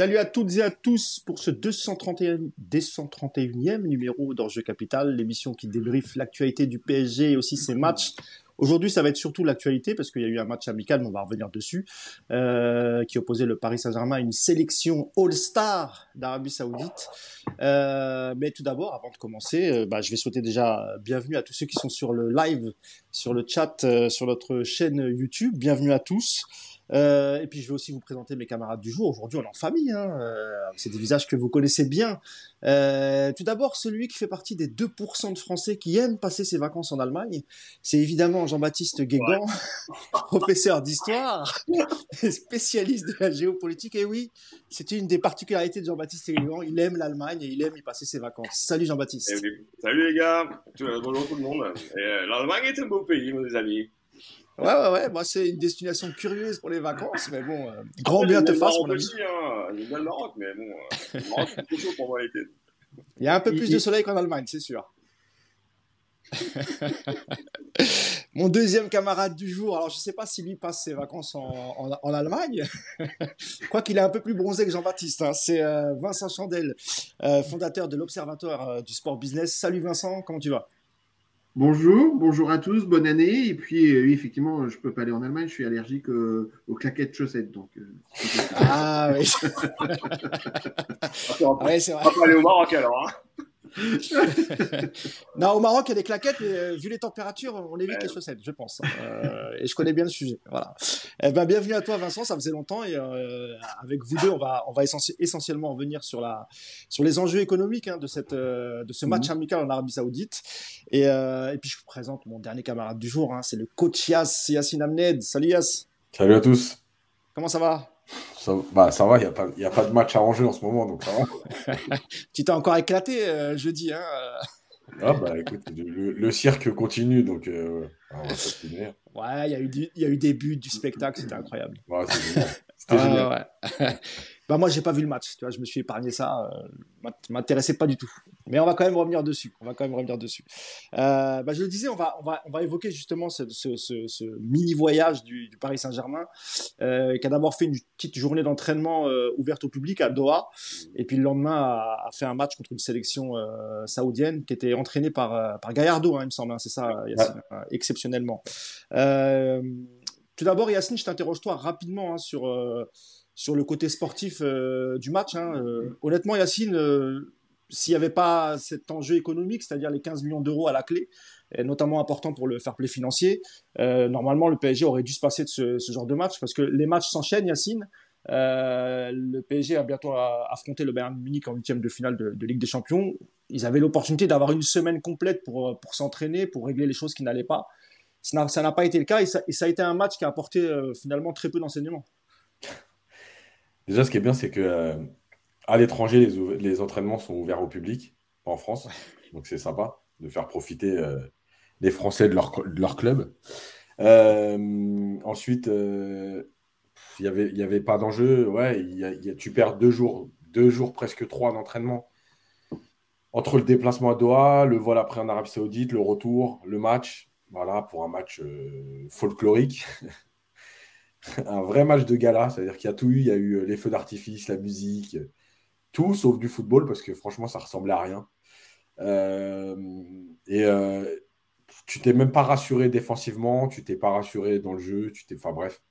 Salut à toutes et à tous pour ce 231, 231e numéro d'Enjeu Capital, l'émission qui débriefe l'actualité du PSG et aussi ses matchs. Aujourd'hui, ça va être surtout l'actualité parce qu'il y a eu un match amical, mais on va revenir dessus, euh, qui opposait le Paris Saint-Germain à une sélection All-Star d'Arabie Saoudite. Euh, mais tout d'abord, avant de commencer, euh, bah, je vais souhaiter déjà bienvenue à tous ceux qui sont sur le live, sur le chat, sur notre chaîne YouTube. Bienvenue à tous. Euh, et puis je vais aussi vous présenter mes camarades du jour. Aujourd'hui, on est en famille. Hein. Euh, c'est des visages que vous connaissez bien. Euh, tout d'abord, celui qui fait partie des 2% de Français qui aiment passer ses vacances en Allemagne, c'est évidemment Jean-Baptiste Guégan, professeur d'histoire, spécialiste de la géopolitique. Et oui, c'est une des particularités de Jean-Baptiste Guégan. Il aime l'Allemagne et il aime y passer ses vacances. Salut Jean-Baptiste. Eh Salut les gars. Bonjour tout le monde. L'Allemagne est un beau pays, mes amis. Ouais, ouais, ouais. Moi, c'est une destination curieuse pour les vacances, mais bon, euh, grand bien te fasse, mon ami. Hein. J'aime bien le Maroc, mais bon, euh, le Maroc, c'est trop chaud pour moi l'été. Il y a un peu plus de soleil qu'en Allemagne, c'est sûr. Mon deuxième camarade du jour, alors je ne sais pas s'il lui passe ses vacances en, en, en Allemagne, quoi qu'il est un peu plus bronzé que Jean-Baptiste, hein. c'est euh, Vincent Chandel, euh, fondateur de l'Observatoire euh, du sport business. Salut Vincent, comment tu vas? Bonjour, bonjour à tous, bonne année. Et puis, euh, oui, effectivement, je peux pas aller en Allemagne, je suis allergique euh, aux claquettes chaussettes. Donc, euh, ah oui. ah, ouais, c'est vrai. On va pas aller au Maroc alors. Hein non, au Maroc, il y a des claquettes, mais euh, vu les températures, on évite ouais. les chaussettes, je pense. Euh, et je connais bien le sujet. Voilà. Eh ben, bienvenue à toi, Vincent. Ça faisait longtemps et euh, avec vous deux, on va, on va essentiellement revenir sur la, sur les enjeux économiques hein, de cette, euh, de ce match mmh. amical en Arabie Saoudite. Et, et, puis je vous présente mon dernier camarade du jour. Hein, c'est le coach Yass, Yassine Amned. Salut Yass. Salut à tous. Comment ça va? Ça, bah, ça va, il n'y a, pas, a pas de match à enjeu en ce moment, donc ça va. tu t'es encore éclaté euh, jeudi, hein Ah bah écoute, le, le cirque continue, donc euh, on va continuer. Ouais, il y, a eu du, y a eu des buts, du spectacle, c'était incroyable. Ouais, c'était génial. Ah, ouais. Bah moi, j'ai pas vu le match, tu vois, je me suis épargné ça, euh, m'intéressait pas du tout. Mais on va quand même revenir dessus. On va quand même revenir dessus. Euh, bah, je le disais, on va, on va, on va évoquer justement ce, ce, ce, ce mini voyage du, du Paris Saint-Germain, euh, qui a d'abord fait une petite journée d'entraînement euh, ouverte au public à Doha, et puis le lendemain a, a fait un match contre une sélection euh, saoudienne qui était entraînée par, par Gallardo, hein, il me semble. Hein, c'est ça, Yacine, ouais. exceptionnellement. tout d'abord, Yacine, je t'interroge toi rapidement hein, sur sur le côté sportif du match. Hein. honnêtement, Yacine s'il n'y avait pas cet enjeu économique, c'est-à-dire les 15 millions d'euros à la clé, et notamment important pour le fair play financier, euh, normalement le PSG aurait dû se passer de ce, ce, genre de match parce que les matchs s'enchaînent, Yacine. Euh, le PSG a bientôt affronté le Bayern Munich en huitième de finale de, de, Ligue des Champions. Ils avaient l'opportunité d'avoir une semaine complète pour, pour s'entraîner, pour régler les choses qui n'allaient pas. Ça n'a pas été le cas et ça, et ça, a été un match qui a apporté euh, finalement très peu d'enseignements. Déjà, ce qui est bien, c'est que euh, à l'étranger, les, les, entraînements sont ouverts au public, pas en France. Donc c'est sympa de faire profiter euh, les Français de leur, de leur club. Euh, ensuite, il n'y avait, y avait pas d'enjeu. Ouais, y a, y a, tu perds deux jours, deux jours, presque trois d'entraînement. Entre le déplacement à Doha, le vol après en Arabie Saoudite, le retour, le match. Voilà, pour un match folklorique. un vrai match de gala, c'est-à-dire qu'il y a tout eu. Il y a eu les feux d'artifice, la musique, tout sauf du football parce que franchement ça ressemblait à rien. Euh, et euh, tu t'es même pas rassuré défensivement tu t'es pas rassuré dans le jeu tu t'es enfin bref.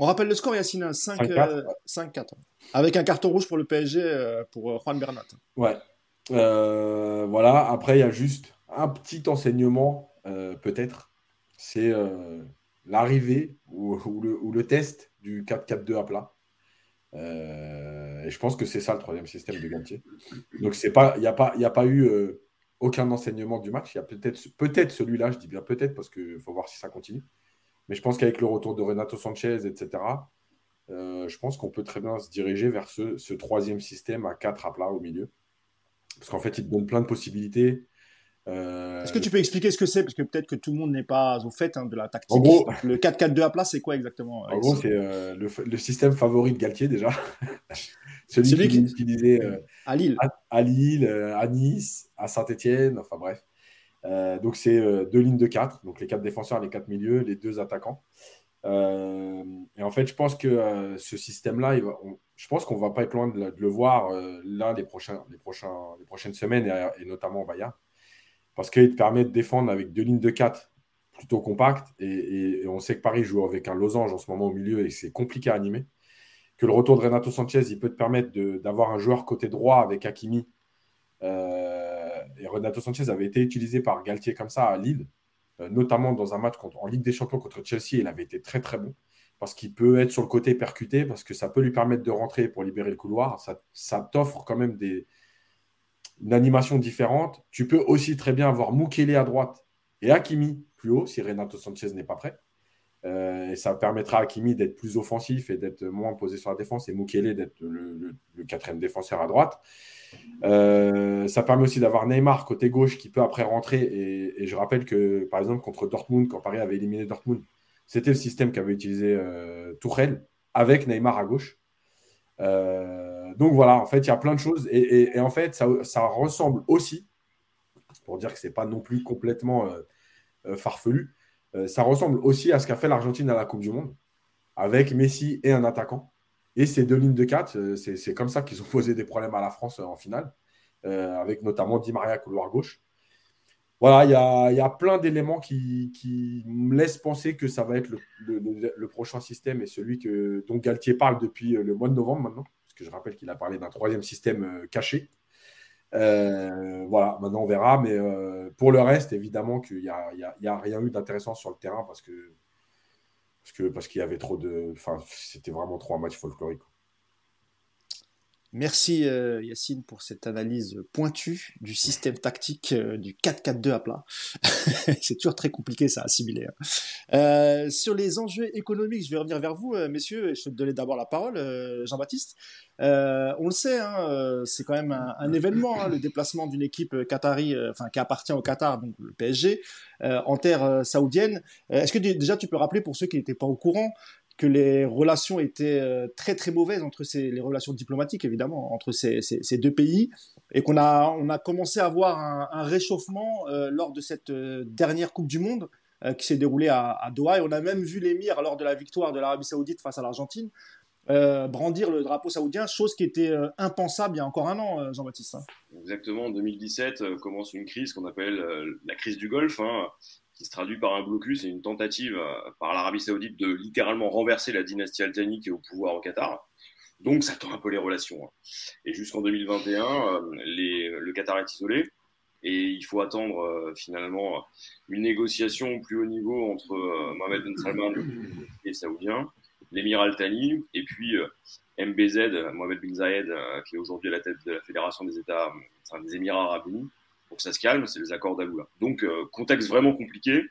On rappelle le score Yacine 5-4 euh, avec un carton rouge pour le PSG pour Juan Bernat. Ouais. Euh, voilà. Après il y a juste un petit enseignement peut-être. C'est l'arrivée ou, le, test du 4-4-2 à plat euh, et je pense que c'est ça le troisième système de Galtier. Donc c'est pas, il n'y a pas, a pas eu euh, aucun enseignement du match. Il y a peut-être, peut-être celui-là, je dis bien peut-être parce qu'il faut voir si ça continue. Mais je pense qu'avec le retour de Renato Sanchez, etc., euh, je pense qu'on peut très bien se diriger vers ce, ce, troisième système à 4 à plat au milieu. Parce qu'en fait, il te donne plein de possibilités. Euh, Est-ce que tu peux expliquer ce que c'est? Parce que peut-être que tout le monde n'est pas au fait hein, de la tactique. En gros, le 4-4-2 à plat, c'est quoi exactement? En gros, c'est euh, le, le, système favori de Galtier déjà. Celui, Celui qu'il qui... utilisait euh, à Lille, à, à Lille, à Nice, à Saint-Etienne, enfin bref. donc c'est deux lignes de 4, donc les quatre défenseurs, les quatre milieux, les deux attaquants. Euh, et en fait, je pense que euh, ce système-là, je pense qu'on va pas être loin de, le voir euh, là les, prochains, les, prochains, les prochaines semaines et, notamment au Bayern. Parce qu'il te permet de défendre avec deux lignes de 4 plutôt compactes. Et, on sait que Paris joue avec un losange en ce moment au milieu et c'est compliqué à animer. Que le retour de Renato Sanchez, il peut te permettre d'avoir un joueur côté droit avec Hakimi. et Renato Sanchez avait été utilisé par Galtier comme ça à Lille. Euh, notamment dans un match en Ligue des Champions contre Chelsea, il avait été très très bon parce qu'il peut être sur le côté percuté, parce que ça peut lui permettre de rentrer pour libérer le couloir. Ça, t'offre quand même des, une animation différente. Tu peux aussi très bien avoir Mukele à droite et Hakimi plus haut si Renato Sanchez n'est pas prêt. Euh, et ça permettra à Hakimi d'être plus offensif et d'être moins posé sur la défense et Mukele d'être le, quatrième défenseur à droite. Euh, ça permet aussi d'avoir Neymar côté gauche qui peut après rentrer. Et, je rappelle que, par exemple, contre Dortmund, quand Paris avait éliminé Dortmund, c'était le système qu'avait utilisé euh, avec Neymar à gauche. Euh, donc voilà, en fait, il y a plein de choses. Et, en fait, ça, ressemble aussi, pour dire que ce n'est pas non plus complètement farfelu, ça ressemble aussi à ce qu'a fait l'Argentine à la Coupe du Monde, avec Messi et un attaquant. Et ces deux lignes de 4, euh, c'est comme ça qu'ils ont posé des problèmes à la France euh, en finale, euh, avec notamment Di Maria couloir gauche. Voilà, il y a, plein d'éléments qui, me laissent penser que ça va être le, prochain système et celui que, dont Galtier parle depuis le mois de novembre maintenant, parce que je rappelle qu'il a parlé d'un troisième système caché. voilà, maintenant on verra, mais pour le reste, évidemment qu'il n'y a, a, rien eu d'intéressant sur le terrain parce que parce que parce qu'il y avait trop de. Enfin, c'était vraiment trop un match folklorique. Merci euh, Yacine pour cette analyse pointue du système tactique euh, du 4-4-2 à plat. c'est toujours très compliqué ça à assimiler. Hein. Euh, sur les enjeux économiques, je vais revenir vers vous, messieurs, et je vais te donner d'abord la parole, Jean-Baptiste. on le sait, hein, c'est quand même un, événement, hein, le déplacement d'une équipe qatari, enfin qui appartient au Qatar, donc le PSG, en terre saoudienne. Est-ce que déjà tu peux rappeler pour ceux qui n'étaient pas au courant que les relations étaient euh, très très mauvaises entre ces, les relations diplomatiques évidemment entre ces, ces, deux pays et qu'on a on a commencé à avoir un, réchauffement euh, lors de cette euh, dernière Coupe du Monde qui s'est déroulée à, à, Doha. Et on a même vu l'émir lors de la victoire de l'Arabie Saoudite face à l'Argentine brandir le drapeau saoudien, chose qui était impensable il y a encore un an, Jean-Baptiste. Exactement, en 2017 commence une crise qu'on appelle la crise du Golfe, hein, qui se traduit par un blocus et une tentative euh, par l'Arabie Saoudite de littéralement renverser la dynastie altani qui est au pouvoir au Qatar. Donc ça tend un peu les relations. Hein. Et jusqu'en 2021, euh, le Qatar est isolé et il faut attendre euh, finalement une négociation au plus haut niveau entre Mohamed Ben Salman et Saoudien, l'émir Al-Thani et puis MBZ, Mohamed bin Zayed, qui est aujourd'hui à la tête de la Fédération des États des Émirats Arabes Unis pour que ça se calme, c'est les accords d'Agoula. Donc, euh, contexte vraiment compliqué.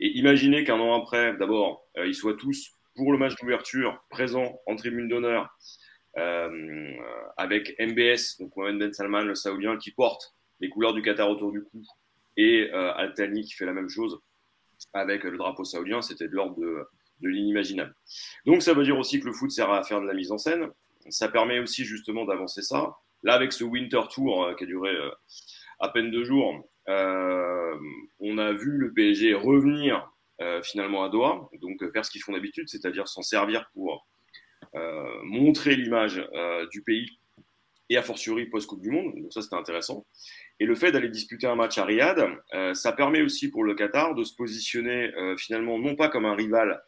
Et imaginez qu'un an après, d'abord, euh, ils soient tous pour le match d'ouverture présents en tribune d'honneur euh, avec MBS, donc Mohamed Ben Salman, le saoudien, qui porte les couleurs du Qatar autour du cou, et Al Thani qui fait la même chose avec le drapeau saoudien. C'était de l'ordre de l'inimaginable. Donc, ça veut dire aussi que le foot sert à faire de la mise en scène. Ça permet aussi justement d'avancer ça. Là, avec ce Winter Tour qui a duré à peine deux jours, euh, on a vu le PSG revenir euh, finalement à Doha, donc faire ce qu'ils font d'habitude, c'est-à-dire s'en servir pour euh, montrer l'image du pays et a fortiori post-Coupe du Monde. Donc ça, c'était intéressant. Et le fait d'aller disputer un match à Riyad, ça permet aussi pour le Qatar de se positionner finalement non pas comme un rival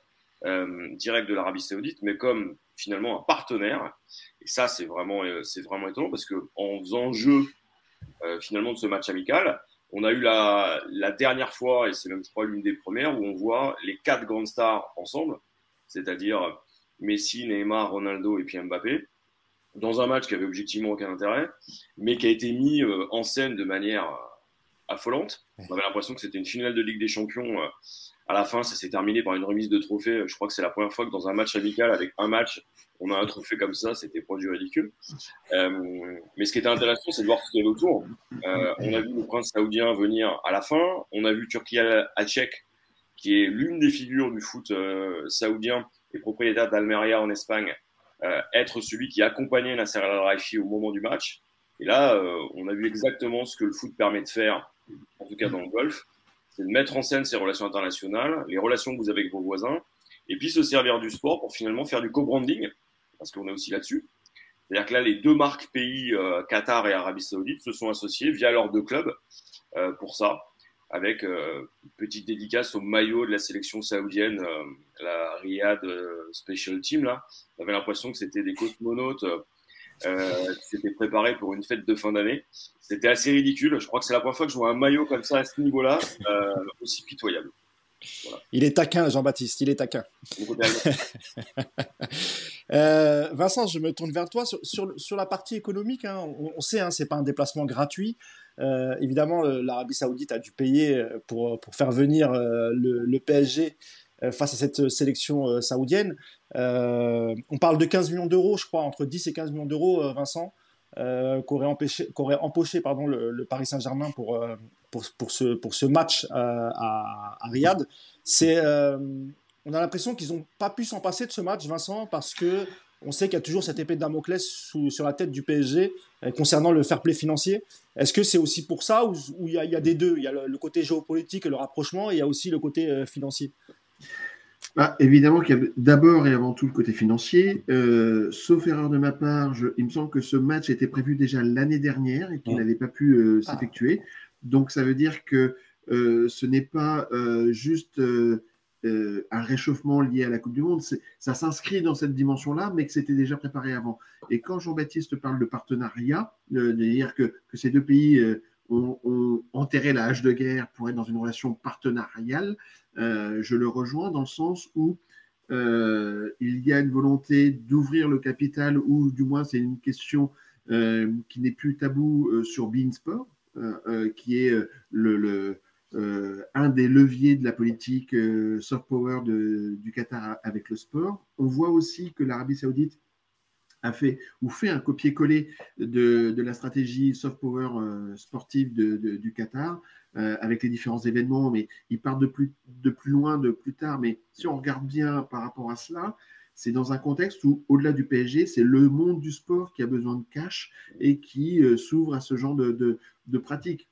direct de l'Arabie Saoudite, mais comme finalement un partenaire. Et ça, c'est vraiment, vraiment étonnant parce que en faisant jeu euh, finalement de ce match amical. On a eu la, la dernière fois, et c'est même je crois l'une des premières, où on voit les quatre grandes stars ensemble, c'est-à-dire Messi, Neymar, Ronaldo et puis Mbappé, dans un match qui avait objectivement aucun intérêt, mais qui a été mis euh, en scène de manière euh, affolante. On avait l'impression que c'était une finale de Ligue des Champions. À la fin, ça s'est terminé par une remise de trophée. Je crois que c'est la première fois que dans un match amical, avec un match, on a un trophée comme ça, c'était produit ridicule. Euh, mais ce qui était intéressant, c'est de voir ce qu'il y avait autour. Euh, on a vu le prince saoudien venir à la fin. On a vu Turki Alchek, qui est l'une des figures du foot euh, saoudien et propriétaire d'Almeria en Espagne, être celui qui accompagnait Nasser Al-Raifi au moment du match. Et là, on a vu exactement ce que le foot permet de faire, en tout cas dans le golf, c'est de mettre en scène ces relations internationales, les relations que vous avez avec vos voisins, et puis se servir du sport pour finalement faire du co-branding, parce qu'on est aussi là-dessus. C'est-à-dire que là, les deux marques pays, euh, Qatar et Arabie Saoudite, se sont associés via leurs deux clubs euh, pour ça, avec euh, une petite dédicace au maillot de la sélection saoudienne, la Riyad Special Team. Là, on avait l'impression que c'était des cosmonautes euh, qui s'étaient préparés pour une fête de fin d'année. C'était assez ridicule. Je crois que c'est la première fois que je vois un maillot comme ça à ce niveau-là, aussi pitoyable. Il est taquin, Jean-Baptiste, il est taquin. euh, Vincent, je me tourne vers toi sur, sur, sur la partie économique. Hein, on, on, sait, hein, c'est pas un déplacement gratuit. Euh, évidemment, l'Arabie Saoudite a dû payer euh, pour, pour faire venir euh, le, le, PSG euh, face à cette sélection euh, saoudienne. on parle de 15 millions d'euros, je crois, entre 10 et 15 millions d'euros, Vincent, qu'aurait, empêché, empoché pardon, le, Paris Saint-Germain pour, pour, ce, pour ce match à, à Riyad. C'est, on a l'impression qu'ils n'ont pas pu s'en passer de ce match, Vincent, parce que on sait qu'il y a toujours cette épée de Damoclès sur la tête du PSG euh, concernant le fair play financier. Est-ce que c'est aussi pour ça ou il y, a des deux? Il y a le, côté géopolitique le rapprochement, et il y a aussi le côté euh, financier bah, Évidemment qu'il y a d'abord et avant tout le côté financier. Euh, sauf erreur de ma part, je, il me semble que ce match était prévu déjà l'année dernière et qu'il n'avait pas pu euh, s'effectuer. Ah. Donc ça veut dire que euh, ce n'est pas juste euh, un réchauffement lié à la Coupe du Monde, ça s'inscrit dans cette dimension-là, mais que c'était déjà préparé avant. Et quand Jean-Baptiste parle de partenariat, euh, de dire que, que, ces deux pays euh, ont, enterré la hache de guerre pour être dans une relation partenariale, euh, je le rejoins dans le sens où euh, il y a une volonté d'ouvrir le capital, ou du moins c'est une question qui n'est plus tabou sur Beansport, qui est le, euh, un des leviers de la politique euh, soft power du Qatar avec le sport. On voit aussi que l'Arabie saoudite a fait ou fait un copier-coller de, de, la stratégie soft power euh, sportive du Qatar euh, avec les différents événements, mais il part de plus, de plus loin, de plus tard. Mais si on regarde bien par rapport à cela, c'est dans un contexte où, au-delà du PSG, c'est le monde du sport qui a besoin de cash et qui euh, s'ouvre à ce genre de, de, de pratiques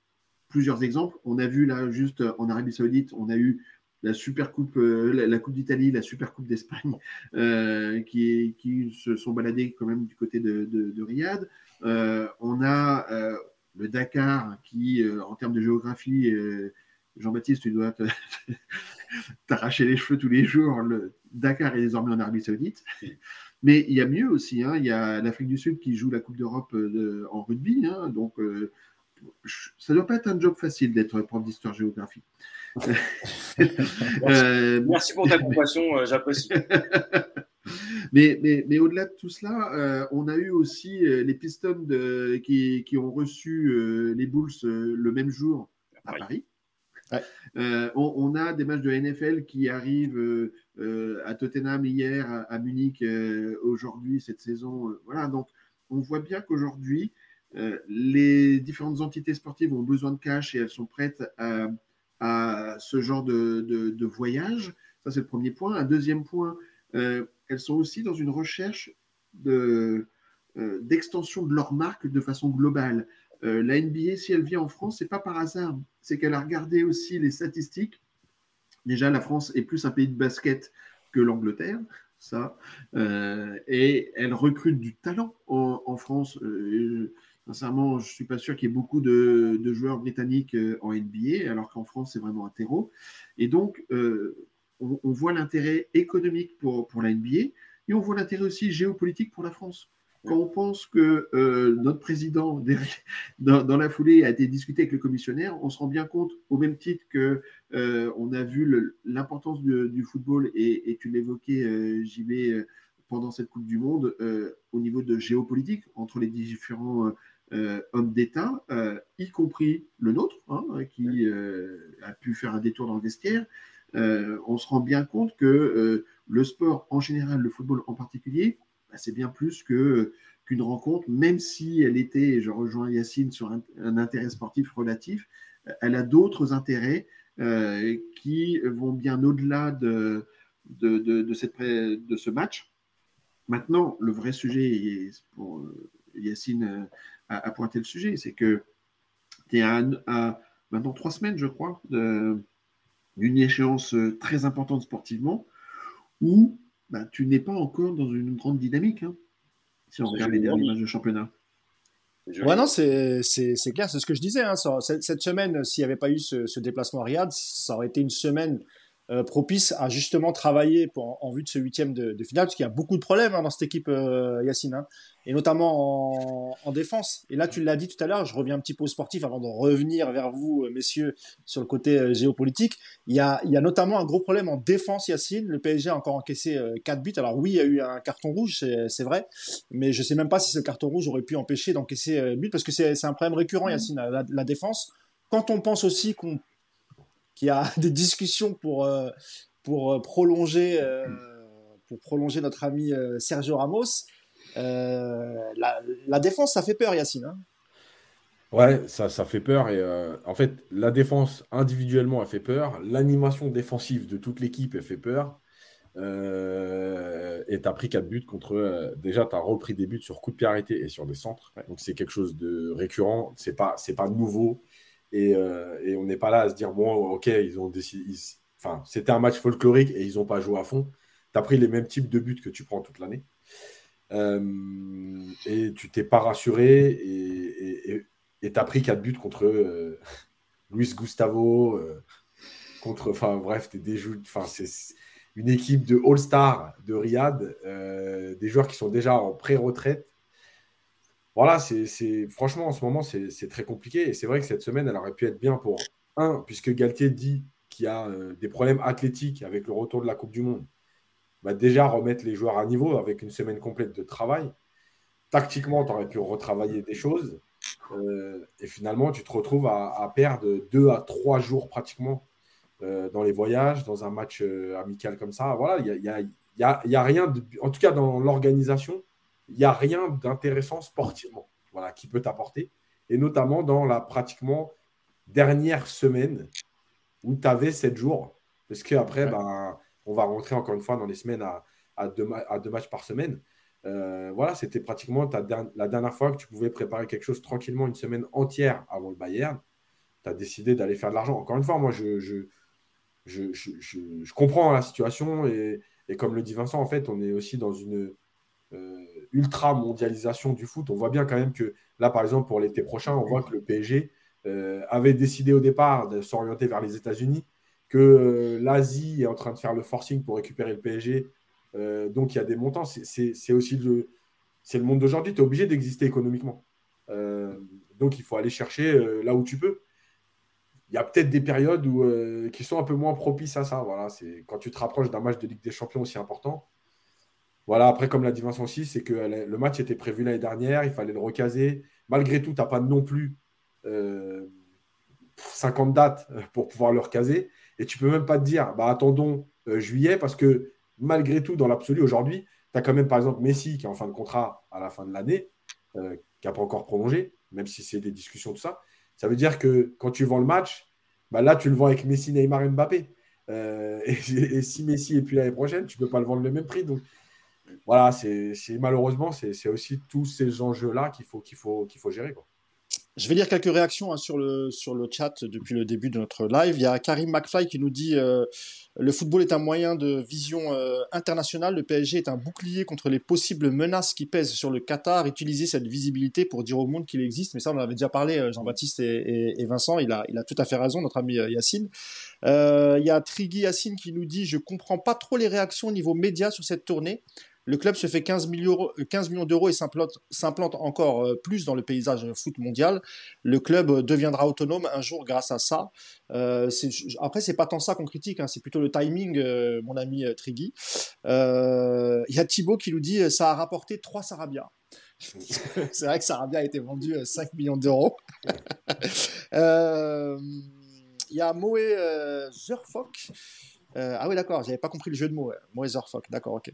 plusieurs exemples. On a vu là, juste en Arabie Saoudite, on a eu la Super Coupe, euh, la, Coupe d'Italie, la Super Coupe d'Espagne, euh, qui, se sont baladés quand même du côté de, de, Riyad. Euh, on a le Dakar, qui, en termes de géographie, Jean-Baptiste, tu dois t'arracher les cheveux tous les jours. Le Dakar est désormais en Arabie Saoudite. Mais il y a mieux aussi. Hein. Il y a l'Afrique du Sud qui joue la Coupe d'Europe en rugby. Hein. Donc, ça ne doit pas être un job facile d'être prof d'histoire-géographie. euh, Merci pour ta compassion, euh, j'apprécie. mais, mais, mais au-delà de tout cela, euh, on a eu aussi euh, les Pistons de, qui, qui, ont reçu euh, les Bulls euh, le même jour à Paris. Ouais. On, on, a des matchs de NFL qui arrivent à Tottenham hier, à, à Munich aujourd'hui, cette saison. voilà, donc on voit bien qu'aujourd'hui, euh, les différentes entités sportives ont besoin de cash et elles sont prêtes à, à ce genre de, voyage. Ça, c'est le premier point. Un deuxième point, euh, elles sont aussi dans une recherche euh, d'extension de leur marque de façon globale. Euh, la NBA, si elle vient en France, c'est pas par hasard. C'est qu'elle a regardé aussi les statistiques. Déjà, la France est plus un pays de basket que l'Angleterre ça. Et elle recrute du talent en, en France. Sincèrement, je ne suis pas sûr qu'il y ait beaucoup de, joueurs britanniques euh, en NBA, alors qu'en France, c'est vraiment un terreau. Et donc, euh, on, voit l'intérêt économique pour, pour la NBA et on voit l'intérêt aussi géopolitique pour la France. Quand on pense que euh, notre président, dans, la foulée, a été discuté avec le commissionnaire, on se rend bien compte, au même titre que on a vu l'importance du, football, et, et tu l'évoquais, JB, pendant cette Coupe du Monde, au niveau de géopolitique, entre les différents euh, hommes d'État, euh, y compris le nôtre, hein, qui euh, a pu faire un détour dans le vestiaire, on se rend bien compte que le sport en général, le football en particulier, bah, c'est bien plus que qu'une rencontre, même si elle était, je rejoins Yacine sur un, un intérêt sportif relatif, elle a d'autres intérêts euh, qui vont bien au-delà de, de, de, de, cette, de ce match. Maintenant, le vrai sujet, pour Yacine à, à pointer le sujet, c'est que tu es à, à, maintenant trois semaines, je crois, d'une échéance très importante sportivement, où bah, tu n'es pas encore dans une grande dynamique, hein, si on regarde les derniers matchs de championnat. Ouais, non, c'est clair, c'est ce que je disais. Hein, cette, semaine, s'il n'y avait pas eu ce, ce, déplacement à Riyad, ça aurait été une semaine euh, propice à justement travailler pour, en, vue de ce huitième de, de, finale, parce qu'il y a beaucoup de problèmes hein, dans cette équipe, euh, Yacine, hein, et notamment en, en, défense. Et là, tu l'as dit tout à l'heure, je reviens un petit peu au sportif avant de revenir vers vous, euh, messieurs, sur le côté euh, géopolitique. Il y, a, il y a notamment un gros problème en défense, Yacine. Le PSG a encore encaissé euh, 4 buts. Alors oui, il y a eu un carton rouge, c'est vrai, mais je sais même pas si ce carton rouge aurait pu empêcher d'encaisser but, parce que c'est un problème récurrent, Yacine, la, la défense. Quand on pense aussi qu'on qui a des discussions pour, euh, pour, euh, prolonger, euh, pour prolonger notre ami Sergio Ramos. La, la, défense, ça fait peur, Yacine. Hein ouais, ça, ça fait peur. Et en fait, la défense individuellement, elle fait peur. L'animation défensive de toute l'équipe, elle fait peur. et tu as pris 4 buts contre. déjà, tu as repris des buts sur coup de pied arrêté et sur des centres. Donc, c'est quelque chose de récurrent. C'est pas, pas nouveau. Euh, et, on n'est pas là à se dire, bon, ok, ils ont décidé. Enfin, c'était un match folklorique et ils n'ont pas joué à fond. Tu as pris les mêmes types de buts que tu prends toute l'année. Euh, et tu t'es pas rassuré et tu as pris 4 buts contre euh, Luis Gustavo, contre, enfin bref, es des enfin, c'est une équipe de All-Star de Riyad, des joueurs qui sont déjà en pré-retraite voilà, c'est franchement en ce moment c'est très compliqué et c'est vrai que cette semaine elle aurait pu être bien pour un puisque Galtier dit qu'il y a euh, des problèmes athlétiques avec le retour de la Coupe du Monde. Bah, déjà remettre les joueurs à niveau avec une semaine complète de travail. Tactiquement, tu aurais pu retravailler des choses euh, et finalement tu te retrouves à, perdre deux à trois jours pratiquement euh, dans les voyages, dans un match amical comme ça. Voilà, il n'y y a, a rien, de, en tout cas dans l'organisation il n'y a rien d'intéressant sportivement voilà, qui peut t'apporter. Et notamment dans la pratiquement dernière semaine où tu avais 7 jours. Parce qu'après, ben, on va rentrer encore une fois dans les semaines à, à, deux, à deux, matchs par semaine. Euh, voilà, c'était pratiquement ta, la dernière fois que tu pouvais préparer quelque chose tranquillement une semaine entière avant le Bayern. Tu as décidé d'aller faire de l'argent. Encore une fois, moi, je, je, je, je comprends la situation. Et, et, comme le dit Vincent, en fait, on est aussi dans une, ultra mondialisation du foot. On voit bien quand même que là, par exemple, pour l'été prochain, on voit que le PSG euh, avait décidé au départ de s'orienter vers les États-Unis, que euh, l'Asie est en train de faire le forcing pour récupérer le PSG. donc il y a des montants. C'est aussi le monde d'aujourd'hui. Tu es obligé d'exister économiquement. donc il faut aller chercher là où tu peux. Il y a peut-être des périodes où, qui sont un peu moins propices à ça. Voilà, c'est quand tu te rapproches d'un match de Ligue des Champions aussi important voilà, après, comme l'a dit Vincent aussi, c'est que le match était prévu l'année dernière, il fallait le recaser. Malgré tout, tu n'as pas non plus 50 euh, dates euh, pour pouvoir le recaser. Et tu peux même pas te dire, bah, attendons euh, juillet, parce que malgré tout, dans l'absolu, aujourd'hui, tu as quand même, par exemple, Messi qui est en fin de contrat à la fin de l'année, qui n'a pas encore prolongé, même si c'est des discussions, tout ça. Ça veut dire que quand tu vends le match, bah, là, tu le vends avec Messi, Neymar et Mbappé. et, et, si Messi est plus l'année prochaine, tu ne peux pas le vendre le même prix. Donc, voilà, c'est malheureusement, c'est aussi tous ces enjeux-là qu'il faut, qu'il faut, qu'il faut gérer. Je vais lire quelques réactions hein, sur, le, sur le chat depuis le début de notre live. Il y a Karim McFly qui nous dit euh, Le football est un moyen de vision euh, internationale. Le PSG est un bouclier contre les possibles menaces qui pèsent sur le Qatar. Utiliser cette visibilité pour dire au monde qu'il existe. Mais ça, on en avait déjà parlé, euh, Jean-Baptiste et, et, Vincent. Il a, il a tout à fait raison, notre ami Yacine. il y a Trigui Yacine qui nous dit Je comprends pas trop les réactions au niveau média sur cette tournée. Le club se fait 15 millions, 15 millions d'euros et s'implante encore euh, plus dans le paysage foot mondial. Le club euh, deviendra autonome un jour grâce à ça. Euh, après, c'est pas tant ça qu'on critique, hein, c'est plutôt le timing, euh, mon ami Trigui. Il y a Thibaut qui nous dit ça a rapporté 3 Sarabia. c'est vrai que Sarabia a été vendu 5 millions d'euros. Il y a Moé Zurfok euh, ah oui, d'accord, j'avais pas compris le jeu de mots. Moeserfuck, d'accord, ok.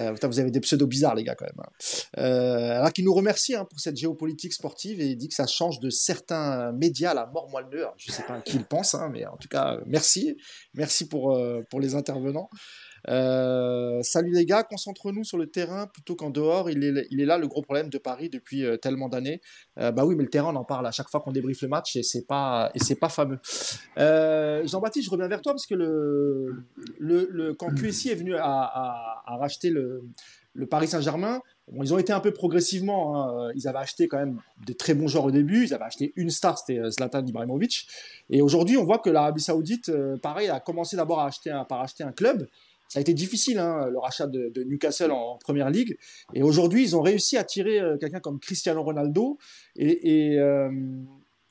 Euh, vous avez des pseudos bizarres, les gars, quand même. Hein. Euh, alors qu'il nous remercie hein, pour cette géopolitique sportive et il dit que ça change de certains médias la mort moelleux. Je sais pas à qui il pense, hein, mais en tout cas, merci. Merci pour, pour les intervenants. Euh, salut les gars, concentre-nous sur le terrain plutôt qu'en dehors. Il est, il est là le gros problème de Paris depuis euh, tellement d'années. Euh, bah oui, mais le terrain, on en parle à chaque fois qu'on débriefe le match et c'est pas et c'est pas fameux. Jean-Baptiste, je reviens vers toi parce que le, le, le quand QSI est venu à, à, à racheter le, le Paris Saint-Germain, ils ont été un peu progressivement. Hein. Ils avaient acheté quand même des très bons joueurs au début. Ils avaient acheté une star, c'était euh, Zlatan Ibrahimovic. Et aujourd'hui, on voit que l'Arabie Saoudite, euh, pareil, a commencé d'abord à acheter un, par acheter un club. Ça a été difficile, hein, le rachat de, Newcastle en, première ligue. Et aujourd'hui, ils ont réussi à tirer euh, quelqu'un comme Cristiano Ronaldo. Et,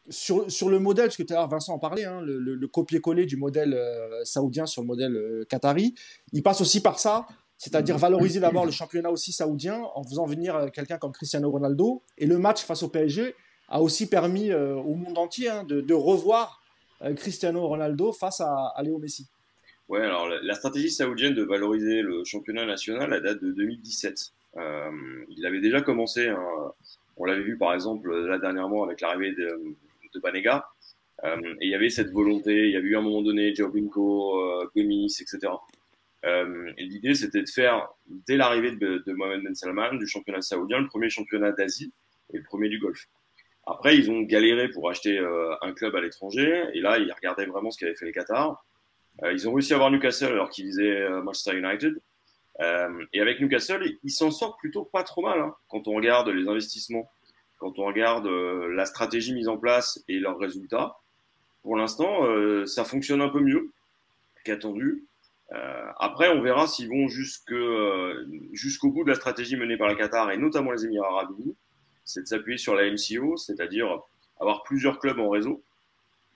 sur, sur, le modèle, parce que tout à l'heure Vincent en parlait, hein, le, copier-coller du modèle saoudien sur le modèle qatari, il passe aussi par ça c'est-à-dire valoriser d'abord le championnat aussi saoudien en faisant venir euh, quelqu'un comme Cristiano Ronaldo. Et le match face au PSG a aussi permis euh, au monde entier hein, de, revoir euh, Cristiano Ronaldo face à, Léo Messi. Ouais, alors la, stratégie saoudienne de valoriser le championnat national, elle date de 2017. il avait déjà commencé, hein, on l'avait vu par exemple là dernièrement avec l'arrivée de, de Banega, et il y avait cette volonté, il y avait eu à un moment donné Jobinko, Gomis, etc. Euh, l'idée, c'était de faire, dès l'arrivée de, de, Mohamed Ben Salman, du championnat saoudien, le premier championnat d'Asie et le premier du Golfe. Après, ils ont galéré pour acheter euh, un club à l'étranger, et là, ils regardaient vraiment ce qu'avait fait les Qatars. Euh, ils ont réussi à avoir Newcastle alors qu'ils visaient euh, Manchester United. Euh, et avec Newcastle, ils s'en sortent plutôt pas trop mal hein, quand on regarde les investissements, quand on regarde la stratégie mise en place et leurs résultats. Pour l'instant, ça fonctionne un peu mieux qu'attendu. Euh, après, on verra s'ils vont euh, jusqu'au bout de la stratégie menée par le Qatar et notamment les Émirats arabes unis, c'est de s'appuyer sur la MCO, c'est-à-dire avoir plusieurs clubs en réseau.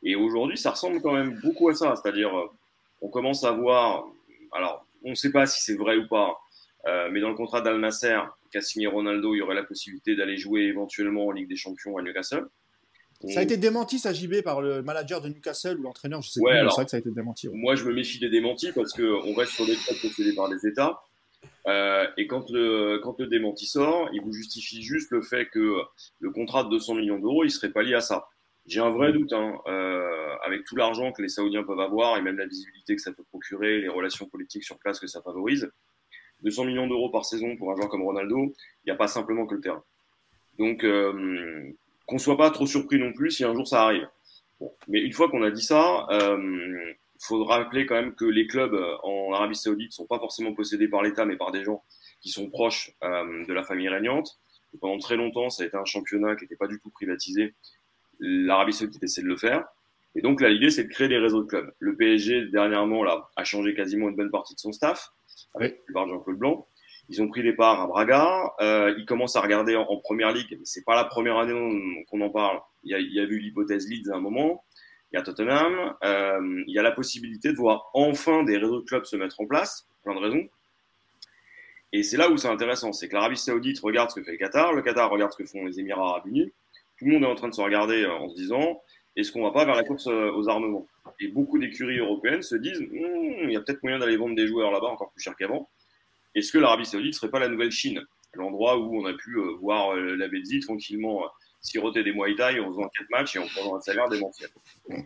Et aujourd'hui, ça ressemble quand même beaucoup à ça, c'est-à-dire on commence à voir, alors on ne sait pas si c'est vrai ou pas, mais dans le contrat d'Al Nasser, qu'a signé Ronaldo, il y aurait la possibilité d'aller jouer éventuellement en Ligue des Champions à Newcastle. Ça a été démenti, ça, JB, par le manager de Newcastle ou l'entraîneur, je sais pas. C'est vrai que ça a été démenti. Moi, je me méfie des démentis parce qu'on reste sur des clubs possédés par les États. Euh, et quand le, quand le démenti sort, il vous justifie juste le fait que le contrat de 200 millions d'euros, il serait pas lié à ça. J'ai un vrai doute, hein, euh, avec tout l'argent que les Saoudiens peuvent avoir et même la visibilité que ça peut procurer, les relations politiques sur place que ça favorise. 200 millions d'euros par saison pour un joueur comme Ronaldo, il n'y a pas simplement que le terrain. Donc, euh, qu'on soit pas trop surpris non plus si un jour ça arrive. Bon. Mais une fois qu'on a dit ça, il euh, faut rappeler quand même que les clubs euh, en Arabie Saoudite sont pas forcément possédés par l'État, mais par des gens qui sont proches euh, de la famille régnante. Pendant très longtemps, ça a été un championnat qui n'était pas du tout privatisé. L'Arabie Saoudite essaie de le faire. Et donc là, l'idée, c'est de créer des réseaux de clubs. Le PSG, dernièrement, là, a changé quasiment une bonne partie de son staff, avec le de Jean-Claude Blanc. Ils ont pris des parts à Braga. Euh, ils commencent à regarder en, première ligue. C'est pas la première année qu'on en parle. Il y a, il y a eu l'hypothèse Leeds à un moment. Il y a Tottenham. Euh, il y a la possibilité de voir enfin des réseaux de clubs se mettre en place. Plein de raisons. Et c'est là où c'est intéressant. C'est que l'Arabie Saoudite regarde ce que fait le Qatar. Le Qatar regarde ce que font les Émirats Arabes Unis. Tout le monde est en train de se regarder euh, en se disant est-ce qu'on va pas vers la course euh, aux armements? Et beaucoup d'écuries européennes se disent hmm, il y a peut-être moyen d'aller vendre des joueurs là-bas encore plus cher qu'avant. Est-ce que l'Arabie Saoudite serait pas la nouvelle Chine? L'endroit où on a pu euh, voir la Belgique tranquillement siroter des Muay Thai en faisant quatre matchs et en prenant un salaire démentiel.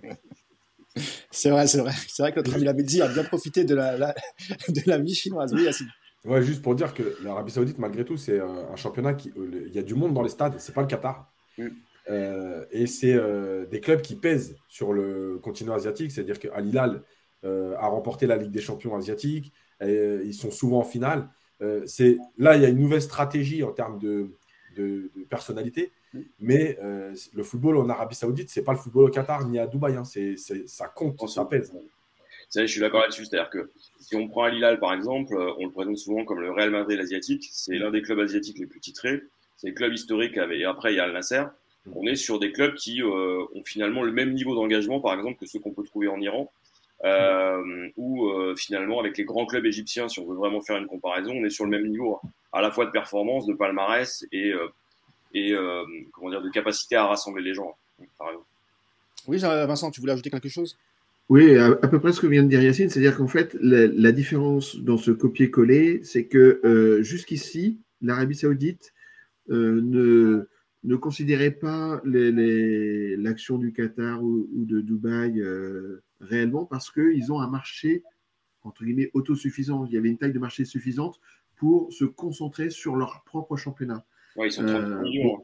C'est vrai, c'est vrai. C'est vrai que notre ami Labedzi a bien profité de la, de la vie chinoise. Oui, Yacine. Ouais, juste pour dire que l'Arabie Saoudite, malgré tout, c'est un championnat qui. Il y a du monde dans les stades, c'est pas le Qatar. Mm. et c'est des clubs qui pèsent sur le continent asiatique, c'est-à-dire qu'Al Hilal a remporté la Ligue des champions asiatiques, euh, ils sont souvent en finale. Euh, c'est là, il y a une nouvelle stratégie en termes de, de, personnalité. Mais euh, le football en Arabie Saoudite, c'est pas le football au Qatar ni à Dubaï. Hein. C'est, ça compte, ça pèse. je suis d'accord là-dessus. C'est-à-dire que si on prend Al Hilal, par exemple, on le présente souvent comme le Real Madrid asiatique. C'est l'un des clubs asiatiques les plus titrés. C'est le club historique. Et après, il y a Al Nasser. On est sur des clubs qui ont finalement le même niveau d'engagement, par exemple, que ceux qu'on peut trouver en Iran. Euh, ou euh, finalement avec les grands clubs égyptiens, si on veut vraiment faire une comparaison, on est sur le même niveau, hein. à la fois de performance, de palmarès et, euh, et comment dire, de capacité à rassembler les gens. Hein, oui, Vincent, tu voulais ajouter quelque chose? Oui, à, peu près ce que vient de dire Yacine, c'est-à-dire qu'en fait, la, différence dans ce copier-coller, c'est que jusqu'ici, l'Arabie saoudite ne, ne considérait pas l'action du Qatar ou, de Dubaï réellement parce qu'ils ont un marché entre guillemets, autosuffisants. Il y avait une taille de marché suffisante pour se concentrer sur leur propre championnat. Ouais, ils sont 30 millions. Hein.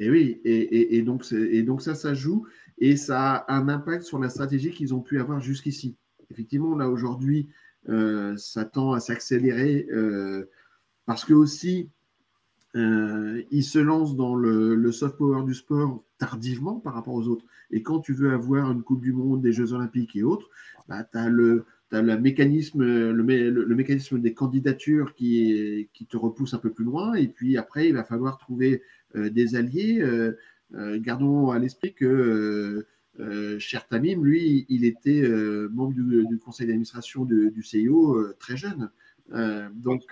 Et oui, et, donc, et donc ça, ça joue et ça a un impact sur la stratégie qu'ils ont pu avoir jusqu'ici. Effectivement, là aujourd'hui, euh, ça tend à s'accélérer euh, parce que aussi, euh, ils se lancent dans le, soft power du sport tardivement par rapport aux autres. Et quand tu veux avoir une Coupe du Monde, des Jeux Olympiques et autres, bah, tu as le, mécanisme, le, mécanisme des candidatures qui, te repousse un peu plus loin. Et puis après, il va falloir trouver euh, des alliés. Euh, gardons à l'esprit que Cher Tamim, lui, il était membre du, conseil d'administration du CIO très jeune. donc,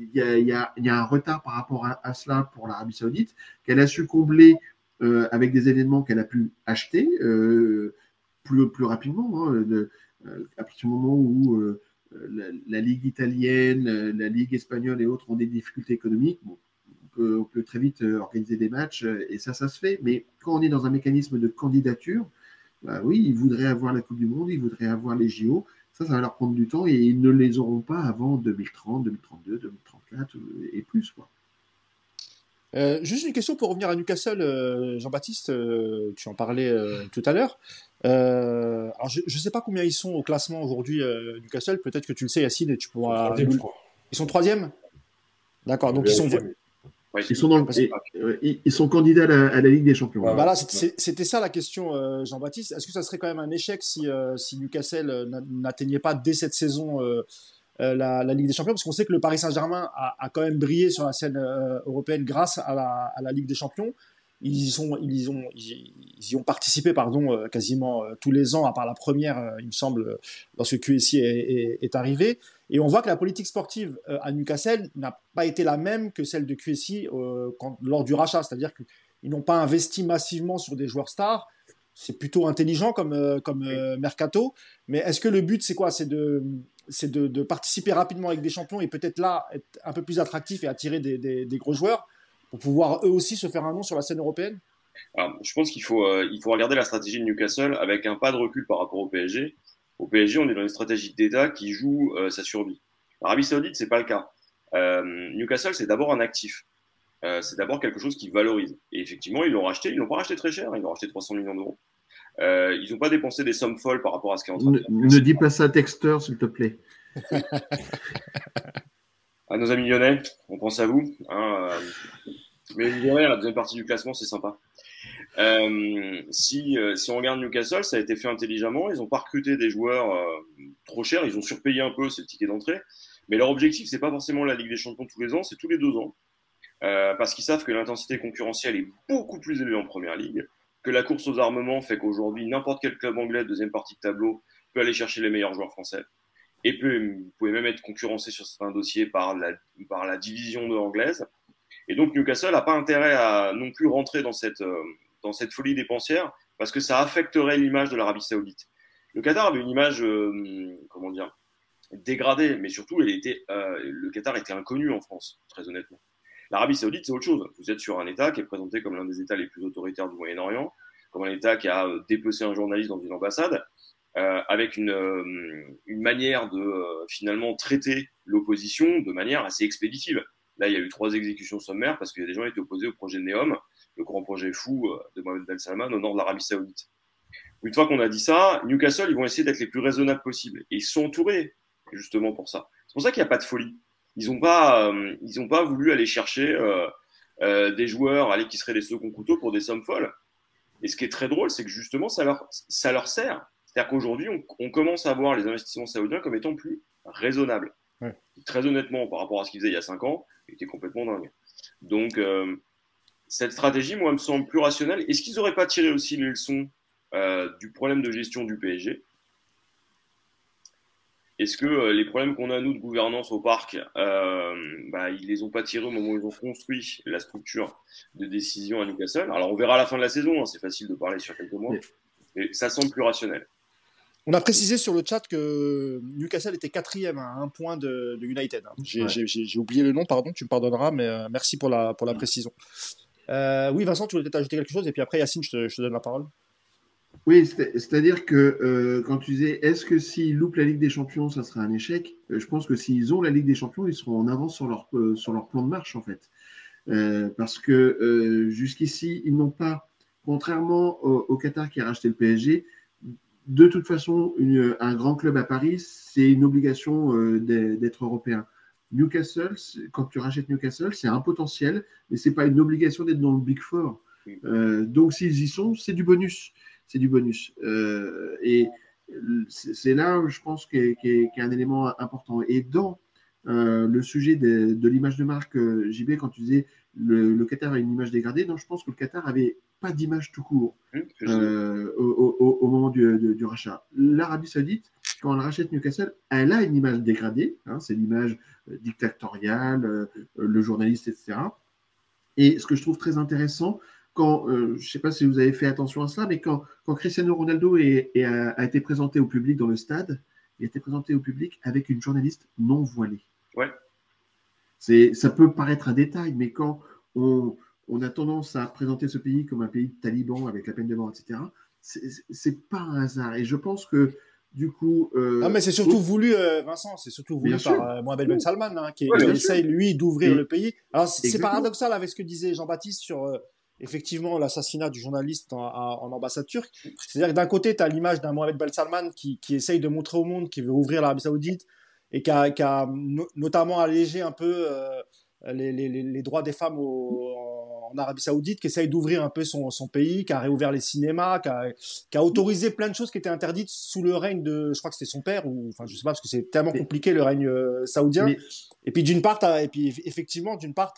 il y, a, un retard par rapport à, cela pour l'Arabie Saoudite, qu'elle a su combler avec des événements qu'elle a pu acheter plus, plus rapidement. Hein, à partir du moment où la, Ligue italienne, la Ligue espagnole et autres ont des difficultés économiques, on peut très vite euh, organiser des matchs euh, et ça, ça se fait. Mais quand on est dans un mécanisme de candidature, bah oui, ils voudraient avoir la Coupe du Monde, ils voudraient avoir les JO. Ça, ça va leur prendre du temps et ils ne les auront pas avant 2030, 2032, 2034 et plus. Quoi. Euh, juste une question pour revenir à Newcastle, Jean-Baptiste, tu en parlais tout à l'heure. alors je ne sais pas combien ils sont au classement aujourd'hui, Newcastle. Peut-être que tu le sais, Yacine, et tu pourras. Ils sont troisième? D'accord. Donc ils sont, ils, sont dans ils, sont candidats à la, Ligue des Champions. Voilà, c'était ça la question, euh, Jean-Baptiste. Est-ce que ça serait quand même un échec si, euh, si Newcastle euh, n'atteignait pas dès cette saison la, Ligue des Champions? Parce qu'on sait que le Paris Saint-Germain a, quand même brillé sur la scène européenne grâce à la, à la, Ligue des Champions. Ils y, sont, ils, ont, ils y ont participé pardon, quasiment tous les ans, à part la première, il me semble, lorsque QSI est, est arrivé. Et on voit que la politique sportive euh, à Newcastle n'a pas été la même que celle de QSI euh, lors du rachat. C'est-à-dire qu'ils n'ont pas investi massivement sur des joueurs stars. C'est plutôt intelligent comme, euh, comme mercato. Mais est-ce que le but, c'est quoi? C'est de, de, de, participer rapidement avec des champions et peut-être là être un peu plus attractif et attirer des, des, gros joueurs pour pouvoir eux aussi se faire un nom sur la scène européenne? Je pense qu'il faut, il faut regarder la stratégie de Newcastle avec un pas de recul par rapport au PSG. Au PSG, on est dans une stratégie d'État qui joue euh, sa survie. L'Arabie Saoudite, c'est pas le cas. Euh, Newcastle, c'est d'abord un actif. Euh, c'est d'abord quelque chose qui valorise. Et effectivement, ils l'ont racheté. Ils l'ont pas racheté très cher. Ils l'ont racheté 300 millions d'euros. ils n'ont pas dépensé des sommes folles par rapport à ce qui est en train de Ne, ne dis pas ça à Texter, s'il te plaît. à nos amis lyonnais, on pense à vous. Hein, mais Lyonnais, la deuxième partie du classement, c'est sympa. Euh, si, euh, si on regarde Newcastle, ça a été fait intelligemment. Ils n'ont pas recruté des joueurs euh, trop chers. Ils ont surpayé un peu, ces tickets d'entrée. Mais leur objectif, c'est pas forcément la Ligue des Champions tous les ans, c'est tous les deux ans. parce qu'ils savent que l'intensité concurrentielle est beaucoup plus élevée en première ligue, que la course aux armements fait qu'aujourd'hui, n'importe quel club anglais, deuxième partie de tableau, peut aller chercher les meilleurs joueurs français. Et peut, vous même être concurrencé sur certains dossiers par la, par la division anglaise. Et donc Newcastle n'a pas intérêt à non plus rentrer dans cette, dans cette folie dépensière parce que ça affecterait l'image de l'Arabie Saoudite. Le Qatar avait une image, euh, comment dire, dégradée, mais surtout, elle était, euh, le Qatar était inconnu en France, très honnêtement. L'Arabie Saoudite, c'est autre chose. Vous êtes sur un État qui est présenté comme l'un des États les plus autoritaires du Moyen-Orient, comme un État qui a euh, dépecé un journaliste dans une ambassade, avec une, une, manière de finalement traiter l'opposition de manière assez expéditive. Là, il y a eu trois exécutions sommaires parce que des gens étaient opposés au projet de Neom le grand projet fou euh, de Mohamed Ben Salman au nord de l'Arabie Saoudite. Une fois qu'on a dit ça, Newcastle, ils vont essayer d'être les plus raisonnables possibles. Et ils sont entourés, justement, pour ça. C'est pour ça qu'il n'y a pas de folie. Ils n'ont pas, euh, ils pas voulu aller chercher euh, des joueurs allez, qui seraient des seconds couteaux pour des sommes folles. Et ce qui est très drôle, c'est que justement, ça leur, ça leur sert. C'est-à-dire qu'aujourd'hui, on, commence à voir les investissements saoudiens comme étant plus raisonnables. Très honnêtement, par rapport à ce qu'ils faisaient il y a 5 ans, ils étaient complètement dingues. Donc, cette stratégie, moi, me semble plus rationnelle. Est-ce qu'ils n'auraient pas tiré aussi les leçons euh, du problème de gestion du PSG Est-ce que euh, les problèmes qu'on a, nous, de gouvernance au parc, euh, bah, ils les ont pas tirés au moment où ils ont construit la structure de décision à Newcastle? Alors, on verra à la fin de la saison, hein, c'est facile de parler sur quelques mois, mais ça semble plus rationnel. On a précisé sur le chat que Newcastle était quatrième à un point de, United. Hein. J'ai oublié le nom, pardon, tu me pardonneras, mais merci pour la, pour la précision. Euh, oui, Vincent, tu voulais peut-être ajouter quelque chose, et puis après, Yacine, je te, donne la parole. Oui, c'est-à-dire que euh, quand tu disais est-ce que s'ils loupent la Ligue des Champions, ça sera un échec? Euh, Je pense que s'ils ont la Ligue des Champions, ils seront en avance sur leur, sur leur plan de marche, en fait. parce que jusqu'ici, ils n'ont pas, contrairement au, Qatar qui a racheté le PSG, de toute façon, un grand club à Paris, c'est une obligation d'être européen. Newcastle, quand tu rachètes Newcastle, c'est un potentiel, mais ce n'est pas une obligation d'être dans le Big Four. donc s'ils y sont, c'est du bonus c'est du bonus. Euh, et c'est là, je pense, qu'il y, a un élément important. Et dans euh, le sujet de, l'image de marque, euh, JB, quand tu disais le, Qatar a une image dégradée, non, je pense que le Qatar avait pas d'image tout court au, moment du, rachat. L'Arabie Saoudite, quand elle rachète Newcastle, elle a une image dégradée. Hein, c'est l'image dictatoriale, le journaliste, etc. Et ce que je trouve très intéressant, quand, euh, je ne sais pas si vous avez fait attention à cela, mais quand, quand Cristiano Ronaldo a, été présenté au public dans le stade, il a été présenté au public avec une journaliste non voilée. Ouais. Ça peut paraître un détail, mais quand on, on, a tendance à présenter ce pays comme un pays de talibans avec la peine de mort, etc., c'est, pas un hasard. Et je pense que du coup. Euh, ah, mais c'est surtout voulu, euh, Vincent, c'est surtout voulu par Mohamed Ben Salman, hein, qui, essaye, lui, d'ouvrir le pays. Alors, c'est paradoxal avec ce que disait Jean-Baptiste sur effectivement l'assassinat du journaliste en, ambassade turque. C'est-à-dire que d'un côté, tu as l'image d'un Mohamed Ben Salman qui, qui, essaye de montrer au monde qu'il veut ouvrir l'Arabie Saoudite et qui a, qui a notamment allégé un peu euh, les, les, les, droits des femmes en Arabie Saoudite, qui essaye d'ouvrir un peu son, son, pays, qui a réouvert les cinémas, qui a, qui a, autorisé plein de choses qui étaient interdites sous le règne de, je crois que c'était son père, ou enfin je sais pas parce que c'est tellement compliqué le règne euh, saoudien. Et puis d'une part, et puis effectivement d'une part,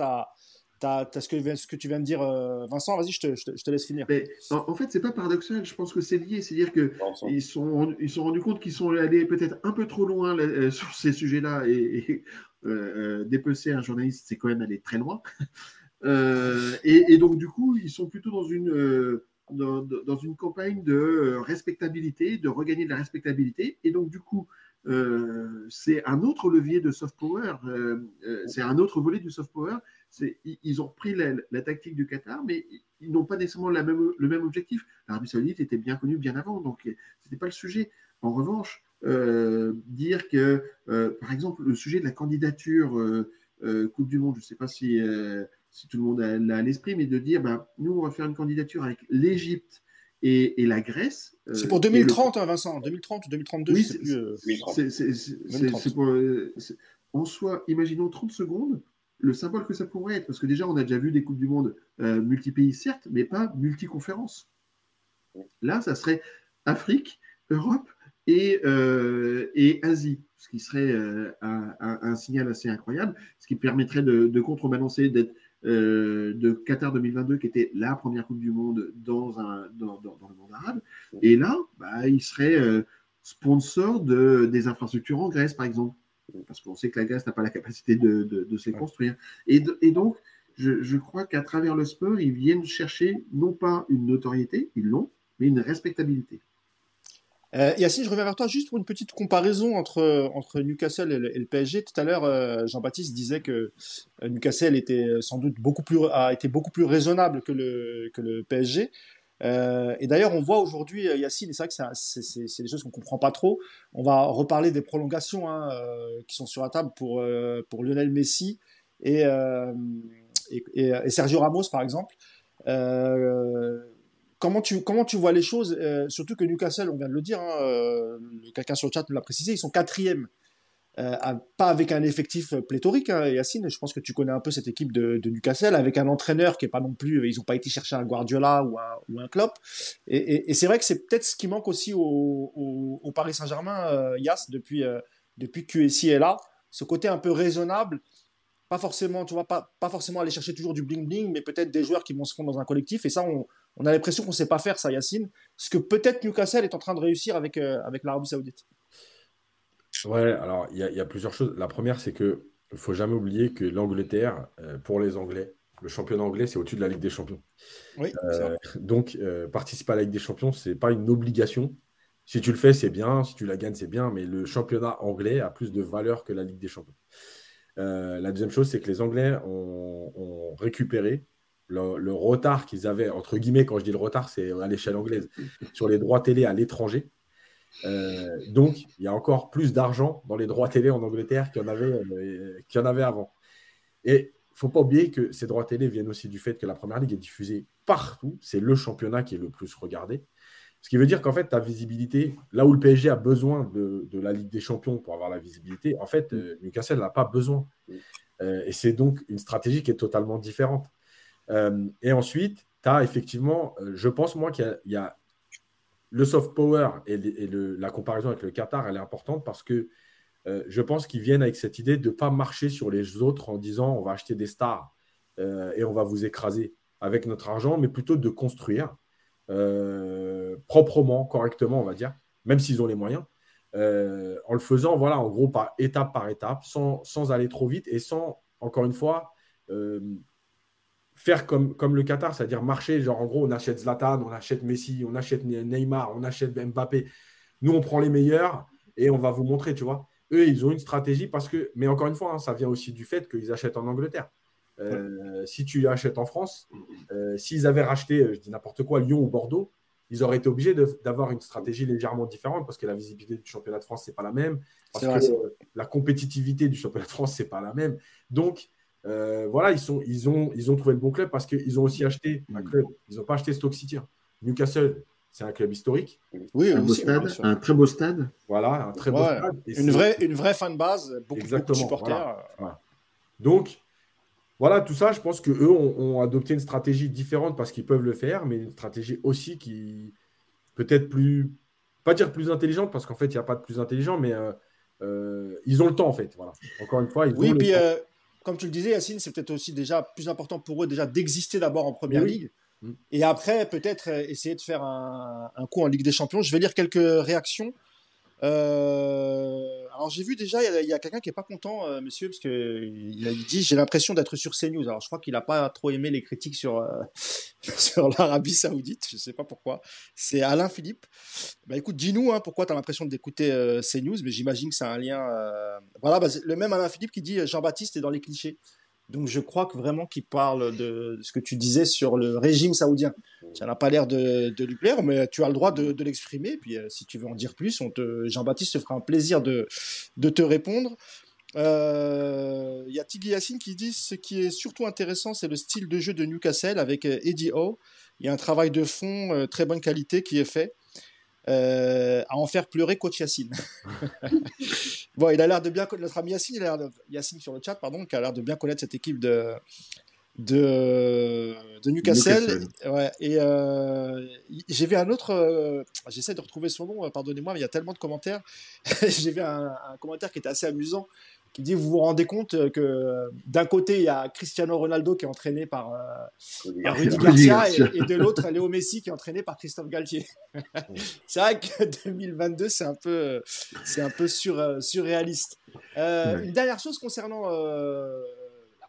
tu as ce, que, ce que tu viens de dire, euh, Vincent. Vas-y, je te, je, te, laisse finir. Mais, en, fait, c'est pas paradoxal. Je pense que c'est lié. C'est-à-dire qu'ils sont, ils sont rendus compte qu'ils sont allés peut-être un peu trop loin euh, sur ces sujets-là et, euh, dépecer un journaliste, c'est quand même aller très loin. et, donc, du coup, ils sont plutôt dans une. Dans, dans, une campagne de respectabilité, de regagner de la respectabilité. Et donc, du coup, c'est un autre levier de soft power, c'est un autre volet du soft power ils ont repris la, tactique du Qatar, mais ils n'ont pas nécessairement la même, le même objectif. L'Arabie Saoudite était bien connue bien avant, donc ce n'était pas le sujet. En revanche, euh, dire que, euh, par exemple, le sujet de la candidature euh, Coupe du Monde, je ne sais pas si, si, tout le monde l'a à l'esprit, mais de dire, ben, nous, on va faire une candidature avec l'Égypte et, la Grèce. c'est pour 2030, hein, Vincent, 2030 ou 2032, oui, c'est pour. en soi, imaginons 30 secondes le symbole que ça pourrait être, parce que déjà, on a déjà vu des Coupes du Monde euh, multi-pays, certes, mais pas multi-conférences. Là, ça serait Afrique, Europe et, euh, et Asie, ce qui serait euh, un, signal assez incroyable, ce qui permettrait de, contrebalancer d'être de Qatar 2022, qui était la première Coupe du Monde dans, un, dans, le monde arabe. Et là, bah, il serait sponsor de, des infrastructures en Grèce, par exemple parce qu'on sait que la Grèce n'a pas la capacité de, de, se les construire. Et, et donc, je, je crois qu'à travers le sport, ils viennent chercher non pas une notoriété, ils l'ont, mais une respectabilité. Euh, Yacine, je reviens vers toi juste pour une petite comparaison entre, entre Newcastle et le, PSG. Tout à l'heure, euh, Jean-Baptiste disait que euh, Newcastle était sans doute beaucoup plus, a été beaucoup plus raisonnable que le, que le PSG. Euh, et d'ailleurs, on voit aujourd'hui, euh, Yacine, c'est vrai que c'est des choses qu'on comprend pas trop. On va reparler des prolongations hein, euh, qui sont sur la table pour, Lionel Messi et, et, Sergio Ramos, par exemple. comment, tu, comment tu vois les choses Surtout que Newcastle, on vient de le dire, hein, quelqu'un sur le chat nous l'a précisé, ils sont quatrième euh, pas avec un effectif pléthorique, hein, Yacine. Je pense que tu connais un peu cette équipe de, Newcastle, avec un entraîneur qui est pas non plus. Ils n'ont pas été chercher un Guardiola ou un, ou Klopp. Et, c'est vrai que c'est peut-être ce qui manque aussi au, Paris Saint-Germain, euh, depuis, euh, que QSI est là. Ce côté un peu raisonnable. Pas forcément, tu vois, pas, forcément aller chercher toujours du bling-bling, mais peut-être des joueurs qui vont se fondre dans un collectif. Et ça, on, a l'impression qu'on ne sait pas faire ça, Yacine. Ce que peut-être Newcastle est en train de réussir avec l'Arabie Saoudite. Ouais, alors il y, a plusieurs choses. La première, c'est que ne faut jamais oublier que l'Angleterre, euh, pour les Anglais, le championnat anglais, c'est au-dessus de la Ligue des Champions. Oui, euh, donc, euh, participer à la Ligue des Champions, ce n'est pas une obligation. Si tu le fais, c'est bien. Si tu la gagnes, c'est bien. Mais le championnat anglais a plus de valeur que la Ligue des Champions. la deuxième chose, c'est que les Anglais ont, récupéré le, retard qu'ils avaient, entre guillemets, quand je dis le retard, c'est à l'échelle anglaise, sur les droits télé à l'étranger. Euh, donc, il y a encore plus d'argent dans les droits télé en Angleterre qu'il y en avait, euh, y en avait avant. Et il ne faut pas oublier que ces droits télé viennent aussi du fait que la Première Ligue est diffusée partout. C'est le championnat qui est le plus regardé. Ce qui veut dire qu'en fait, ta visibilité, là où le PSG a besoin de, la Ligue des Champions pour avoir la visibilité, en fait, euh, Newcastle n'a pas besoin. et c'est donc une stratégie qui est totalement différente. et ensuite, tu as effectivement, je pense moi qu'il y, a le soft power et, la comparaison avec le Qatar, elle est importante parce que euh, je pense qu'ils viennent avec cette idée de ne pas marcher sur les autres en disant on va acheter des stars euh, et on va vous écraser avec notre argent, mais plutôt de construire euh, proprement, correctement, on va dire, même s'ils ont les moyens, en le faisant, voilà, en gros, étape par étape, sans, sans aller trop vite et sans, encore une fois, faire comme, comme le Qatar, c'est-à-dire marcher, genre en gros, on achète Zlatan, on achète Messi, on achète Neymar, on achète Mbappé. Nous, on prend les meilleurs et on va vous montrer, tu vois. Eux, ils ont une stratégie parce que, mais encore une fois, hein, ça vient aussi du fait qu'ils achètent en Angleterre. Euh, si tu achètes en France, euh, s'ils avaient racheté, euh, je dis n'importe quoi, Lyon ou Bordeaux, ils auraient été obligés d'avoir une stratégie légèrement différente parce que la visibilité du championnat de France, c'est pas la même. Parce que la compétitivité du championnat de France, c'est pas la même. Donc, euh, voilà, ils, sont, ils, ont, ils ont trouvé le bon club parce qu'ils ont aussi acheté un club. Ils n'ont pas acheté Stoke City. Hein. Newcastle, c'est un club historique. Oui, un, un très beau stade. Voilà, un très beau stade. une, vraie, une vraie fan base, beaucoup, de supporters. Donc, voilà, tout ça, je pense qu'eux ont, ont adopté une stratégie différente parce qu'ils peuvent le faire, mais une stratégie aussi qui peut-être plus, pas dire plus intelligente parce qu'en fait, il n'y a pas de plus intelligent, mais euh, euh, ils ont le temps en fait. Voilà. Encore une fois, ils oui, puis comme tu le disais, Yacine, c'est peut-être aussi déjà plus important pour eux déjà d'exister d'abord en première ligue. Mm. Et après, peut-être euh, essayer de faire un, un, coup en Ligue des Champions. Je vais lire quelques réactions. Euh, alors j'ai vu déjà, il y a, quelqu'un qui est pas content, euh, monsieur, parce que il dit j'ai l'impression d'être sur CNews. Alors je crois qu'il a pas trop aimé les critiques sur euh, sur l'Arabie Saoudite. Je sais pas pourquoi. C'est Alain Philippe. Bah écoute, dis-nous hein, pourquoi tu as l'impression d'écouter CNews, mais j'imagine que c'est un lien. Voilà, bah, le même Alain Philippe qui dit Jean-Baptiste est dans les clichés. Donc je crois que vraiment qu'il parle de, ce que tu disais sur le régime saoudien. Ça n'a pas l'air de, lui plaire, mais tu as le droit de, l'exprimer. Puis euh, si tu veux en dire plus, Jean-Baptiste se fera un plaisir de, te répondre. Euh, il y a Tigui Yassine qui dit ce qui est surtout intéressant, c'est le style de jeu de Newcastle avec euh, Eddie Howe. Il y a un travail de fond très bonne qualité qui est fait. Euh, à en faire pleurer coach Yacine. bon, il a l'air de bien connaître notre ami Yacine, il a l'air Yacine sur le chat, pardon, qui a l'air de bien connaître cette équipe de de, de Newcastle. Ouais, et euh, j'ai vu un autre, euh, j'essaie de retrouver son nom, pardonnez-moi, mais il y a tellement de commentaires. j'ai vu un, un, commentaire qui était assez amusant qui dit vous vous rendez compte que d'un côté il y a Cristiano Ronaldo qui est entraîné par, euh, Rudy Garcia et, de l'autre Léo Messi qui est entraîné par Christophe Galtier. c'est vrai que 2022 c'est un peu c'est un peu sur, euh, surréaliste. Euh, Une dernière chose concernant euh,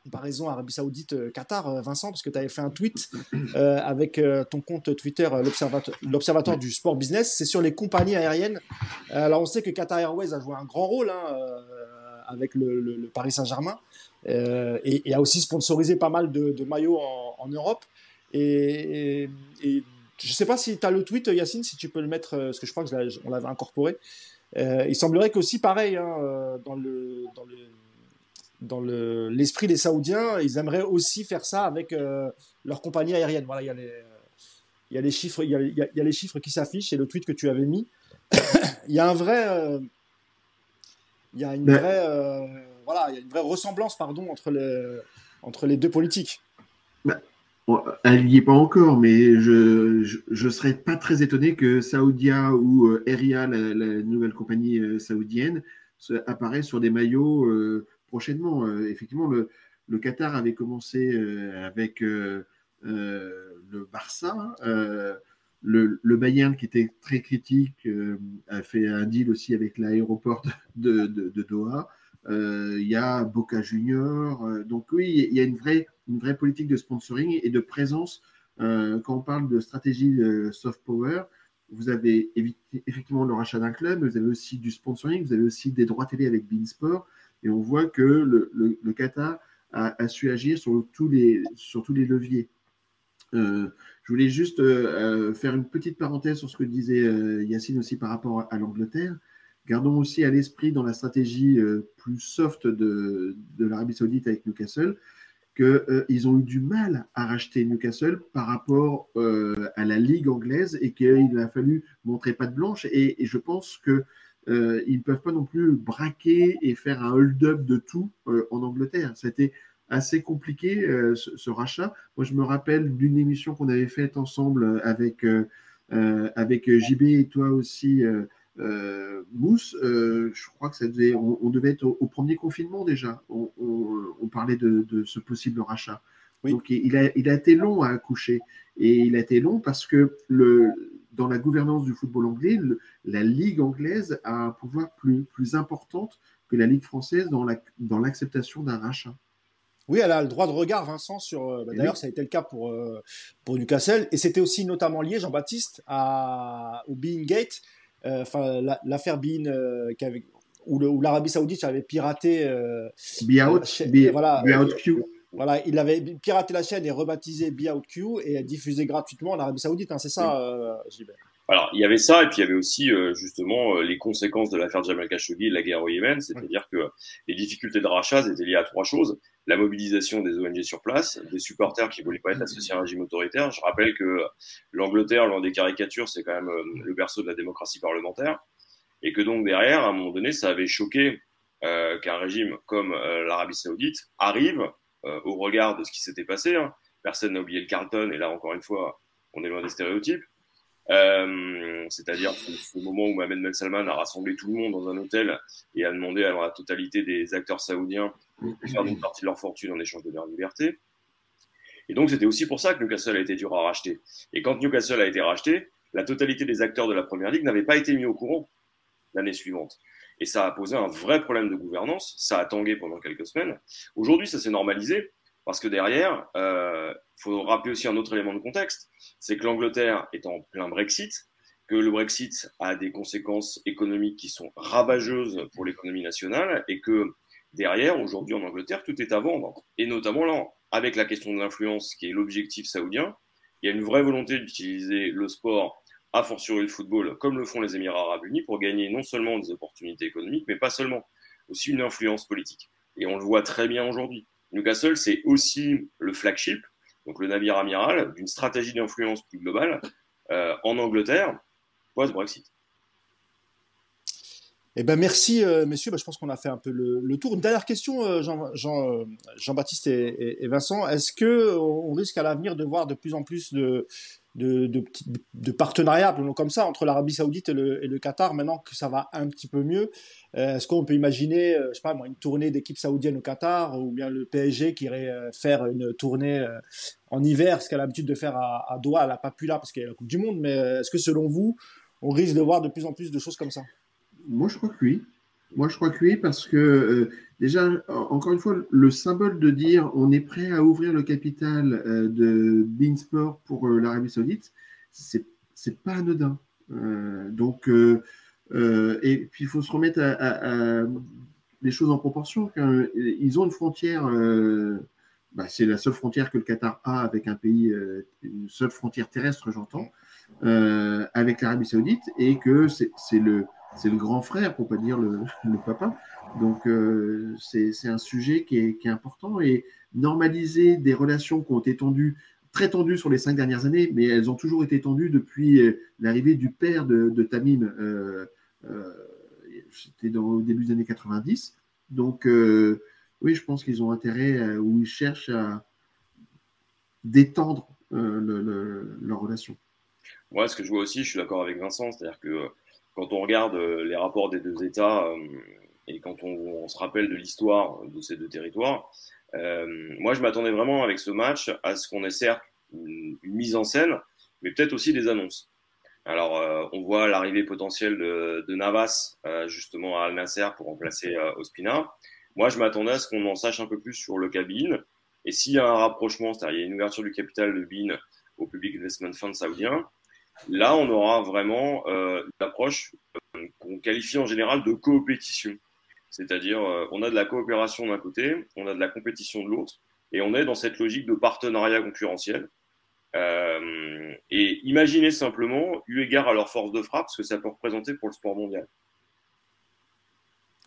comparaison Arabie Saoudite Qatar Vincent parce que tu avais fait un tweet avec ton compte Twitter l'observateur du sport business c'est sur les compagnies aériennes. alors on sait que Qatar Airways a joué un grand rôle hein, avec le, Paris Saint-Germain euh, et, a aussi sponsorisé pas mal de, maillots en, Europe. Et, je ne sais pas si tu as le tweet, Yacine, si tu peux le mettre, euh, parce que je crois qu'on l'avait incorporé. Euh, il semblerait qu'aussi, pareil, hein. Dans le dans l'esprit des Saoudiens, ils aimeraient aussi faire ça avec leur compagnie aérienne. Voilà, il y a les, il y a les chiffres, il y a, il y a les chiffres qui s'affichent et le tweet que tu avais mis. il y a un vrai, il y a une, vraie, euh, voilà, il y a une vraie ressemblance pardon, entre, les, entre les deux politiques. Bah, elle n'y est pas encore, mais je ne serais pas très étonné que Saoudia ou euh, Eria, la, nouvelle compagnie euh, saoudienne, apparaissent sur des maillots prochainement. effectivement, le, Qatar avait commencé avec le Barça le, Bayern, qui était très critique, euh, a fait un deal aussi avec l'aéroport de, Doha. Euh, il y a Boca Junior. Euh, donc oui, il y a une vraie, politique de sponsoring et de présence. quand on parle de stratégie soft power, vous avez effectivement le rachat d'un club, vous avez aussi du sponsoring, vous avez aussi des droits télé avec Beansport. Et on voit que le, Qatar a, su agir sur tous les, sur tous les leviers. je voulais juste faire une petite parenthèse sur ce que disait Yacine aussi par rapport à l'Angleterre. Gardons aussi à l'esprit dans la stratégie plus soft de, de l'Arabie Saoudite avec Newcastle qu'ils euh, ont eu du mal à racheter Newcastle par rapport euh, à la Ligue anglaise et qu'il a fallu montrer patte blanche. Et, je pense qu'ils euh, ne peuvent pas non plus braquer et faire un hold-up de tout en Angleterre. C'était assez compliqué ce, rachat. Moi, je me rappelle d'une émission qu'on avait faite ensemble avec, avec JB et toi aussi. Euh, Mousse, euh, je crois que ça devait, on, devait être au, premier confinement déjà. On, parlait de, ce possible rachat. Donc il a, il a été long à accoucher. Et il a été long parce que le, dans la gouvernance du football anglais, la Ligue anglaise a un pouvoir plus, plus important que la Ligue française dans l'acceptation dans d'un rachat. Oui, elle a le droit de regard, Vincent, sur. Euh, bah, d'ailleurs, ça a été le cas pour, pour Newcastle. Et c'était aussi notamment lié, Jean-Baptiste, au Being Gate, euh, enfin l'affaire Bean euh, où l'Arabie Saoudite avait piraté euh, voilà, Q. Voilà, il avait piraté la chaîne et rebaptisé Be Out Q et diffusé gratuitement en Arabie Saoudite. Hein, c'est ça, Alors, il y avait ça, et puis il y avait aussi justement les conséquences de l'affaire Jamal Khashoggi et de la guerre au Yémen, c'est-à-dire que les difficultés de rachat étaient liées à trois choses la mobilisation des ONG sur place, des supporters qui voulaient pas être associés à un régime autoritaire. Je rappelle que l'Angleterre, loin des caricatures, c'est quand même euh, le berceau de la démocratie parlementaire, et que donc derrière, à un moment donné, ça avait choqué euh, qu'un régime comme euh, l'Arabie Saoudite arrive au regard de ce qui s'était passé. Hein. Personne n'a oublié le Carlton, et là encore une fois, on est loin des stéréotypes. c'est-à-dire ce moment où Mohamed Ben Salman a rassemblé tout le monde dans un hôtel et a demandé à la totalité des acteurs saoudiens de faire une partie de leur fortune en échange de leur liberté. Et donc, c'était aussi pour ça que Newcastle a été dur à racheter. Et quand Newcastle a été racheté, la totalité des acteurs de la première ligue n'avaient pas été mis au courant l'année suivante. Et ça a posé un vrai problème de gouvernance. Ça a tangué pendant quelques semaines. Aujourd'hui, ça s'est normalisé parce que derrière, il euh, faut rappeler aussi un autre élément de contexte c'est que l'Angleterre est en plein Brexit, que le Brexit a des conséquences économiques qui sont ravageuses pour l'économie nationale et que Derrière, aujourd'hui en Angleterre, tout est à vendre. Et notamment là, avec la question de l'influence qui est l'objectif saoudien, il y a une vraie volonté d'utiliser le sport, à fortiori le football, comme le font les Émirats arabes unis, pour gagner non seulement des opportunités économiques, mais pas seulement, aussi une influence politique. Et on le voit très bien aujourd'hui. Newcastle, c'est aussi le flagship, donc le navire amiral, d'une stratégie d'influence plus globale euh, en Angleterre post-Brexit. Eh ben merci, euh, messieurs. Ben, je pense qu'on a fait un peu le, tour. Une dernière question, euh, Jean, Jean, Jean-Baptiste et, Vincent. Est-ce que on risque à l'avenir de voir de plus en plus de, de, de, de partenariats comme ça entre l'Arabie Saoudite et le, et le, Qatar maintenant que ça va un petit peu mieux Est-ce qu'on peut imaginer, je sais pas moi, une tournée d'équipe saoudienne au Qatar ou bien le PSG qui irait faire une tournée en hiver, ce qu'elle a l'habitude de faire à, à Doha, elle n'a pas parce qu'il y a la Coupe du Monde. Mais est-ce que selon vous, on risque de voir de plus en plus de choses comme ça? Moi, je crois que oui. Moi, je crois que oui, parce que euh, déjà, encore une fois, le symbole de dire on est prêt à ouvrir le capital euh, de Beansport pour euh, l'Arabie Saoudite, c'est c'est pas anodin. donc, et puis il faut se remettre à, les choses en proportion. Ils ont une frontière. Bah, c'est la seule frontière que le Qatar a avec un pays, une seule frontière terrestre, j'entends, avec l'Arabie Saoudite, et que c'est le c'est le grand frère, pour pas dire le, papa. Donc euh, c'est un sujet qui est, important et normaliser des relations qui ont été tendues, très tendues sur les cinq dernières années, mais elles ont toujours été tendues depuis euh, l'arrivée du père de, Tamim. Euh, c'était au début des années 90. Donc oui, je pense qu'ils ont intérêt ou ils cherchent à détendre leur relation. Ce que je vois aussi, je suis d'accord avec Vincent, c'est-à-dire que quand on regarde euh, les rapports des deux États euh, et quand on, se rappelle de l'histoire de ces deux territoires, euh, moi je m'attendais vraiment avec ce match à ce qu'on ait certes une, mise en scène, mais peut-être aussi des annonces. Alors, on voit l'arrivée potentielle de, Navas, justement, à Al Nasser pour remplacer Ospina. Moi, je m'attendais à ce qu'on en sache un peu plus sur le cabine. Et s'il y a un rapprochement, c'est-à-dire il y a une ouverture du capital de BIN au Public Investment Fund saoudien, Là, on aura vraiment euh, une approche euh, qu'on qualifie en général de coopétition. C'est-à-dire, euh, on a de la coopération d'un côté, on a de la compétition de l'autre, et on est dans cette logique de partenariat concurrentiel. et imaginez simplement, eu égard à leur force de frappe, ce que ça peut représenter pour le sport mondial.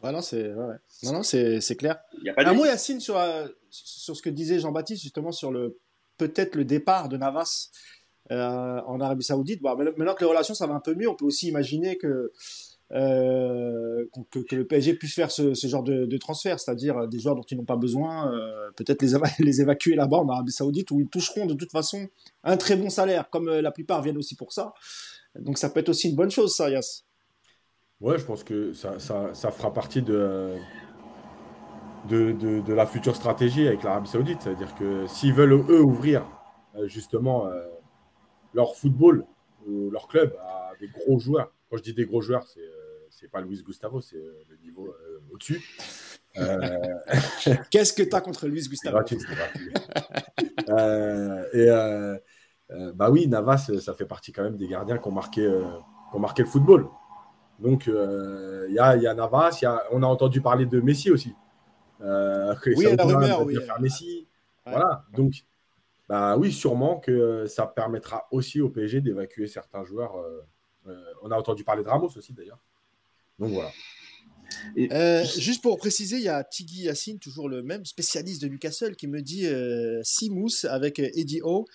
Ouais, non, c'est ouais, non, non, c'est clair. Y a pas Un mot, Yacine, sur, sur ce que disait Jean-Baptiste, justement, sur le peut-être le départ de Navas euh, en Arabie Saoudite. Bon, maintenant que les relations ça va un peu mieux, on peut aussi imaginer que euh, que, le PSG puisse faire ce, genre de, transfert, c'est-à-dire des joueurs dont ils n'ont pas besoin, euh, peut-être les, les évacuer là-bas en Arabie Saoudite où ils toucheront de toute façon un très bon salaire, comme la plupart viennent aussi pour ça. Donc ça peut être aussi une bonne chose, ça, Yas. Ouais, je pense que ça, ça, fera partie de, de, de, la future stratégie avec l'Arabie Saoudite. C'est-à-dire que s'ils veulent, eux, ouvrir justement leur football ou leur club à des gros joueurs. Quand je dis des gros joueurs, c'est c'est pas Luis Gustavo, c'est euh, le niveau euh, au-dessus. Euh, Qu'est-ce que tu as contre Luis Gustavo Et bah oui, Navas, ça fait partie quand même des gardiens qui ont marqué, qui ont marqué le football. Donc il y, a, y, a, Navas, y a, on a entendu parler de Messi aussi. oui, la rumeur, oui. Faire Messi. Voilà. Donc bah oui, sûrement que ça permettra aussi au PSG d'évacuer certains joueurs. Euh, euh, on a entendu parler de Ramos aussi d'ailleurs. Donc voilà. Euh, juste pour préciser, il y a Tiggy Yassine, toujours le même spécialiste de Newcastle, qui me dit euh, Simous avec Eddie O.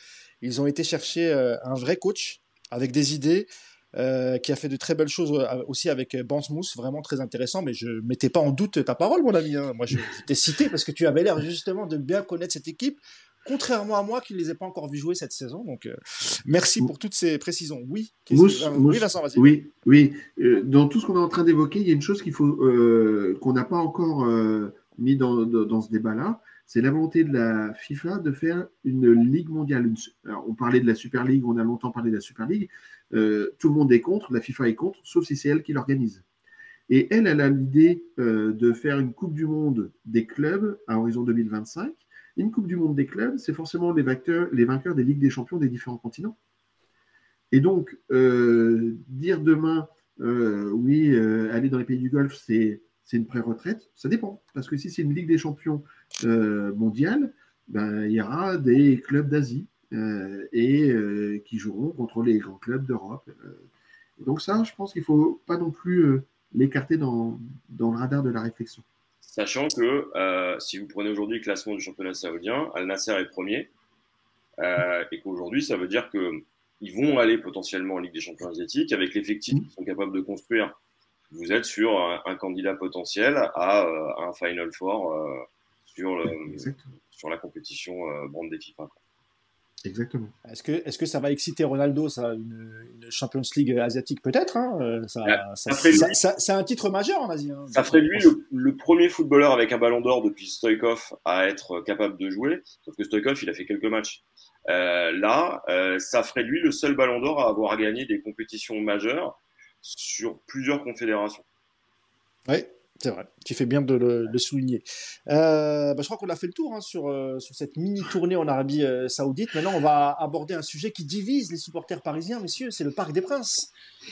Ils ont été chercher un vrai coach avec des idées. qui a fait de très belles choses aussi avec Bansmouth, vraiment très intéressant, mais je ne mettais pas en doute ta parole, mon ami. Hein. Moi, je, je t'ai cité parce que tu avais l'air justement de bien connaître cette équipe contrairement à moi qui ne les ai pas encore vus jouer cette saison. Donc, euh, merci pour toutes ces précisions. Oui, oui Vincent, vas-y. Oui, oui. Euh, dans tout ce qu'on est en train d'évoquer, il y a une chose qu'il faut euh, qu'on n'a pas encore mis dans, dans, ce débat-là, c'est la volonté de la FIFA de faire une ligue mondiale. Alors, on parlait de la Super League, on a longtemps parlé de la Super League. tout le monde est contre, la FIFA est contre, sauf si c'est elle qui l'organise. Et elle, elle a l'idée de faire une Coupe du Monde des clubs à horizon 2025 une Coupe du Monde des clubs, c'est forcément les vainqueurs, des Ligues des Champions des différents continents. Et donc, euh, dire demain, euh, oui, euh, aller dans les pays du Golfe, c'est une pré-retraite, ça dépend. Parce que si c'est une Ligue des Champions mondiale, ben, il y aura des clubs d'Asie qui joueront contre les grands clubs d'Europe. donc ça, je pense qu'il ne faut pas non plus l'écarter dans le radar de la réflexion. Sachant que euh, si vous prenez aujourd'hui le classement du championnat saoudien, Al Nasser est premier, euh, et qu'aujourd'hui, ça veut dire qu'ils vont aller potentiellement en Ligue des champions asiatiques avec l'effectif qu'ils sont capables de construire. Vous êtes sur un, candidat potentiel à, euh, un Final Four sur, le, sur la compétition Brand des FIFA. Exactement. Est-ce que, est que ça va exciter Ronaldo, ça, une, Champions League asiatique peut-être hein euh, C'est un titre majeur en Asie. Hein, ça ferait lui le, premier footballeur avec un ballon d'or depuis Stoikov à être capable de jouer, sauf que Stoikov, il a fait quelques matchs. Euh, là, euh, ça ferait lui le seul ballon d'or à avoir gagné des compétitions majeures sur plusieurs confédérations. Oui, c'est vrai, tu fais bien de le, souligner. Euh, bah, je crois qu'on a fait le tour hein, sur, euh, sur cette mini tournée en Arabie euh, Saoudite. Maintenant, on va aborder un sujet qui divise les supporters parisiens, messieurs, c'est le Parc des Princes.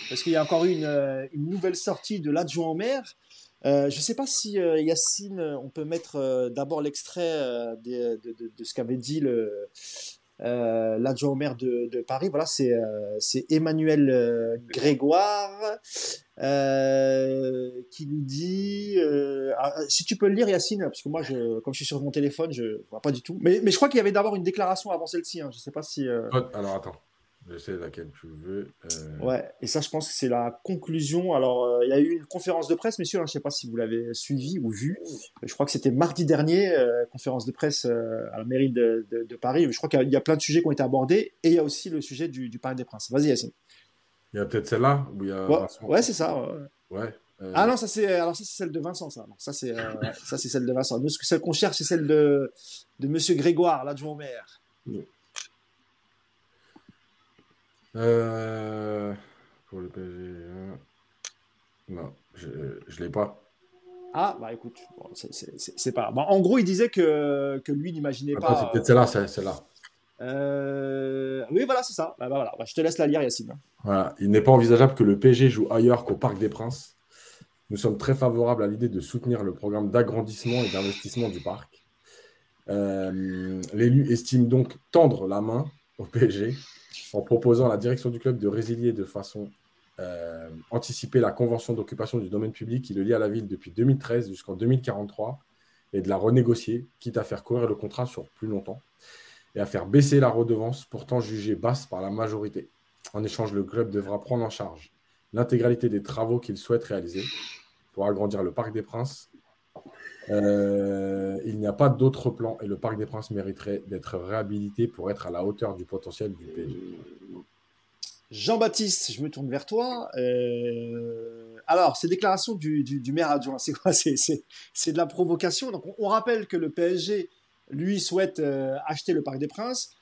Parce qu'il y a encore eu une, une nouvelle sortie de l'adjoint au maire. je ne sais pas si Yacine, on peut mettre d'abord l'extrait de, ce qu'avait dit l'adjoint au maire de, Paris, voilà, c'est Emmanuel Grégoire qui nous dit, ah, si tu peux le lire Yacine, parce que moi, je, comme je suis sur mon téléphone, je vois pas du tout. Mais, mais je crois qu'il y avait d'abord une déclaration avant celle-ci. Hein, je sais pas si. Alors attends. Je sais laquelle tu veux. Euh. Ouais, et ça, je pense que c'est la conclusion. Alors, euh, il y a eu une conférence de presse, messieurs, hein, je ne sais pas si vous l'avez suivi ou vu. Je crois que c'était mardi dernier, euh, conférence de presse à la mairie de, Paris. Je crois qu'il y, a plein de sujets qui ont été abordés et il y a aussi le sujet du, du Parc des Princes. Vas-y, Yacine. Il y a peut-être celle-là Ouais, c'est ça. Ouais. Ah non, ça c'est alors ça c'est celle de Vincent ça. ça c'est ça c'est celle de Vincent. Nous, celle qu'on cherche c'est celle de de Monsieur Grégoire, l'adjoint maire. Euh, pour le PSG. Hein. Non, je ne l'ai pas. Ah, bah écoute, c'est pas grave. en gros, il disait que, que lui n'imaginait pas. C'est peut-être celle-là, c'est celle-là. Euh... Oui, voilà, c'est ça. Bah, bah. Bah, je te laisse la lire, Yacine. Il n'est pas envisageable que le PSG joue ailleurs qu'au Parc des Princes. Nous sommes très favorables à l'idée de soutenir le programme d'agrandissement et d'investissement du parc. Euh, l'élu estime donc tendre la main au PSG en proposant à la direction du club de résilier de façon euh, anticipée la convention d'occupation du domaine public qui le lie à la ville depuis 2013 jusqu'en 2043 et de la renégocier, quitte à faire courir le contrat sur plus longtemps et à faire baisser la redevance pourtant jugée basse par la majorité. En échange, le club devra prendre en charge l'intégralité des travaux qu'il souhaite réaliser pour agrandir le Parc des Princes. Euh, il n'y a pas d'autre plan et le Parc des Princes mériterait d'être réhabilité pour être à la hauteur du potentiel du PSG. Jean-Baptiste, je me tourne vers toi. Euh, alors, ces déclarations du, maire adjoint, c'est quoi? C'est de la provocation. Donc, on, rappelle que le PSG, lui, souhaite euh, acheter le Parc des Princes.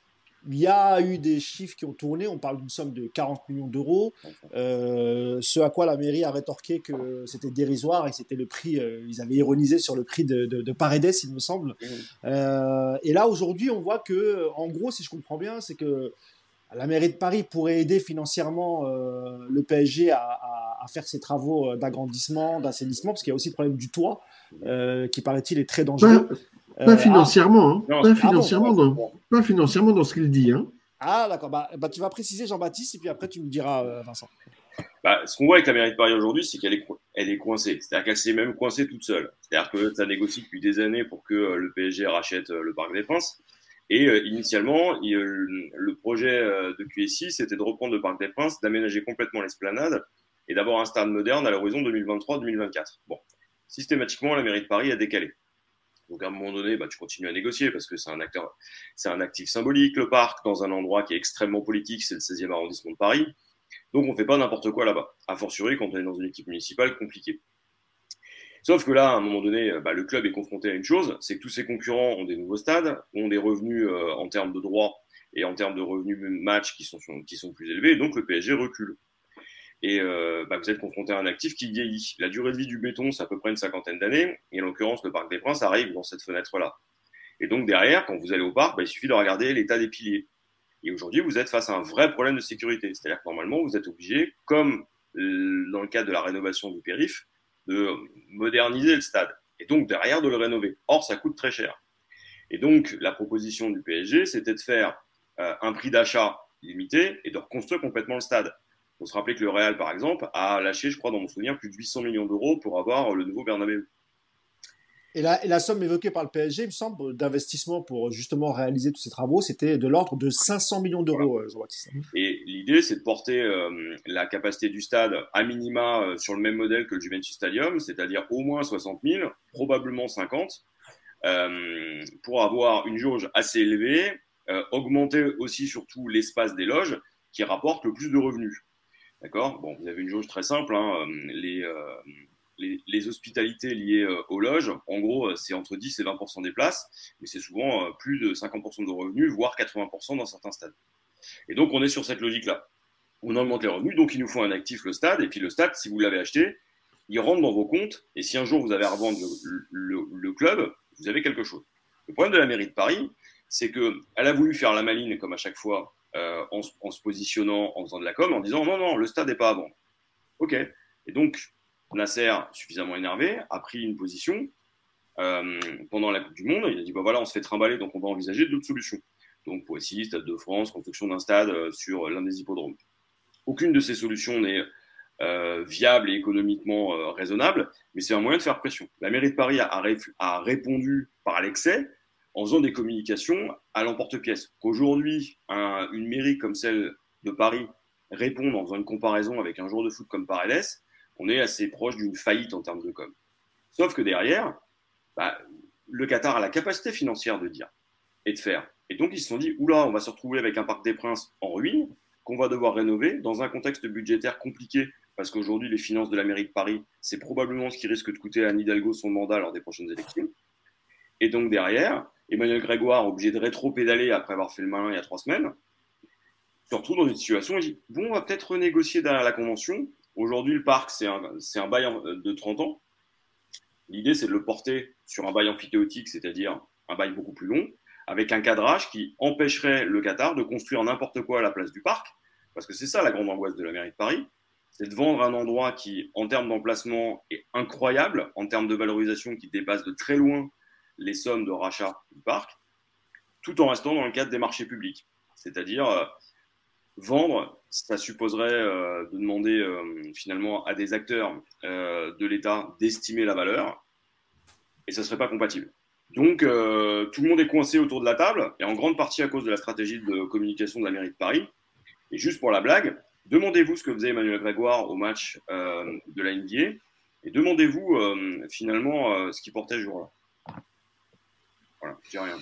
Il y a eu des chiffres qui ont tourné, on parle d'une somme de 40 millions d'euros, euh, ce à quoi la mairie a rétorqué que c'était dérisoire et c'était le prix, euh, ils avaient ironisé sur le prix de, de, Paredes, il me semble. Euh, et là, aujourd'hui, on voit que, en gros, si je comprends bien, c'est que la mairie de Paris pourrait aider financièrement le PSG à, à, à, faire ses travaux d'agrandissement, d'assainissement, parce qu'il y a aussi le problème du toit, qui paraît-il est très dangereux. Pas euh, financièrement, hein. pas, financièrement dans, pas financièrement dans ce qu'il dit. Hein. Ah d'accord, bah, bah, tu vas préciser Jean-Baptiste et puis après tu me diras euh, Vincent. Bah, ce qu'on voit avec la mairie de Paris aujourd'hui, c'est qu'elle est, elle est coincée. C'est-à-dire qu'elle s'est même coincée toute seule. C'est-à-dire que ça négocie depuis des années pour que euh, le PSG rachète le Parc des Princes. Et initialement, le projet de QSI, c'était de reprendre le Parc des Princes, d'aménager complètement l'esplanade et d'avoir un stade moderne à l'horizon 2023-2024. Bon, systématiquement, la mairie de Paris a décalé. Donc à un moment donné, bah, tu continues à négocier parce que c'est un acteur, c'est un actif symbolique, le parc, dans un endroit qui est extrêmement politique, c'est le 16e arrondissement de Paris. Donc on fait pas n'importe quoi là-bas, a fortiori quand on est dans une équipe municipale compliquée. Sauf que là, à un moment donné, bah, le club est confronté à une chose, c'est que tous ses concurrents ont des nouveaux stades, ont des revenus euh, en termes de droits et en termes de revenus match qui sont, plus élevés, donc le PSG recule et euh, bah, vous êtes confronté à un actif qui vieillit. La durée de vie du béton, c'est à peu près une cinquantaine d'années, et en l'occurrence, le Parc des Princes arrive dans cette fenêtre-là. Et donc derrière, quand vous allez au parc, bah, il suffit de regarder l'état des piliers. Et aujourd'hui, vous êtes face à un vrai problème de sécurité. C'est-à-dire que normalement, vous êtes obligé, comme dans le cadre de la rénovation du périph', de moderniser le stade. Et donc derrière, de le rénover. Or, ça coûte très cher. Et donc, la proposition du PSG, c'était de faire euh, un prix d'achat limité et de reconstruire complètement le stade. Faut se rappeler que le Real, par exemple, a lâché, je crois, dans mon souvenir, plus de 800 millions d'euros pour avoir le nouveau Bernabeu. Et la, et la, somme évoquée par le PSG, il me semble, d'investissement pour justement réaliser tous ces travaux, c'était de l'ordre de 500 millions d'euros, euh, Jean-Baptiste. Et l'idée, c'est de porter euh, la capacité du stade à minima euh, sur le même modèle que le Juventus Stadium, c'est-à-dire au moins 60 000, probablement 50, pour avoir une jauge assez élevée, augmenter aussi surtout l'espace des loges qui rapporte le plus de revenus. D'accord? Bon, vous avez une jauge très simple. Hein, euh, les, euh, les, les, hospitalités liées euh, aux loges, en gros, c'est entre 10 et 20% des places, mais c'est souvent plus de 50% de revenus, voire 80% dans certains stades. Et donc, on est sur cette logique-là. On augmente les revenus, donc il nous faut un actif, le stade, et puis le stade, si vous l'avez acheté, il rentre dans vos comptes, et si un jour vous avez à revendre le, le, le club, vous avez quelque chose. Le problème de la mairie de Paris, c'est qu'elle a voulu faire la maline, comme à chaque fois, euh, en, se positionnant, en faisant de la com, en disant non, non, le stade n'est pas à vendre. Ok. Et donc, Nasser, suffisamment énervé, a pris une position euh, pendant la Coupe du Monde. Il a dit bah voilà, on se fait trimballer, donc on va envisager d'autres solutions. Donc, Poissy, Stade de France, construction d'un stade euh, sur l'un des hippodromes. Aucune de ces solutions n'est viable et économiquement raisonnable, mais c'est un moyen de faire pression. La mairie de Paris a, a répondu par l'excès en faisant des communications à l'emporte-pièce. Qu'aujourd'hui, une mairie comme celle de Paris réponde en faisant une comparaison avec un jour de foot comme Paredes, on est assez proche d'une faillite en termes de com. Sauf que derrière, bah, le Qatar a la capacité financière de dire et de faire. Et donc ils se sont dit, oula, on va se retrouver avec un Parc des Princes en ruine, qu'on va devoir rénover dans un contexte budgétaire compliqué, parce qu'aujourd'hui, les finances de la mairie de Paris, c'est probablement ce qui risque de coûter à Anne Hidalgo son mandat lors des prochaines élections. Et donc derrière, Emmanuel Grégoire, obligé de rétro-pédaler après avoir fait le malin il y a trois semaines, se retrouve dans une situation où il dit Bon, on va peut-être renégocier derrière la convention. Aujourd'hui, le parc, c'est un, un, bail de 30 ans. L'idée, c'est de le porter sur un bail amphithéotique, c'est-à-dire un bail beaucoup plus long, avec un cadrage qui empêcherait le Qatar de construire n'importe quoi à la place du parc. Parce que c'est ça la grande angoisse de la mairie de Paris c'est de vendre un endroit qui, en termes d'emplacement, est incroyable, en termes de valorisation qui dépasse de très loin les sommes de rachat du parc, tout en restant dans le cadre des marchés publics. C'est-à-dire vendre, ça supposerait de demander finalement à des acteurs de l'État d'estimer la valeur, et ça ne serait pas compatible. Donc, tout le monde est coincé autour de la table, et en grande partie à cause de la stratégie de communication de la mairie de Paris. Et juste pour la blague, demandez-vous ce que faisait Emmanuel Grégoire au match de la NBA, et demandez-vous euh, finalement euh, ce qu'il portait jour-là. Voilà, je dis rien.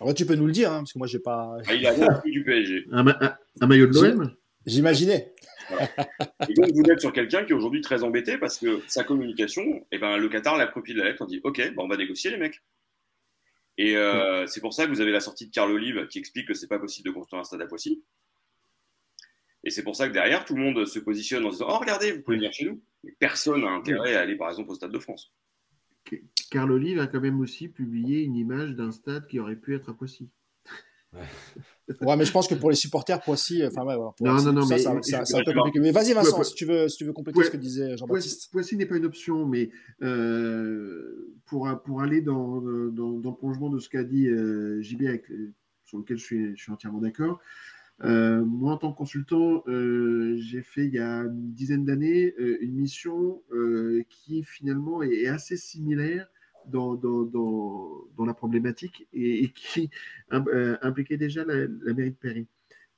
Alors, tu peux nous le dire, hein, parce que moi, j'ai pas. Ah, il a plus du PSG. Un, maillot de l'OM J'imaginais. Et donc, vous êtes sur quelqu'un qui est aujourd'hui très embêté parce que sa communication, eh ben, le Qatar l'a copié de la lettre. On dit Ok, ben, on va négocier, les mecs. Et euh, c'est pour ça que vous avez la sortie de Carl Olive qui explique que c'est pas possible de construire un stade à Poissy. Et c'est pour ça que derrière, tout le monde se positionne en disant Oh, regardez, vous pouvez venir chez nous. Mais personne n'a intérêt à aller, par exemple, au Stade de France. Carl Olive a quand même aussi publié une image d'un stade qui aurait pu être à Poissy. Ouais. mais je pense que pour les supporters, Poissy, enfin, ouais, voilà, non, non, non, ça, mais, ça, c'est un peu compliqué. Mais vas-y, Vincent, si, tu veux, si tu veux compléter ce que disait Jean-Baptiste. Poissy, n'est pas une option, mais euh, pour, pour aller dans, dans, dans, le prolongement de ce qu'a dit euh, JB, avec, sur lequel je suis, je suis entièrement d'accord, euh, moi, en tant que consultant, euh, j'ai fait il y a une dizaine d'années euh, une mission qui finalement est, assez similaire dans, la problématique et, qui impliquait déjà la, mairie de Paris.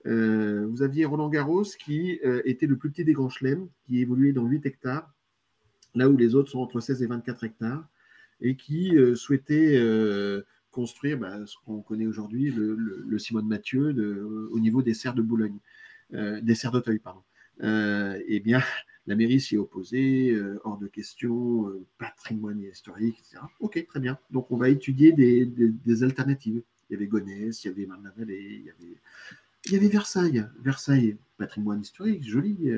vous aviez Roland Garros qui était le plus petit des grands chelems, qui évoluait dans 8 hectares, là où les autres sont entre 16 et 24 hectares, et qui souhaitait construire bah, ce qu'on connaît aujourd'hui, le, Simone Mathieu au niveau des serres de Boulogne, euh, des serres d'Auteuil, pardon. Euh, eh bien, la mairie s'y est opposée, euh, hors de question, patrimoine historique, etc. Ok, très bien. Donc, on va étudier des, alternatives. Il y avait Gonesse, il y avait Marne-la-Vallée, il y avait, Versailles. Versailles, patrimoine historique, joli.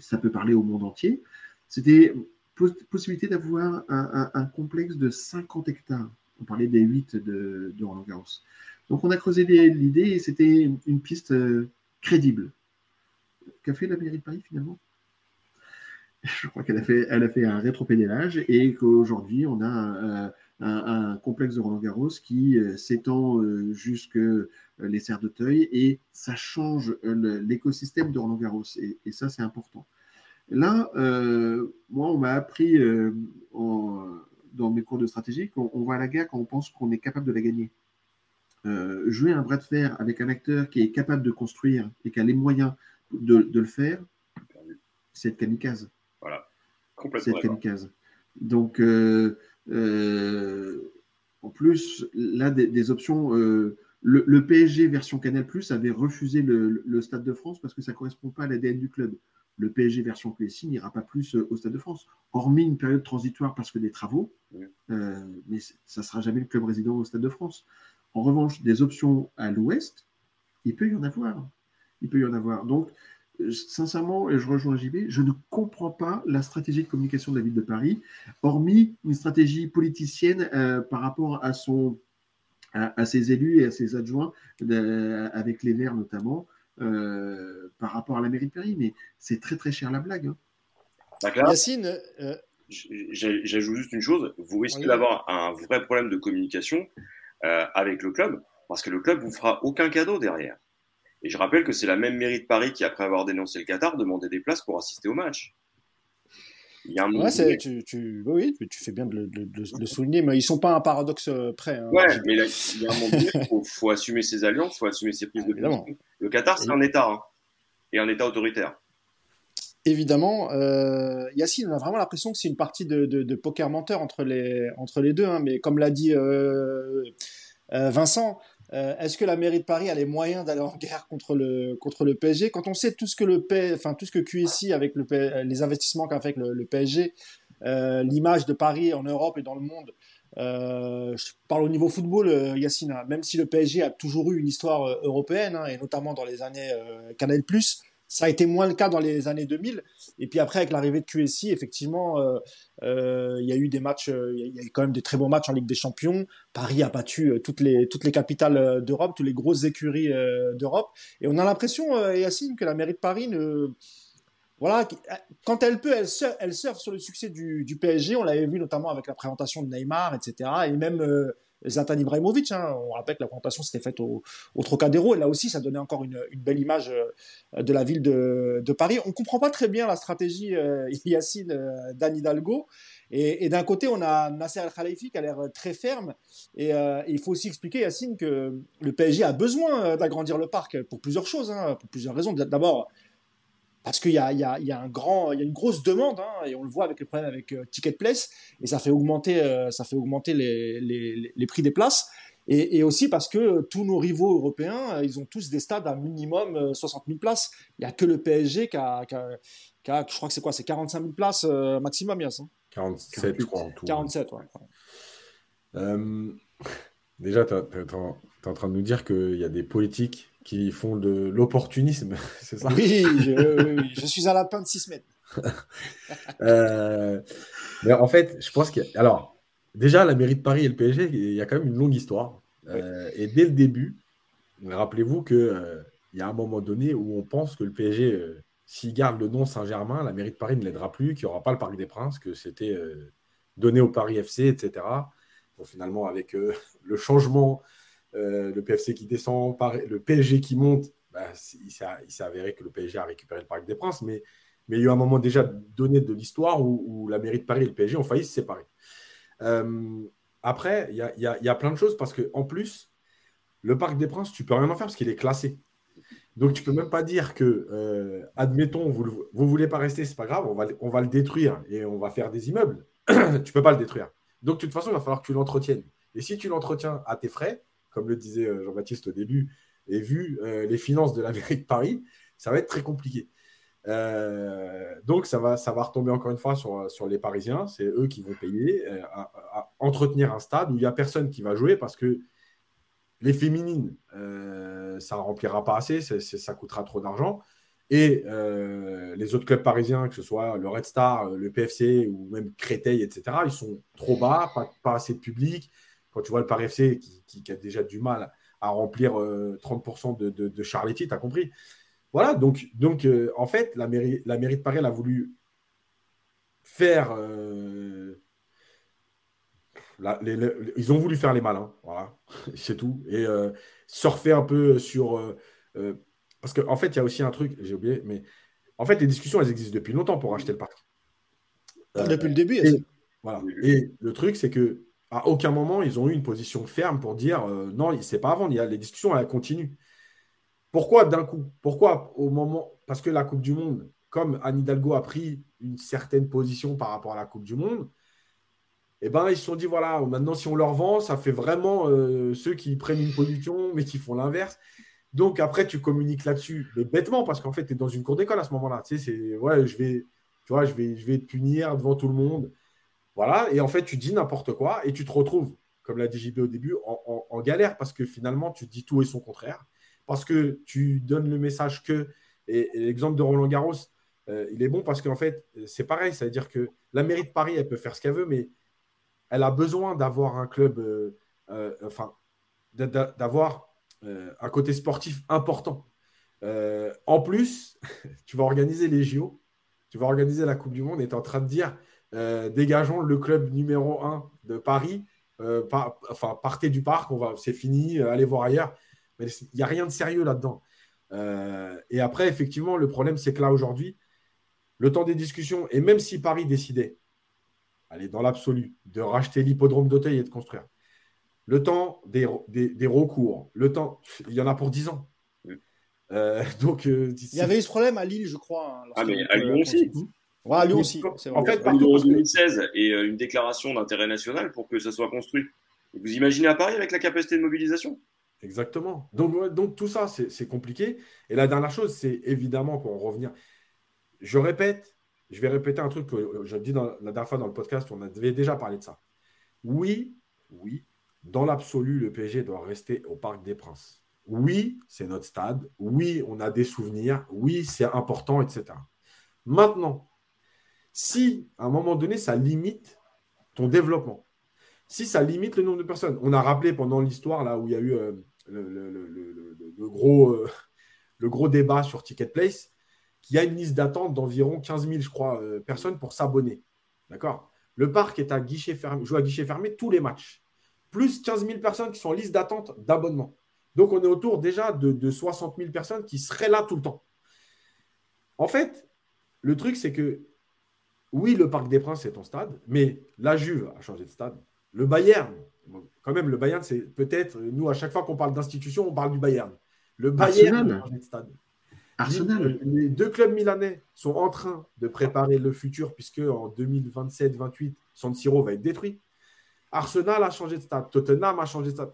ça peut parler au monde entier. C'était possibilité d'avoir un, complexe de 50 hectares on parlait des 8 de, Roland Garros. Donc on a creusé l'idée et c'était une piste euh, crédible. Qu'a fait la mairie de Paris finalement? Je crois qu'elle a fait, a un rétropédalage et qu'aujourd'hui on a un, complexe de Roland Garros qui euh, s'étend euh, jusque les serres d'Auteuil et ça change l'écosystème de Roland Garros et, ça c'est important. Là, moi on m'a appris dans mes cours de stratégie qu'on va à la guerre quand on pense qu'on est capable de la gagner. Euh, jouer un bras de fer avec un acteur qui est capable de construire et qui a les moyens de, le faire, c'est être kamikaze. Voilà, complètement. C'est être kamikaze. Donc, euh, euh, en plus, là, des, options. Le, PSG version Canal Plus avait refusé le, le, Stade de France parce que ça ne correspond pas à l'ADN du club le PSG version QSI n'ira pas plus euh, au Stade de France, hormis une période transitoire parce que des travaux, euh, mais ça ne sera jamais le club résident au Stade de France. En revanche, des options à l'ouest, il peut y en avoir. Il peut y en avoir. Donc, euh, sincèrement, et je rejoins JB, je ne comprends pas la stratégie de communication de la ville de Paris, hormis une stratégie politicienne par rapport à, son, à, ses élus et à ses adjoints, avec les Verts notamment, euh, par rapport à la mairie de Paris, mais c'est très très cher la blague. Hein. Yacine, euh, j'ajoute juste une chose vous risquez d'avoir un vrai problème de communication euh, avec le club, parce que le club vous fera aucun cadeau derrière. Et je rappelle que c'est la même mairie de Paris qui, après avoir dénoncé le Qatar, demandait des places pour assister au match. Il y a un ouais, tu, tu, oui, tu fais bien de le, souligner, mais ils sont pas un paradoxe euh, près. Hein. ouais, mais il y a un moment donné, il faut, assumer ses alliances, il faut assumer ses prises de position. Le Qatar, c'est un État, hein, et un État autoritaire. Évidemment, euh, Yacine, on a vraiment l'impression que c'est une partie de, poker menteur entre les, entre les deux, hein, mais comme l'a dit euh, euh Vincent, euh, est-ce que la mairie de Paris a les moyens d'aller en guerre contre le, contre le PSG Quand on sait tout ce que le enfin tout ce que QSI avec le, les investissements qu'a fait le, PSG, euh, l'image de Paris en Europe et dans le monde. Euh, je parle au niveau football, Yacine. Hein. Même si le PSG a toujours eu une histoire européenne hein, et notamment dans les années Canal+, ça a été moins le cas dans les années 2000. Et puis après, avec l'arrivée de QSI, effectivement, euh, euh, il y a eu des matchs, euh, il y a eu quand même des très bons matchs en Ligue des Champions. Paris a battu toutes les, toutes les capitales d'Europe, toutes les grosses écuries d'Europe. Et on a l'impression, Yacine, que la mairie de Paris ne. Voilà, quand elle peut, elle surfe, sur le succès du PSG. On l'avait vu notamment avec la présentation de Neymar, etc. Et même Zlatan Ibrahimovic. Hein. On rappelle que la présentation s'était faite au, Trocadéro et là aussi ça donnait encore une, belle image de la ville de, Paris. On ne comprend pas très bien la stratégie Yacine d'Anne Hidalgo. Et, d'un côté, on a Nasser Al Khalifi qui a l'air très ferme. Et, il faut aussi expliquer, Yacine, que le PSG a besoin d'agrandir le parc pour plusieurs choses, hein, pour plusieurs raisons. D'abord, parce qu'il y, y, y a, un grand, il y a une grosse demande, hein, et on le voit avec les problèmes avec euh, Ticket Place, et ça fait augmenter, euh, ça fait augmenter les, les, les, prix des places, et, et, aussi parce que tous nos rivaux européens, ils ont tous des stades à minimum 60 euh, 000 places. Il n'y a que le PSG qui a, qui a, qui a je crois que c'est quoi, c'est 45 000 places maximum, Yass. Hein 47, je crois, en tout. 47, ouais. Euh, déjà, tu es, en train de nous dire qu'il y a des politiques qui font de l'opportunisme, c'est ça? Oui, je, je, suis à la fin de six semaines. euh, mais en fait, je pense que. Alors, déjà, la mairie de Paris et le PSG, il y a quand même une longue histoire. Euh, et dès le début, rappelez-vous qu'il euh, y a un moment donné où on pense que le PSG, euh, s'il garde le nom Saint-Germain, la mairie de Paris ne l'aidera plus, qu'il n'y aura pas le Parc des Princes, que c'était donné au Paris FC, etc. Bon, finalement, avec le changement euh, le PFC qui descend, le PSG qui monte, bah, il s'est avéré que le PSG a récupéré le Parc des Princes, mais, il y a eu un moment déjà donné de l'histoire où, la mairie de Paris et le PSG ont failli se séparer. Euh, après, il y a, plein de choses parce qu'en plus, le Parc des Princes, tu peux rien en faire parce qu'il est classé. Donc, tu peux même pas dire que, euh, admettons, vous ne voulez pas rester, c'est pas grave, on va, on va le détruire et on va faire des immeubles. tu peux pas le détruire. Donc, de toute façon, il va falloir que tu l'entretiennes. Et si tu l'entretiens à tes frais, comme le disait euh, Jean-Baptiste au début, et vu euh, les finances de la mairie de Paris, ça va être très compliqué. Euh, donc, ça va, ça va retomber encore une fois sur, sur les Parisiens. C'est eux qui vont payer à, entretenir un stade où il n'y a personne qui va jouer parce que les féminines, ça ne remplira pas assez, ça coûtera trop d'argent. Et les autres clubs parisiens, que ce soit le Red Star, le PFC ou même Créteil, etc., ils sont trop bas, pas, pas assez de public. Quand tu vois le Paris FC qui, a déjà du mal à remplir 30% euh, de, de, Charletti, tu as compris. Voilà, donc, donc euh, en fait, la mairie, la mairie de Paris elle a voulu faire. Euh, ils ont voulu faire les malins, voilà, c'est tout. Et surfer un peu sur. parce qu'en en fait, il y a aussi un truc, j'ai oublié, mais en fait, les discussions, elles existent depuis longtemps pour acheter le parc. depuis le début. voilà. Et le truc, c'est que à aucun moment, ils ont eu une position ferme pour dire euh, non, c'est pas avant, il y a, les discussions, elles continuent. Pourquoi d'un coup Pourquoi au moment. Parce que la Coupe du Monde, comme Anne Hidalgo a pris une certaine position par rapport à la Coupe du Monde, eh ben, ils se sont dit voilà, maintenant, si on leur vend, ça fait vraiment euh, ceux qui prennent une position, mais qui font l'inverse. Donc après, tu communiques là-dessus, mais bêtement, parce qu'en fait, tu es dans une cour d'école à ce moment-là. Tu sais, c'est ouais, je vais, tu vois, je vais, je vais te punir devant tout le monde. Voilà, et en fait, tu dis n'importe quoi et tu te retrouves, comme l'a dit JB au début, en, galère parce que finalement, tu dis tout et son contraire. Parce que tu donnes le message que, et, l'exemple de Roland Garros, euh, il est bon parce qu'en fait, c'est pareil, c'est-à-dire que la mairie de Paris, elle peut faire ce qu'elle veut, mais elle a besoin d'avoir un club, euh, euh, enfin, d'avoir un côté sportif important. en plus, tu vas organiser les JO, tu vas organiser la Coupe du Monde et tu es en train de dire euh, dégageons le club numéro 1 de Paris. Euh, enfin, partez du parc, on va, c'est fini, euh, allez voir ailleurs. Mais il n'y a rien de sérieux là-dedans. et après, effectivement, le problème, c'est que là, aujourd'hui, le temps des discussions, et même si Paris décidait, allez, dans l'absolu, de racheter l'hippodrome d'Auteuil et de construire, le temps des, des, recours, le temps, il y en a pour 10 ans. donc, il y avait eu ce problème à Lille, je crois. Hein, ah, mais à Lyon aussi. Ouais, lui aussi. En fait, partout, 2016 et euh, une déclaration d'intérêt national pour que ça soit construit. Vous imaginez à Paris avec la capacité de mobilisation? Exactement. Donc, donc tout ça, c'est compliqué. Et la dernière chose, c'est évidemment pour revenir. Je répète, je vais répéter un truc que je dis dans, la dernière fois dans le podcast, on avait déjà parlé de ça. Oui, oui, dans l'absolu, le PSG doit rester au Parc des Princes. Oui, c'est notre stade. Oui, on a des souvenirs. Oui, c'est important, etc. Maintenant, si à un moment donné, ça limite ton développement, si ça limite le nombre de personnes, on a rappelé pendant l'histoire là où il y a eu le, gros, débat sur Ticket Place, qu'il y a une liste d'attente d'environ 15 000, je crois, euh, personnes pour s'abonner. D'accord? Le parc est à guichet fermé, joue à guichet fermé tous les matchs. plus 15 000 personnes qui sont en liste d'attente d'abonnement. Donc, on est autour déjà de, de 60 000 personnes qui seraient là tout le temps. En fait, le truc, c'est que oui, le Parc des Princes est ton stade, mais la Juve a changé de stade. Le Bayern, quand même, le Bayern, c'est peut-être, nous, à chaque fois qu'on parle d'institution, on parle du Bayern. Le Bayern a changé de stade. Arsenal. Les deux clubs milanais sont en train de préparer le futur, puisque en 2027-28, San Siro va être détruit. Arsenal a changé de stade, Tottenham a changé de stade.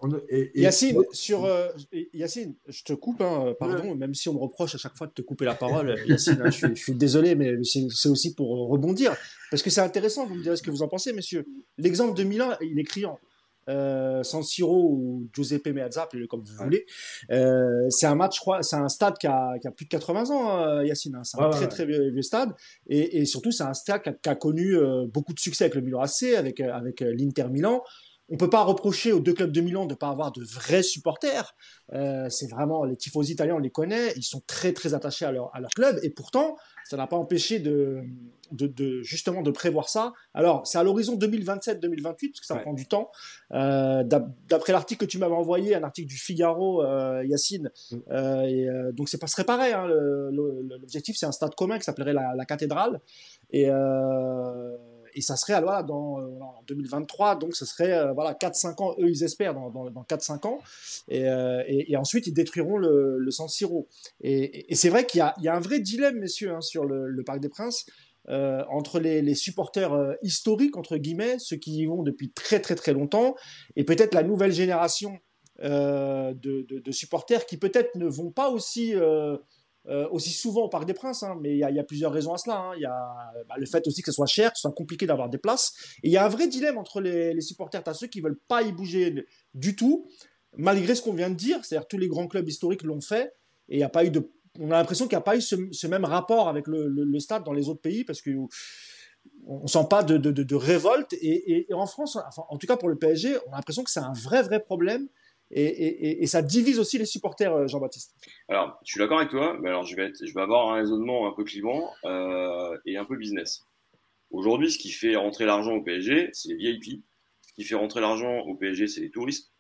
Yacine, sur, euh, Yacine, je te coupe, hein, pardon, même si on me reproche à chaque fois de te couper la parole, Yacine, hein, je, suis, désolé, mais c'est aussi pour rebondir, parce que c'est intéressant, vous me direz ce que vous en pensez, messieurs. L'exemple de Milan, il est criant. Euh, San Siro ou Giuseppe Meazza, appelez-le comme vous voulez. Euh, c'est un match, c'est un stade qui a, plus de 80 ans, hein, Yacine. Hein. c'est un très très vieux, stade, et, surtout c'est un stade qui a, connu euh, beaucoup de succès avec le Milan AC, avec avec l'Inter Milan. On peut pas reprocher aux deux clubs de Milan de pas avoir de vrais supporters. c'est vraiment les tifosi italiens, on les connaît, ils sont très très attachés à leur à leur club, et pourtant ça n'a pas empêché de de, justement de prévoir ça. Alors, c'est à l'horizon 2027-2028, parce que ça prend du temps. Euh, d'après l'article que tu m'avais envoyé, un article du Figaro, euh, Yacine, mm. euh, et, donc c'est pas serait pareil. Hein, L'objectif, c'est un stade commun qui s'appellerait la, cathédrale. Et, et ça serait voilà, dans, en 2023, donc ce serait voilà, 4-5 ans, eux ils espèrent, dans, dans, 4-5 ans. Et, et, ensuite, ils détruiront le, le San Siro. Et, c'est vrai qu'il y, y, a un vrai dilemme, messieurs, hein, sur le, Parc des Princes. Euh, entre les, supporters euh, historiques, entre guillemets, ceux qui y vont depuis très très très longtemps, et peut-être la nouvelle génération euh, de, supporters qui peut-être ne vont pas aussi, aussi souvent au Parc des Princes, hein, mais il y, a plusieurs raisons à cela. Hein. Il y a bah, le fait aussi que ce soit cher, que ce soit compliqué d'avoir des places, et il y a un vrai dilemme entre les, supporters. Tu as ceux qui veulent pas y bouger du tout, malgré ce qu'on vient de dire, c'est-à-dire tous les grands clubs historiques l'ont fait, et il a pas eu de on a l'impression qu'il n'y a pas eu ce, même rapport avec le, stade dans les autres pays parce que on sent pas de, révolte et, en France, en tout cas pour le PSG, on a l'impression que c'est un vrai vrai problème et, ça divise aussi les supporters, euh, Jean-Baptiste. Alors, je suis d'accord avec toi, mais alors je vais, avoir un raisonnement un peu clivant euh, et un peu business. Aujourd'hui, ce qui fait rentrer l'argent au PSG, c'est les VIP. Ce qui fait rentrer l'argent au PSG, c'est les touristes.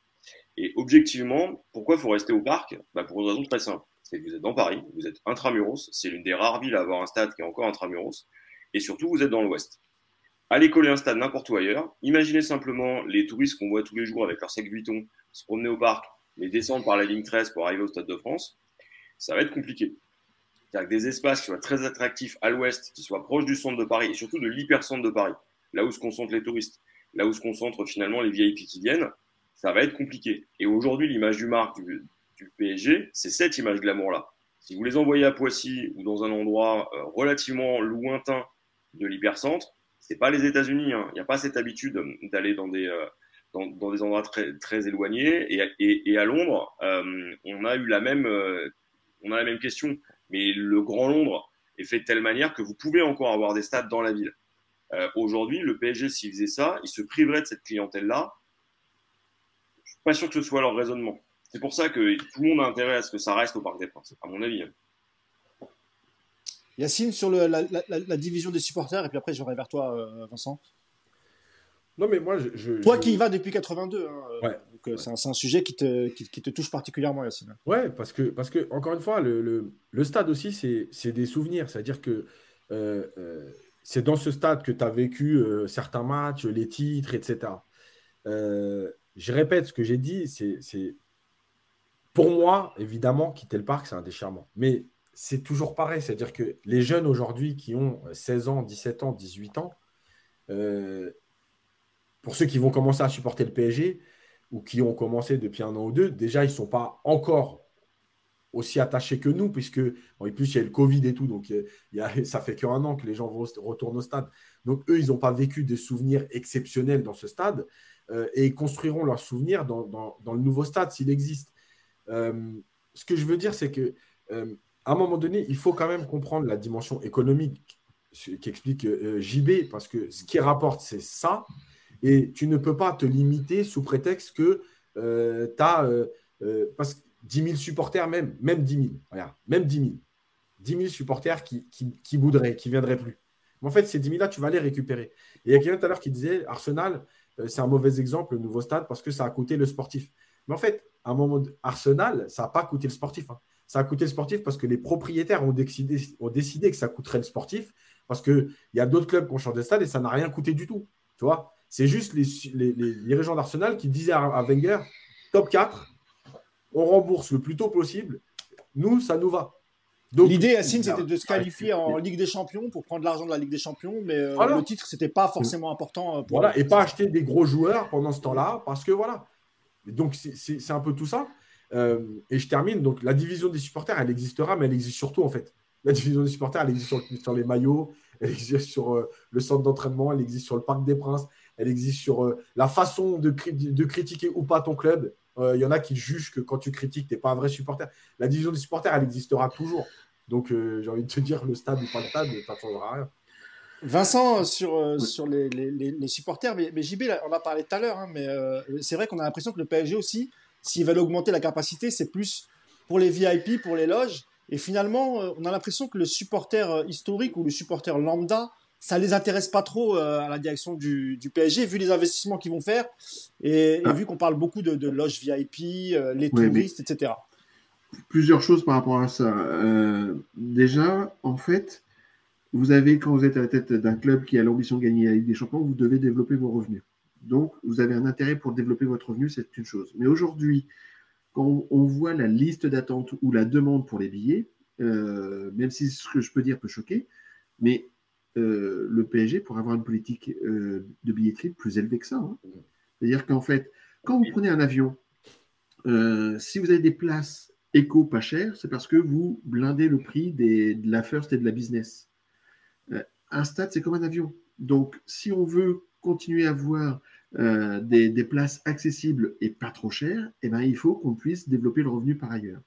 Et objectivement, pourquoi il faut rester au parc? Bah Pour une raison très simple c'est que vous êtes dans Paris, vous êtes intramuros, c'est l'une des rares villes à avoir un stade qui est encore intramuros, et surtout vous êtes dans l'ouest. Allez coller un stade n'importe où ailleurs, imaginez simplement les touristes qu'on voit tous les jours avec leur sac Vuitton se promener au parc, mais descendre par la ligne 13 pour arriver au Stade de France, ça va être compliqué. C'est-à-dire des espaces qui soient très attractifs à l'ouest, qui soient proches du centre de Paris, et surtout de l'hypercentre de Paris, là où se concentrent les touristes, là où se concentrent finalement les VIP qui viennent, ça va être compliqué. Et aujourd'hui, l'image du marque du, du PSG, c'est cette image glamour-là. Si vous les envoyez à Poissy ou dans un endroit euh, relativement lointain de l'hypercentre, c'est pas les États-Unis. Hein. Il n'y a pas cette habitude d'aller dans des euh, dans, des endroits très, très éloignés. Et, à Londres, euh, on a eu la même on a la même question. Mais le Grand Londres est fait de telle manière que vous pouvez encore avoir des stades dans la ville. Aujourd'hui, le PSG, s'il faisait ça, il se priverait de cette clientèle-là. Je suis pas sûr que ce soit leur raisonnement. C'est pour ça que tout le monde a intérêt à ce que ça reste au Parc des Princes, à mon avis. Yacine, sur la, division des supporters, et puis après, j'aurai vers toi, euh, Vincent. Non, mais moi, je. Toi qui y vas depuis 82, hein, euh, euh, c'est un, sujet qui te, qui, te, touche particulièrement, Yacine. Ouais, parce que, parce que encore une fois, le, stade aussi, c'est des souvenirs. C'est-à-dire que c'est dans ce stade que tu as vécu certains matchs, les titres, etc. je répète ce que j'ai dit, c'est pour moi, évidemment, quitter le parc, c'est un déchirement. Mais c'est toujours pareil. C'est-à-dire que les jeunes aujourd'hui qui ont 16 ans, 17 ans, 18 ans, euh, pour ceux qui vont commencer à supporter le PSG ou qui ont commencé depuis un an ou deux, déjà, ils ne sont pas encore aussi attachés que nous, puisque en plus, il y a le Covid et tout, donc il y a, ça fait qu'un an que les gens retournent au stade. Donc, eux, ils n'ont pas vécu des souvenirs exceptionnels dans ce stade euh, et ils construiront leurs souvenirs dans, le nouveau stade s'il existe. Euh, ce que je veux dire, c'est que euh, à un moment donné, il faut quand même comprendre la dimension économique qu'explique euh, JB, parce que ce qui rapporte, c'est ça, et tu ne peux pas te limiter sous prétexte que tu as parce que 10 000 supporters, même, même 10 000, regarde, même 10 000, 10 000 supporters qui, qui, qui voudraient, qui viendraient plus. Mais en fait, ces 10 000-là, tu vas les récupérer. Et il y a quelqu'un tout à l'heure qui disait Arsenal, c'est un mauvais exemple, le nouveau stade, parce que ça a coûté le sportif. Mais en fait, à un moment, Arsenal, ça n'a pas coûté le sportif. Hein. Ça a coûté le sportif parce que les propriétaires ont décidé, ont décidé que ça coûterait le sportif, parce qu'il y a d'autres clubs qui ont changé de stade et ça n'a rien coûté du tout. Tu vois C'est juste les, les, les, dirigeants d'Arsenal qui disaient à, Wenger, top 4, on rembourse le plus tôt possible. Nous, ça nous va. L'idée, Yacine, c'était de se qualifier en Ligue des Champions pour prendre l'argent de la Ligue des Champions, mais euh, le titre, c'était pas forcément important. Euh, pour voilà, et pas acheter des gros joueurs pendant ce temps-là, parce que voilà. Donc, c'est un peu tout ça. Euh, et je termine. Donc, la division des supporters, elle existera, mais elle existe surtout, en fait. La division des supporters, elle existe sur, les maillots, elle existe sur le centre d'entraînement, elle existe sur le Parc des Princes, elle existe sur la façon de, de, critiquer ou pas ton club. Il euh, y en a qui jugent que quand tu critiques, tu n'es pas un vrai supporter. La division des supporters, elle existera toujours. Donc, euh, j'ai envie de te dire, le stade ou pas le stade, ça ne changera rien. Vincent, sur, euh, sur les, les, supporters, mais, mais, JB, on a parlé tout à l'heure, hein, mais c'est vrai qu'on a l'impression que le PSG aussi, s'ils veulent augmenter la capacité, c'est plus pour les VIP, pour les loges. Et finalement, on a l'impression que le supporter historique ou le supporter lambda, ça les intéresse pas trop euh, à la direction du, du, PSG, vu les investissements qu'ils vont faire et, ah. vu qu'on parle beaucoup de, de loges VIP, euh, les touristes, etc. Plusieurs choses par rapport à ça. Euh, déjà, en fait, vous avez, quand vous êtes à la tête d'un club qui a l'ambition de gagner la Ligue des Champions, vous devez développer vos revenus. Donc, vous avez un intérêt pour développer votre revenu, c'est une chose. Mais aujourd'hui, quand on voit la liste d'attente ou la demande pour les billets, même si ce que je peux dire peut choquer, mais euh, le PSG pour avoir une politique euh, de billetterie plus élevée que ça. Hein. C'est-à-dire qu'en fait, quand vous prenez un avion, euh, si vous avez des places éco pas chères, c'est parce que vous blindez le prix de la first et de la business. un stade, c'est comme un avion. Donc, si on veut continuer à avoir des, places accessibles et pas trop chères, eh ben, il faut qu'on puisse développer le revenu par ailleurs.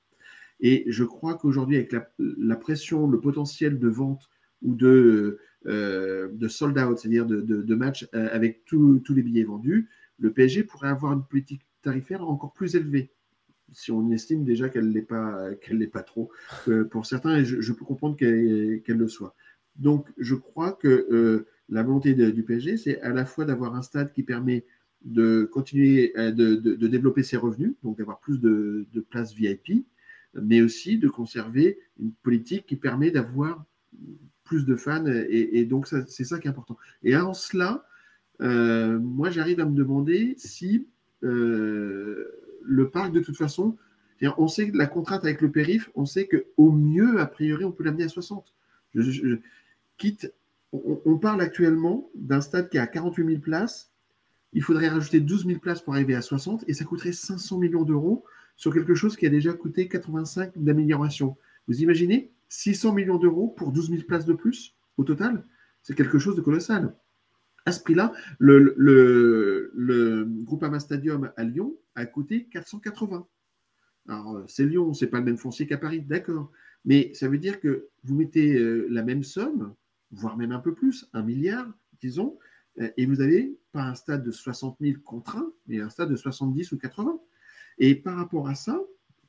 Et je crois qu'aujourd'hui, avec la, pression, le potentiel de vente ou de, euh, de sold out, c'est-à-dire de, de, matchs euh, avec tous les billets vendus, le PSG pourrait avoir une politique tarifaire encore plus élevée. Si on estime déjà qu'elle n'est pas, qu'elle pas trop euh, pour certains, je, peux comprendre qu'elle le soit. Donc, je crois que la volonté du PSG, c'est à la fois d'avoir un stade qui permet de continuer de, de, développer ses revenus, donc d'avoir plus de, de places VIP, mais aussi de conserver une politique qui permet d'avoir plus de fans. Et, donc, c'est ça qui est important. Et en cela, euh, moi, j'arrive à me demander si euh, le parc, de toute façon, on sait que la contrainte avec le périph, on sait qu'au mieux, a priori, on peut l'amener à 60. Je, quitte, on, parle actuellement d'un stade qui a 48 000 places. Il faudrait rajouter 12 000 places pour arriver à 60 et ça coûterait 500 millions d'euros sur quelque chose qui a déjà coûté 85 d'amélioration. Vous imaginez 600 millions d'euros pour 12 000 places de plus au total, c'est quelque chose de colossal. À ce prix-là, le, le, le Groupama Stadium à Lyon a coûté 480. Alors, c'est Lyon, c'est pas le même foncier qu'à Paris, d'accord. Mais ça veut dire que vous mettez euh, la même somme, voire même un peu plus, un milliard, disons, euh, et vous n'avez pas un stade de 60 000 contraints, mais un stade de 70 ou 80. Et par rapport à ça,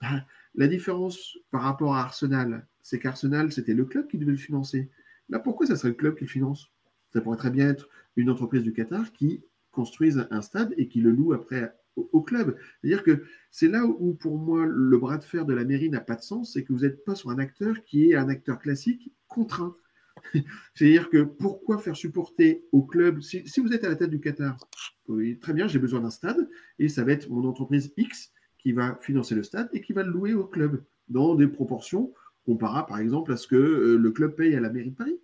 bah, la différence par rapport à Arsenal, c'est qu'Arsenal, c'était le club qui devait le financer. Là, pourquoi ça serait le club qui le finance? Ça pourrait très bien être une entreprise du Qatar qui construise un stade et qui le loue après au, club. C'est-à-dire que c'est là où, pour moi, le bras de fer de la mairie n'a pas de sens, c'est que vous n'êtes pas sur un acteur qui est un acteur classique contraint. C'est-à-dire que pourquoi faire supporter au club, si, si, vous êtes à la tête du Qatar, oui, très bien, j'ai besoin d'un stade, et ça va être mon entreprise X qui va financer le stade et qui va le louer au club dans des proportions comparables, par exemple, à ce que euh, le club paye à la mairie de Paris.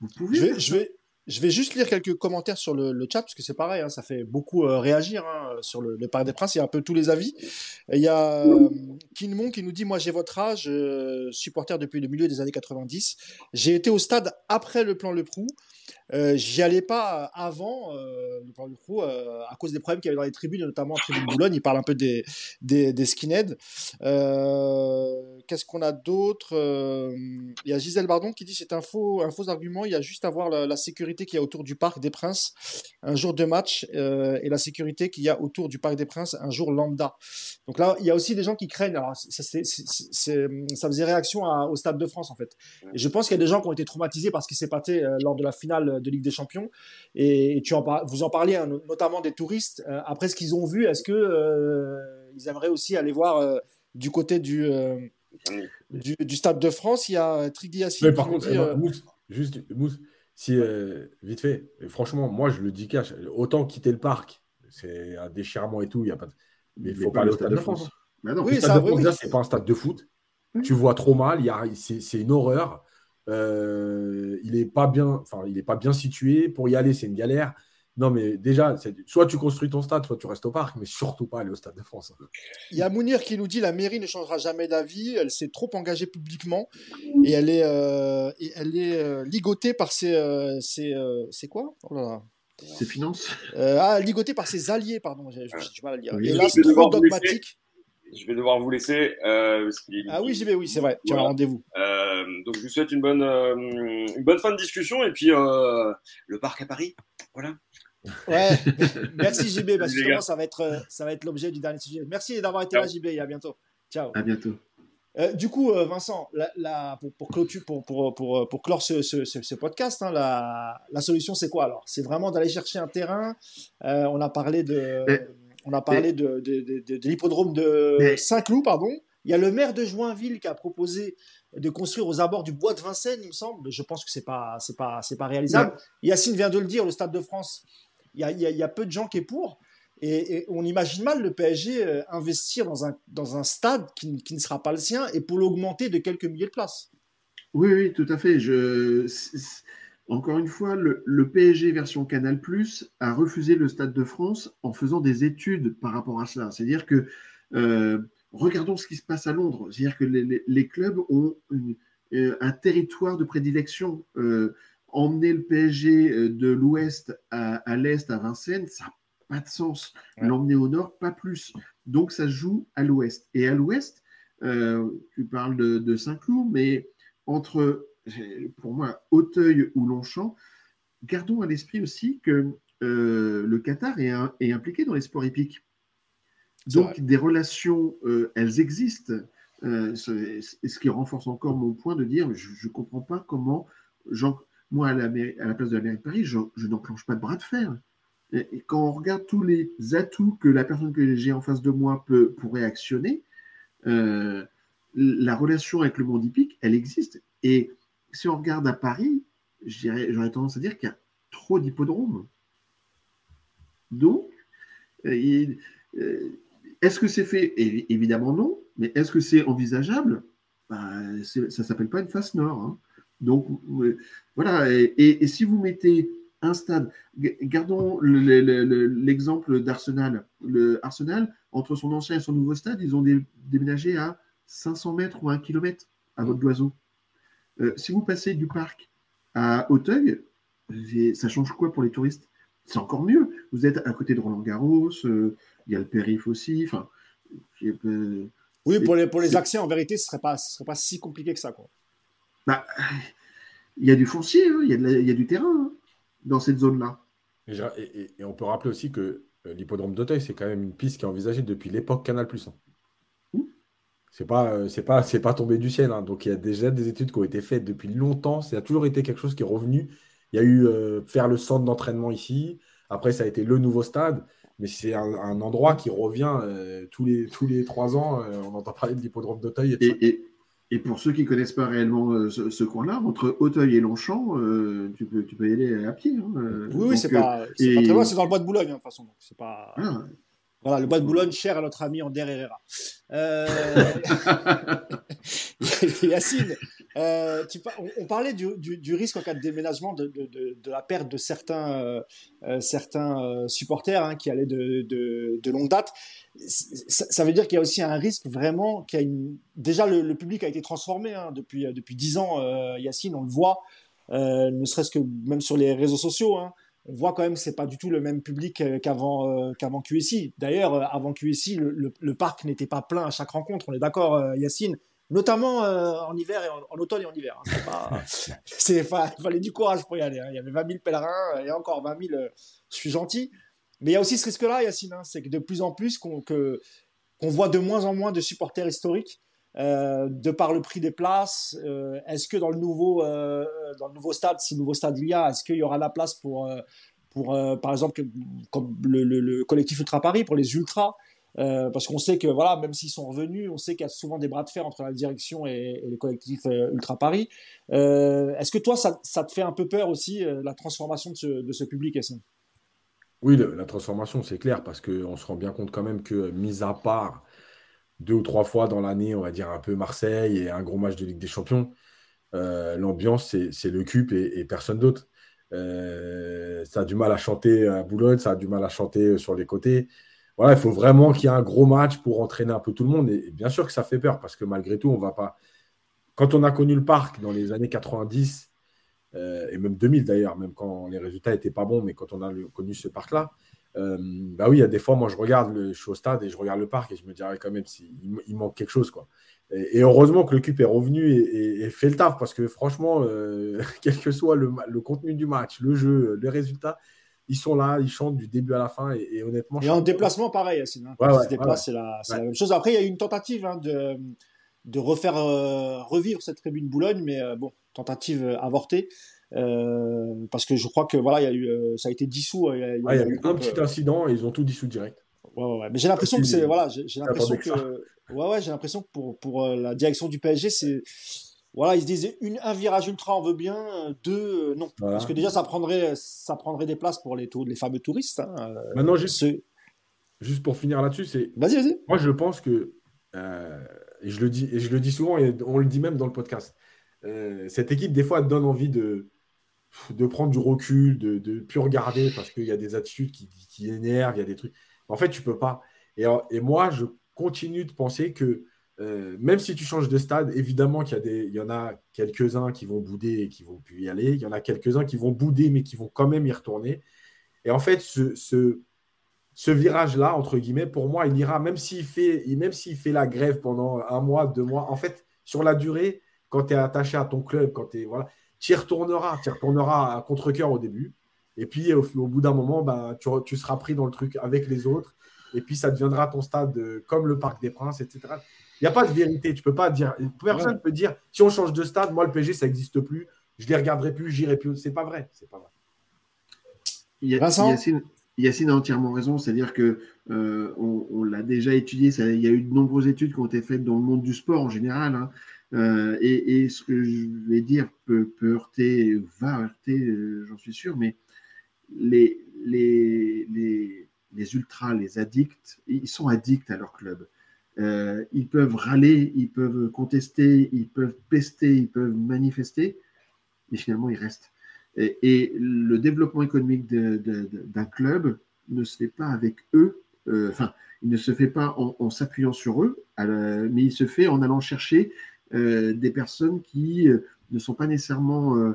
Vous pouvez. Je vais, je vais, juste lire quelques commentaires sur le, chat, parce que c'est pareil, hein, ça fait beaucoup euh, réagir hein, sur le, le, Parc des Princes. Il y a un peu tous les avis. il y a euh, Kinmon qui nous dit Moi, j'ai votre âge, supporter depuis le milieu des années 90. J'ai été au stade après le plan Le Prou. Euh, j'y allais pas avant euh, le coup, euh, à cause des problèmes qu'il y avait dans les tribunes, notamment en tribune Boulogne. Il parle un peu des skinheads. Qu'est-ce qu'on a d'autre? Il y a Gisèle Bardon qui dit c'est un faux, un faux argument. Il y a juste à voir la, sécurité qu'il y a autour du Parc des Princes un jour de match et la sécurité qu'il y a autour du Parc des Princes un jour lambda. Donc là, il y a aussi des gens qui craignent. Alors, ça, ça faisait réaction au Stade de France en fait. Et je pense qu'il y a des gens qui ont été traumatisés par ce qui s'est passé lors de la finale de Ligue des Champions. Et, tu en vous en parliez hein, notamment des touristes. après ce qu'ils ont vu, est-ce que ils aimeraient aussi aller voir du côté du, du, Stade de France? Il y a Trigliassi. Par contre, juste Mousse, si vite fait, franchement, moi je le dis cash, autant quitter le parc, c'est un déchirement et tout, il y a pas. Mais il faut pas aller au Stade de France. Bah non, oui, ça, oui, c'est pas un stade de foot. Tu vois trop mal, c'est une horreur. Euh, il n'est pas bien, enfin, il est pas bien situé. Pour y aller, c'est une galère. Non, mais déjà, soit tu construis ton stade, soit tu restes au parc, mais surtout pas aller au Stade de France. Il y a Mounir qui nous dit la mairie ne changera jamais d'avis. Elle s'est trop engagée publiquement et elle est, euh, elle est euh, ligotée par ses, ses c'est quoi? Oh Ses finances. ah, ligotée par ses alliés, pardon. J'ai du mal à le dire. Et là, c'est trop dogmatique je vais devoir vous laisser. Euh, ah oui, j'y vais, oui, c'est vrai. Tu as un rendez-vous. Euh, donc, je vous souhaite une bonne, euh, une bonne fin de discussion. Et puis, euh, le parc à Paris. Voilà. Ouais, merci JB. Parce que ça va être, ça va être l'objet du dernier sujet. Merci d'avoir été là, JB. Et à bientôt. Ciao. À bientôt. du coup, Vincent, la, pour, pour, pour, pour, pour, pour, clore ce, ce, ce, podcast, hein, la, la, solution, c'est quoi alors? C'est vraiment d'aller chercher un terrain. on a parlé de. On a parlé de, l'hippodrome de Saint-Cloud, pardon. Il y a le maire de Joinville qui a proposé de construire aux abords du bois de Vincennes, il me semble. Je pense que c'est pas, c'est pas, c'est pas réalisable. Yacine vient de le dire, le Stade de France. Il y a, peu de gens qui est pour. Et, on imagine mal le PSG euh, investir dans un, dans un stade qui, qui, ne sera pas le sien et pour l'augmenter de quelques milliers de places. Oui, oui, tout à fait. Je, encore une fois, le, PSG version Canal Plus a refusé le Stade de France en faisant des études par rapport à cela. C'est-à-dire que euh, regardons ce qui se passe à Londres. C'est-à-dire que les, clubs ont euh, un territoire de prédilection. Emmener le PSG de l'ouest à, l'est, à Vincennes, ça n'a pas de sens. L'emmener au nord, pas plus. Donc ça joue à l'ouest. Et à l'ouest, tu parles de, de Saint-Cloud, mais entre pour moi, Auteuil ou Longchamp, gardons à l'esprit aussi que euh, le Qatar est, impliqué dans les sports hippiques. Donc, des relations, euh, elles existent. Euh, ce, qui renforce encore mon point de dire je ne comprends pas comment, moi, à la, place de la mairie de Paris, je, n'enclenche pas de bras de fer. Et, quand on regarde tous les atouts que la personne que j'ai en face de moi peut, pourrait actionner, la relation avec le monde hippique, elle existe. Et si on regarde à Paris, j'aurais tendance à dire qu'il y a trop d'hippodromes. Donc, euh, euh, est-ce que c'est fait? Évidemment non, mais est-ce que c'est envisageable? Bah, Ça ne s'appelle pas une face nord. Hein. Donc, voilà. Et, si vous mettez un stade, gardons l'exemple d'Arsenal. Le Arsenal, entre son ancien et son nouveau stade, ils ont déménagé à 500 mètres ou 1 km à votre d'oiseau. Euh, si vous passez du parc à Auteuil, ça change quoi pour les touristes? C'est encore mieux. Vous êtes à côté de Roland Garros, euh, il y a le périph aussi. Enfin, oui, pour les, pour les accès, en vérité, ce ne serait, pas, serait pas si compliqué que ça. Quoi. Bah, il y a du foncier, hein, il, y a il, y a du terrain hein, dans cette zone-là. Et, on peut rappeler aussi que euh, l'hippodrome d'Auteuil, c'est quand même une piste qui est envisagée depuis l'époque Canal+. Hein. C'est pas, euh, c'est pas, c'est pas tombé du ciel. Hein. Donc il y a déjà des études qui ont été faites depuis longtemps. Ça a toujours été quelque chose qui est revenu. Il y a eu euh, faire le centre d'entraînement ici. Après, ça a été le nouveau stade. Mais c'est un, endroit qui revient euh, tous, les, tous les trois ans. on entend parler de l'hippodrome d'Auteuil. Et, et, pour ceux qui ne connaissent pas réellement ce, coin-là, entre Auteuil et Longchamp, tu, peux, tu peux y aller à pied. Hein, oui, oui, c'est pas, c'est pas très loin. C'est dans le bois de Boulogne, hein, de toute façon. C'est pas... Ah, voilà, le bois de Boulogne, cher à notre ami Ander Herrera. Euh... Yacine, euh, on, parlait du, risque en cas de déménagement de, la perte de certains, euh, euh certains supporters hein, qui allaient de, longue date. Ça, veut dire qu'il y a aussi un risque vraiment une... Déjà, le, public a été transformé hein, depuis, depuis 10 ans, Yacine, on le voit, ne serait-ce que même sur les réseaux sociaux. Hein, on voit quand même que c'est pas du tout le même public qu'avant qu'avant QSI. D'ailleurs, avant QSI, le, le, parc n'était pas plein à chaque rencontre. On est d'accord, Yacine Notamment en hiver et en, automne et en hiver. Hein. C'est pas, il fallait du courage pour y aller. Hein. Il y avait 20 000 pèlerins et encore 20 000. je suis gentil, mais il y a aussi ce risque-là, Yacine. Hein. c'est que de plus en plus qu'on que qu'on voit de moins en moins de supporters historiques de par le prix des places, est-ce que dans le nouveau dans le nouveau stade, si nouveau stade il y a, est-ce qu'il y aura la place pour pour par exemple comme le, le, collectif Ultra Paris pour les ultras euh, parce qu'on sait que voilà, même s'ils sont revenus, on sait qu'il y a souvent des bras de fer entre la direction et, les collectifs euh, Ultra Paris. Euh, est-ce que toi, ça, te fait un peu peur aussi la transformation de ce, public, Oui, la transformation, c'est clair, parce qu'on se rend bien compte quand même que, mis à part deux ou trois fois dans l'année, on va dire un peu Marseille et un gros match de Ligue des Champions, l'ambiance, c'est le CUP et, et personne d'autre. ça a du mal à chanter à Boulogne, ça a du mal à chanter sur les côtés il faut vraiment qu'il y ait un gros match pour entraîner un peu tout le monde. Et, bien sûr que ça fait peur parce que malgré tout, on va pas. Quand on a connu le parc dans les années 90 euh, et même 2000 d'ailleurs, même quand les résultats n'étaient pas bons, mais quand on a connu ce parc-là, euh, bah oui, il y a des fois, moi je regarde, le, je suis au stade et je regarde le parc et je me dirais quand même s'il il manque quelque chose. quoi. Et, heureusement que le CUP est revenu et, fait le taf parce que franchement, euh, quel que soit le, le, contenu du match, le jeu, les résultats, ils sont là, ils chantent du début à la fin. Et, honnêtement. Et en déplacement, pareil, Yacine. Hein. Se déplacent, c'est la, même chose. Après, il y a eu une tentative hein, de, de refaire euh, revivre cette tribune Boulogne, mais euh, bon, tentative euh, avortée. parce que je crois que voilà, il y a eu, ça a été dissous. Il y a, eu un petit incident et ils ont tout dissous direct. Ouais, Mais j'ai l'impression que c'est voilà, j'ai l'impression que, ouais, ouais, j'ai l'impression que pour pour la direction du PSG, c'est voilà, ils se disaient une, un virage ultra, on veut bien, deux, euh, non. Parce que déjà, ça prendrait, ça prendrait des places pour les, les fameux touristes. Hein, euh, Maintenant, juste, juste pour finir là-dessus, c'est. Vas-y, vas-y. Moi, je pense que, euh, et, je le dis, et je le dis souvent, et on le dit même dans le podcast, cette équipe, des fois, donne envie de, de prendre du recul, de ne plus regarder parce qu'il y a des attitudes qui, qui énervent, il y a des trucs. En fait, tu peux pas. Et, et moi, je continue de penser que euh, même si tu changes de stade, évidemment qu'il y, a des, il y en a quelques-uns qui vont bouder et qui vont plus y aller. Il y en a quelques-uns qui vont bouder mais qui vont quand même y retourner. Et en fait, ce, ce, virage-là, entre guillemets, pour moi, il ira, même s'il fait, même fait la grève pendant un mois, deux mois, en fait, sur la durée, quand tu es attaché à ton club, quand tu voilà, y retourneras, tu retourneras à contre-coeur au début. Et puis, au, bout d'un moment, ben, tu, tu, seras pris dans le truc avec les autres. Et puis, ça deviendra ton stade euh, comme le Parc des Princes, etc. Il n'y a pas de vérité. Tu peux pas dire. Personne ne peut dire si on change de stade, moi le PSG ça n'existe plus. Je ne les regarderai plus, j'irai plus. C'est pas vrai. C'est pas vrai. Yacine, Yacine, a entièrement raison. C'est-à-dire que euh, on, l'a déjà étudié. Ça, il y a eu de nombreuses études qui ont été faites dans le monde du sport en général. Hein. Euh, et, ce que je vais dire peut, heurter, va heurter, euh, j'en suis sûr, mais les, les, les, les ultras, les addicts, ils sont addicts à leur club. Euh, ils peuvent râler, ils peuvent contester, ils peuvent pester, ils peuvent manifester, mais finalement ils restent. Et, le développement économique d'un club ne se fait pas avec eux, euh, enfin, il ne se fait pas en, s'appuyant sur eux, mais il se fait en allant chercher euh, des personnes qui ne sont pas nécessairement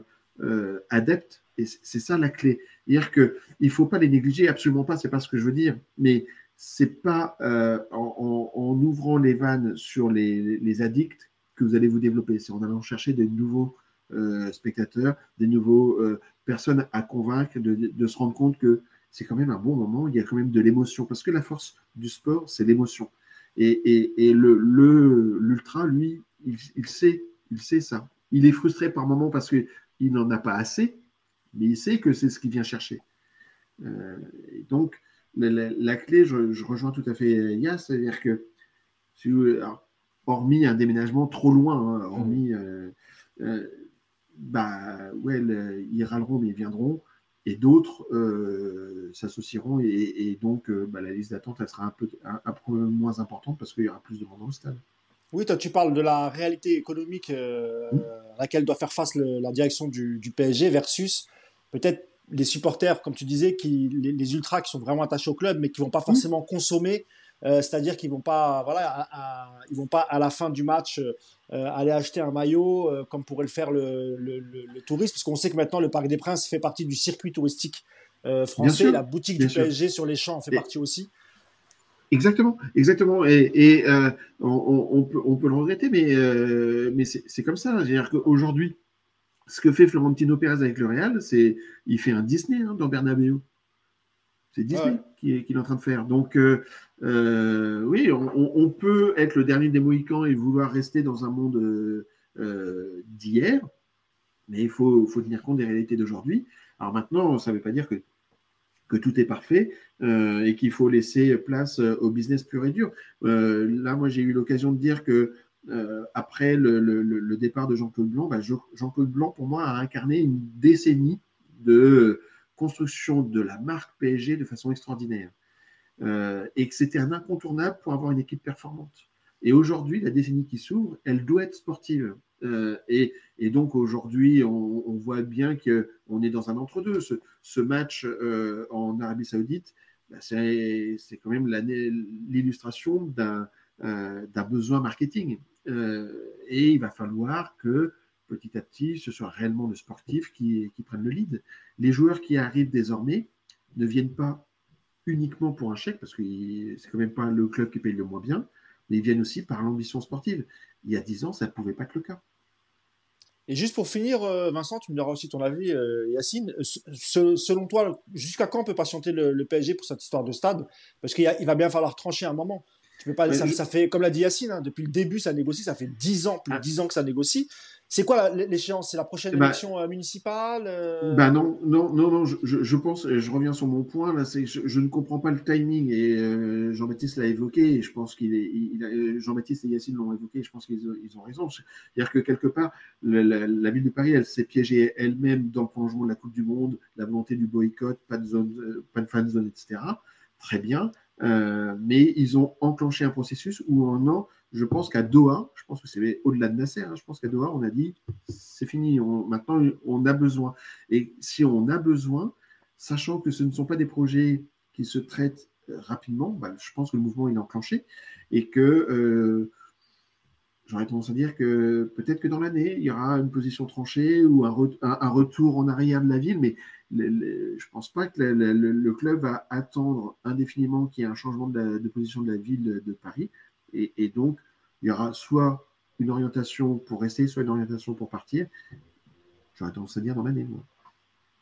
adeptes. Et c'est ça la clé. C'est-à-dire qu'il ne faut pas les négliger, absolument pas, c'est pas ce que je veux dire, mais c'est pas euh, en, ouvrant les vannes sur les, addicts que vous allez vous développer. C'est en allant chercher des nouveaux euh, spectateurs, des nouveaux euh, personnes à convaincre, de, se rendre compte que c'est quand même un bon moment. Il y a quand même de l'émotion parce que la force du sport, c'est l'émotion. Et, le l'ultra, lui, il, sait, il sait ça. Il est frustré par moments parce qu'il n'en a pas assez, mais il sait que c'est ce qu'il vient chercher. donc, la, clé, je, rejoins tout à fait Yass, c'est-à-dire que, hormis un déménagement trop loin, hein, hormis, euh, euh, bah, ouais, ils râleront, mais ils viendront, et d'autres euh, s'associeront, et, donc bah, la liste d'attente, elle sera un peu, un, peu moins importante parce qu'il y aura plus de monde au stade. Oui, toi, tu parles de la réalité économique à laquelle doit faire face la direction du, du PSG versus peut-être les supporters, comme tu disais, qui, les, ultras qui sont vraiment attachés au club, mais qui vont pas mmh. forcément consommer. Euh, c'est-à-dire qu'ils vont pas, voilà, ils vont pas à la fin du match euh, aller acheter un maillot euh, comme pourrait le faire le, le, touriste, parce qu'on sait que maintenant le Parc des Princes fait partie du circuit touristique français. la boutique du PSG sur les champs en fait partie aussi. Exactement, exactement. Et, on, peut, on, peut, le regretter, mais, mais c'est comme ça. C'est-à-dire qu'aujourd'hui, ce que fait Florentino Pérez avec le Real, c'est il fait un Disney hein, dans Bernabeu. C'est Disney qui, est, est, en train de faire. Donc, euh, oui, on, peut être le dernier des Mohicans et vouloir rester dans un monde d'hier, mais il faut, faut, tenir compte des réalités d'aujourd'hui. Alors maintenant, ça ne veut pas dire que que tout est parfait euh, et qu'il faut laisser place euh, au business pur et dur. Euh, là, moi, j'ai eu l'occasion de dire que après le, départ de Jean-Claude Blanc, bah, Jean-Claude Blanc, pour moi, a incarné une décennie de construction de la marque PSG de façon extraordinaire. et que c'était un incontournable pour avoir une équipe performante. Et aujourd'hui, la décennie qui s'ouvre, elle doit être sportive. Euh, et, donc aujourd'hui, on, voit bien qu'on est dans un entre-deux. Ce, match euh, en Arabie Saoudite, bah, c'est quand même l'illustration d'un euh, besoin marketing. et il va falloir que petit à petit, ce soit réellement le sportif qui, prenne le lead. Les joueurs qui arrivent désormais ne viennent pas uniquement pour un chèque, parce que c'est quand même pas le club qui paye le moins bien, mais ils viennent aussi par l'ambition sportive. Il y a dix ans, ça ne pouvait pas être le cas. Et juste pour finir, euh, Vincent, tu me donneras aussi ton avis, euh, Yacine. selon toi, jusqu'à quand on peut patienter le, PSG pour cette histoire de stade? Parce qu'il va bien falloir trancher un moment. Tu peux pas, ça, fait, comme l'a dit Yacine, hein, depuis le début, ça négocie, ça fait 10 ans, plus de 10 ah. ans que ça négocie. C'est quoi l'échéance? C'est la prochaine eh ben, élection euh, municipale euh? Ben non, non, non, non. Je, je, pense, et je reviens sur mon point là, c'est je, je, ne comprends pas le timing et euh, Jean-Baptiste l'a évoqué. Et je pense qu'il est, il, Jean-Baptiste et Yacine l'ont évoqué. Et je pense qu'ils ils ont raison. C'est-à-dire que quelque part, la, ville de Paris, elle s'est piégée elle-même dans le prolongement de la Coupe du Monde, la volonté du boycott, pas de zone, pas de fan zone, etc. Très bien. Mais ils ont enclenché un processus où en an, je pense qu'à Doha, je pense que c'est au-delà de Nasser, hein, je pense qu'à Doha, on a dit c'est fini, maintenant on a besoin. Et si on a besoin, sachant que ce ne sont pas des projets qui se traitent euh, rapidement, bah, je pense que le mouvement est enclenché et que euh, j'aurais tendance à dire que peut-être que dans l'année, il y aura une position tranchée ou un, retour en arrière de la ville, mais je ne pense pas que le, club va attendre indéfiniment qu'il y ait un changement de, position de la ville de Paris. Et, donc, il y aura soit une orientation pour rester, soit une orientation pour partir. J'aurais tendance à dire dans l'année.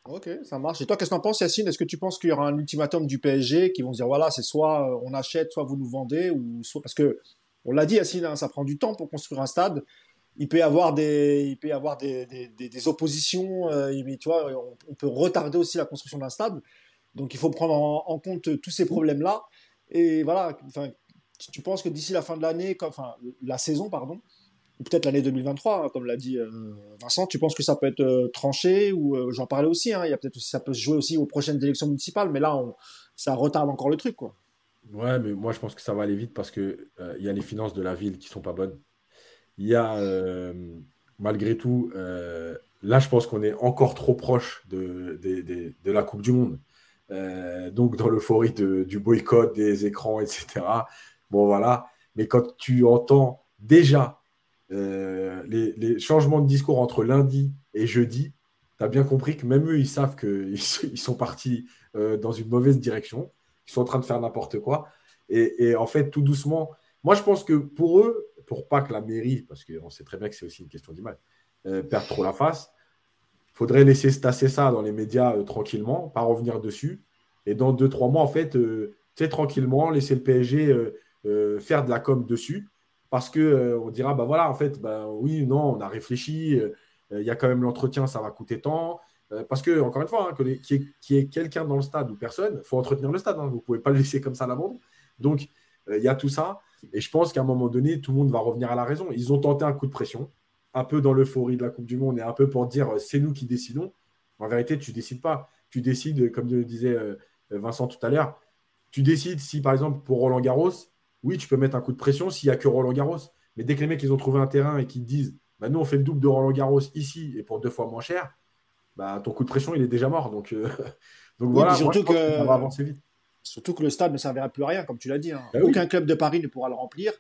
Ok, ça marche. Et toi, qu'est-ce que tu en penses, Yacine? Est-ce que tu penses qu'il y aura un ultimatum du PSG qui vont se dire voilà, c'est soit euh, on achète, soit vous nous vendez, ou parce que on l'a dit, Yacine, hein, ça prend du temps pour construire un stade. Il peut y avoir des, il peut y avoir des, des, oppositions. Euh, tu vois, on, peut retarder aussi la construction d'un stade. Donc, il faut prendre en, compte tous ces problèmes-là. Et voilà, enfin, tu penses que d'ici la fin de l'année, enfin la saison, pardon, ou peut-être l'année 2023, hein, comme l'a dit euh, Vincent, tu penses que ça peut être euh, tranché ou j'en parlais aussi, hein, il y a peut-être ça peut se jouer aussi aux prochaines élections municipales, mais là ça retarde encore le truc quoi. Ouais, mais moi je pense que ça va aller vite parce que il y a les finances de la ville qui sont pas bonnes. Il y a malgré tout, là je pense qu'on est encore trop proche de, la Coupe du Monde. donc dans l'euphorie du boycott des écrans, etc. Bon, voilà. Mais quand tu entends déjà euh, les, changements de discours entre lundi et jeudi, tu as bien compris que même eux, ils savent qu'ils ils sont partis euh, dans une mauvaise direction. Ils sont en train de faire n'importe quoi. Et, en fait, tout doucement, moi, je pense que pour eux, pour pas que la mairie, parce qu'on sait très bien que c'est aussi une question d'image, euh, perde trop la face, il faudrait laisser se tasser ça dans les médias tranquillement, pas revenir dessus. Et dans deux, trois mois, en fait, sais, tranquillement, laisser le PSG euh, faire de la com dessus. Parce que euh, on dira bah voilà en fait bah oui non on a réfléchi euh, il y a quand même l'entretien ça va coûter tant. Parce que encore une fois hein, qu'il y ait, quelqu'un dans le stade ou personne faut entretenir le stade hein, vous pouvez pas le laisser comme ça à l'abandon. Donc il y a tout ça et je pense qu'à un moment donné tout le monde va revenir à la raison ils ont tenté un coup de pression un peu dans l'euphorie de la Coupe du Monde et un peu pour dire c'est nous qui décidons en vérité tu décides pas tu décides comme disait Vincent tout à l'heure tu décides si par exemple pour Roland Garros oui, tu peux mettre un coup de pression s'il n'y a que Roland Garros. Mais dès que les mecs ils ont trouvé un terrain et qu'ils disent bah, nous on fait le double de Roland Garros ici et pour deux fois moins cher, bah, ton coup de pression il est déjà mort. Donc, euh, donc voilà, surtout que... ça va avancer vite. Surtout que le stade ne servira plus à rien, comme tu l'as dit. Hein. Bah Aucun club de Paris ne pourra le remplir.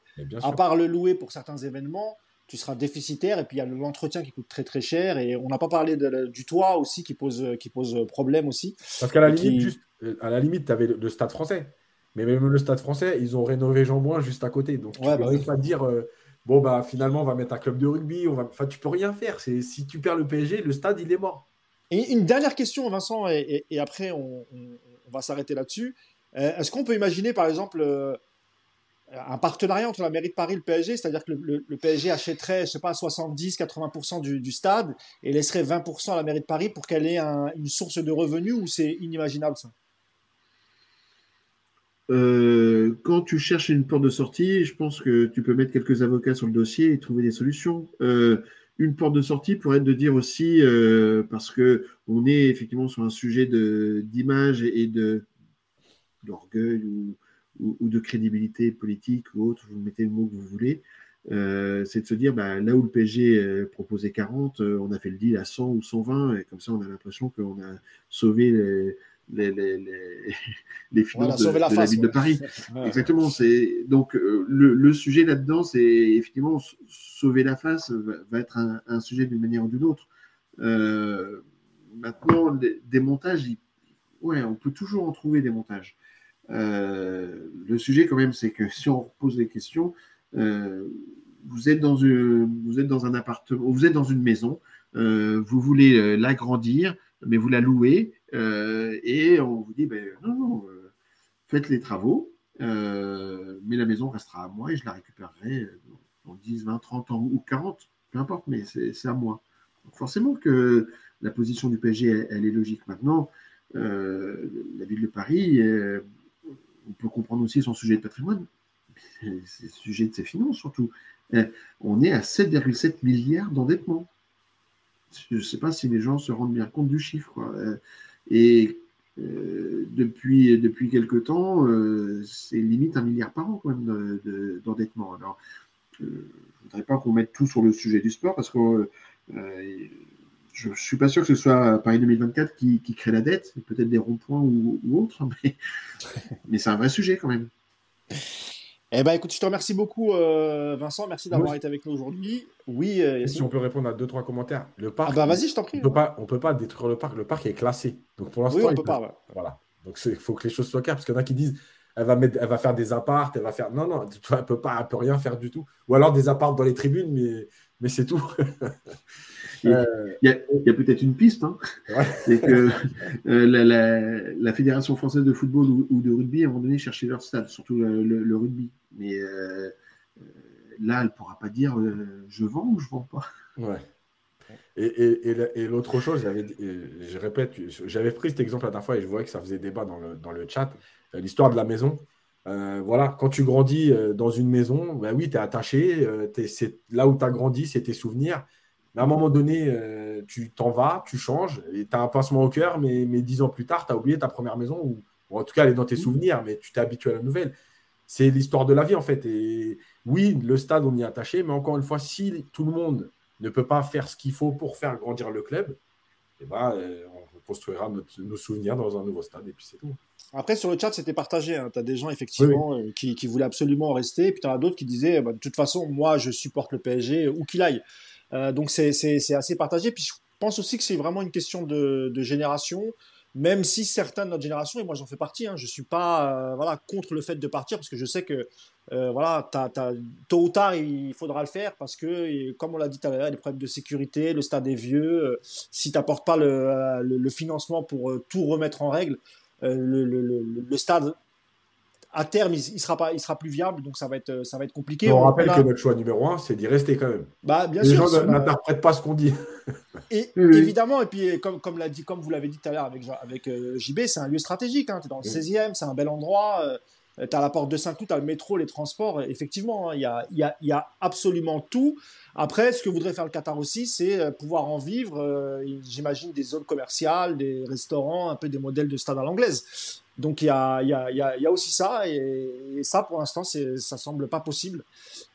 À part le louer pour certains événements, tu seras déficitaire. Et puis il y a l'entretien qui coûte très très cher. Et on n'a pas parlé du toit aussi qui pose, qui pose problème aussi. Parce qu'à la, limite, juste, euh, à la limite, tu avais le stade français. Mais même le stade français, ils ont rénové Jean juste à côté. Donc, tu ne peux bah pas dire, euh, bon, bah, finalement, on va mettre un club de rugby. On va... Enfin, tu peux rien faire. C'est... Si tu perds le PSG, le stade, il est mort. Et une dernière question, Vincent, et, après, on, va s'arrêter là-dessus. Est-ce qu'on peut imaginer, par exemple, un partenariat entre la mairie de Paris et le PSG, c'est-à-dire que le, PSG achèterait, je sais pas, 70-80% du, stade et laisserait 20% à la mairie de Paris pour qu'elle ait une source de revenus ou c'est inimaginable ça? Euh, quand tu cherches une porte de sortie, je pense que tu peux mettre quelques avocats sur le dossier et trouver des solutions. Euh, une porte de sortie pourrait être de dire aussi, euh, parce que on est effectivement sur un sujet d'image et de d'orgueil ou, ou, de crédibilité politique ou autre, vous mettez le mot que vous voulez, euh, c'est de se dire, bah, là où le PSG euh, proposait 40, euh, on a fait le deal à 100 ou 120, et comme ça, on a l'impression qu'on a sauvé les, les, les, les finances de, la, ville de Paris. Exactement. C'est donc le, le sujet là-dedans, c'est effectivement sauver la face va, être un, un sujet d'une manière ou d'une autre. maintenant, des, montages, ouais, on peut toujours en trouver des montages. Euh, le sujet, quand même, c'est que si on pose des questions, euh, vous, êtes dans une, un appartement, vous êtes dans une maison, euh, vous voulez l'agrandir, mais vous la louez, et on vous dit ben, non, non, faites les travaux, mais la maison restera à moi et je la récupérerai dans 10, 20, 30 ans ou 40, peu importe, mais c'est à moi. Forcément que la position du PSG, elle est logique. Maintenant, la ville de Paris, on peut comprendre aussi son sujet de patrimoine, c'est le sujet de ses finances surtout. Eh, on est à 7,7 milliards d'endettement. Je ne sais pas si les gens se rendent bien compte du chiffre. Eh, et euh, depuis, depuis quelque temps, euh, c'est limite un milliard par an quand même d'endettement. Alors, euh, je ne voudrais pas qu'on mette tout sur le sujet du sport parce que je ne suis pas sûr que ce soit Paris 2024 qui, crée la dette, peut-être des ronds-points ou, autres, mais, c'est un vrai sujet quand même. Eh ben, écoute, je te remercie beaucoup, euh, Vincent. Merci d'avoir été avec nous aujourd'hui. Oui. Euh, si on peut répondre à deux trois commentaires. Le parc. Ah bah vas-y, je t'en prie. On peut pas, on peut pas détruire le parc. Le parc est classé. Donc pour l'instant, oui, on peut pas. Voilà. Donc il faut que les choses soient claires parce qu'il y en a qui disent, elle va mettre, elle va faire des apparts, elle va faire. Non, non, elle peut pas, elle peut rien faire du tout. Ou alors des apparts dans les tribunes, mais mais c'est tout. Il y a, peut-être une piste, hein. c'est que euh, la, Fédération française de football ou, de rugby, à un moment donné, cherchait leur stade, surtout le, rugby. Mais euh, euh, là, elle ne pourra pas dire je vends ou je ne vends pas. Ouais. Et, l'autre chose, je répète, j'avais pris cet exemple la dernière fois et je voyais que ça faisait débat dans le, dans le chat, l'histoire de la maison. voilà, quand tu grandis dans une maison, ben oui, tu es attaché, c'est là où tu as grandi, c'est tes souvenirs. Mais à un moment donné, euh, tu t'en vas, tu changes, et tu as un pincement au cœur, mais, mais dix ans plus tard, tu as oublié ta première maison, ou, en tout cas, elle est dans tes mmh. souvenirs, mais tu t'es habitué à la nouvelle. C'est l'histoire de la vie, en fait. Et oui, le stade, on y est attaché, mais encore une fois, si tout le monde ne peut pas faire ce qu'il faut pour faire grandir le club, eh ben, euh, on construira nos souvenirs dans un nouveau stade, et puis c'est tout. Après, sur le chat, c'était partagé. Hein. Tu as des gens, effectivement, euh, qui, qui, voulaient absolument rester. Et puis, tu en as d'autres qui disaient, bah, de toute façon, moi, je supporte le PSG, où qu'il aille. Euh, donc c'est assez partagé. Puis je pense aussi que c'est vraiment une question de, génération même si certains de notre génération, et moi j'en fais partie, hein, je ne suis pas euh, voilà, contre le fait de partir parce que je sais que euh, voilà, tôt ou tard il faudra le faire parce que, comme on l'a dit tout à l'heure, des problèmes de sécurité, le stade est vieux, si tu n'apportes pas le, financement pour tout remettre en règle, le, le, stade à terme, il, sera pas, il sera plus viable, donc ça va être, ça va être compliqué. On, rappelle que notre choix numéro un, c'est d'y rester quand même. Bah, bien Les sûr, gens n'interprètent pas ce qu'on dit. Et évidemment, et puis comme, comme l'a dit, comme vous l'avez dit tout à l'heure avec, avec euh, JB, c'est un lieu stratégique. Hein, tu es dans le 16e, c'est un bel endroit. Euh, tu as la porte de Saint-Cloud, tu as le métro, les transports. Effectivement, hein, il y, a, y, a, y, a, absolument tout. Après, ce que voudrait faire le Qatar aussi, c'est euh, pouvoir en vivre, j'imagine, des zones commerciales, des restaurants, un peu des modèles de stade à l'anglaise. Donc il y a, y, a, y a, aussi ça, et, ça pour l'instant ça semble pas possible.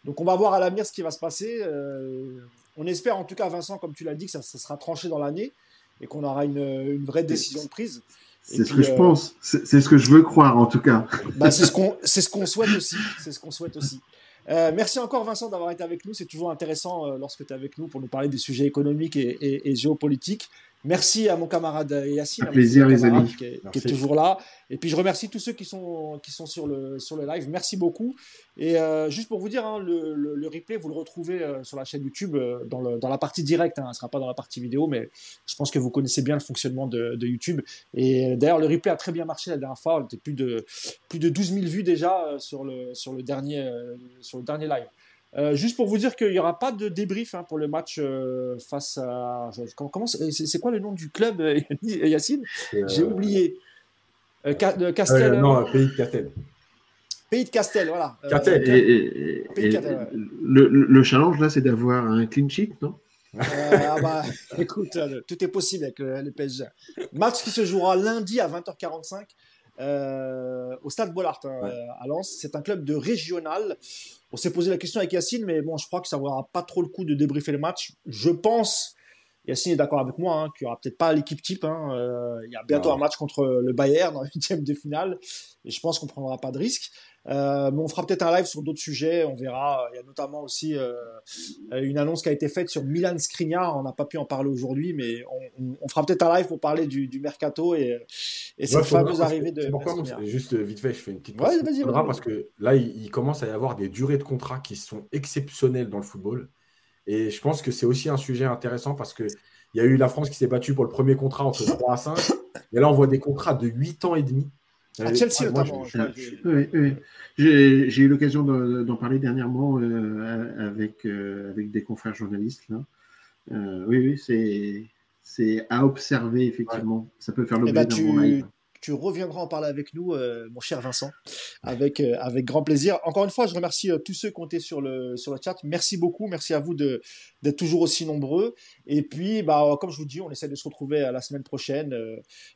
Donc on va voir à l'avenir ce qui va se passer. Euh, on espère en tout cas, Vincent, comme tu l'as dit, que ça, sera tranché dans l'année et qu'on aura une, une, vraie décision de prise. C'est ce que je euh, pense, c'est ce que je veux croire en tout cas. Bah, c'est ce qu'on ce souhaite aussi. C'est ce qu'on souhaite aussi. Euh, merci encore Vincent d'avoir été avec nous. C'est toujours intéressant lorsque tu es avec nous pour nous parler des sujets économiques et, et, et géopolitiques. Merci à mon camarade Yacine. Un plaisir, les amis. Qui est, toujours là. Et puis, je remercie tous ceux qui sont, qui sont sur, le, sur le live. Merci beaucoup. Et euh, juste pour vous dire, hein, le, le, replay, vous le retrouvez euh, sur la chaîne YouTube euh, dans, le, dans, la partie directe. Hein. Ce ne sera pas dans la partie vidéo, mais je pense que vous connaissez bien le fonctionnement de, de YouTube. Et d'ailleurs, le replay a très bien marché la dernière fois. On était plus de, plus de 12 000 vues déjà sur le, sur le, dernier, sur le dernier live. Euh, juste pour vous dire qu'il n'y aura pas de débrief hein, pour le match euh, face à. Comment, c'est quoi le nom du club, euh, Yacine? J'ai oublié. Castel. non, Pays de Castel. Pays de Castel, voilà. Castel. le, challenge là, c'est d'avoir un clean sheet, non? Ah bah, écoute, tout est possible avec le, PSG. Match qui se jouera lundi à 20h45 au stade Bollard hein, à Lens. C'est un club de régional. On s'est posé la question avec Yacine, mais bon, je crois que ça ne vaudra pas trop le coup de débriefer le match. Je pense, Yacine est d'accord avec moi, hein, qu'il n'y aura peut-être pas l'équipe type. Hein. Euh, il y a bientôt un match contre le Bayern dans le huitième de finale, et je pense qu'on ne prendra pas de risque. Euh, mais on fera peut-être un live sur d'autres sujets, on verra. Il y a notamment aussi euh, une annonce qui a été faite sur Milan Skriniar. On n'a pas pu en parler aujourd'hui, mais on, fera peut-être un live pour parler du, mercato et, cette fameuse arrivée de. Pourquoi Juste vite fait, je fais une petite ouais, vas-y, parce que là, il, commence à y avoir des durées de contrat qui sont exceptionnelles dans le football. Et je pense que c'est aussi un sujet intéressant parce que il y a eu la France qui s'est battue pour le premier contrat entre 3 à 5. Et là, on voit des contrats de 8 ans et demi. À Chelsea, notamment. J'ai eu l'occasion d'en parler dernièrement euh, avec, euh, avec des confrères journalistes. Là. Euh, oui, oui, c'est à observer, effectivement. Ça peut faire l'objet eh ben, d'un bon live tu reviendras en parler avec nous, euh, mon cher Vincent, avec, euh, avec grand plaisir. Encore une fois, je remercie euh, tous ceux qui ont été sur le, sur le chat. Merci beaucoup. Merci à vous d'être toujours aussi nombreux. Et puis, bah, comme je vous dis, on essaie de se retrouver la semaine prochaine.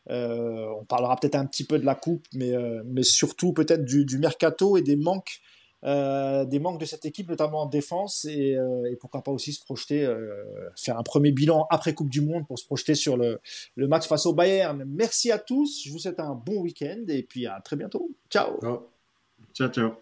on parlera peut-être un petit peu de la coupe, mais, mais surtout peut-être du, du mercato et des manques euh, des manques de cette équipe, notamment en défense, et, euh, et pourquoi pas aussi se projeter, euh, faire un premier bilan après Coupe du Monde pour se projeter sur le, le, match face au Bayern. Merci à tous, je vous souhaite un bon week-end et puis à très bientôt. Ciao. Ciao, ciao.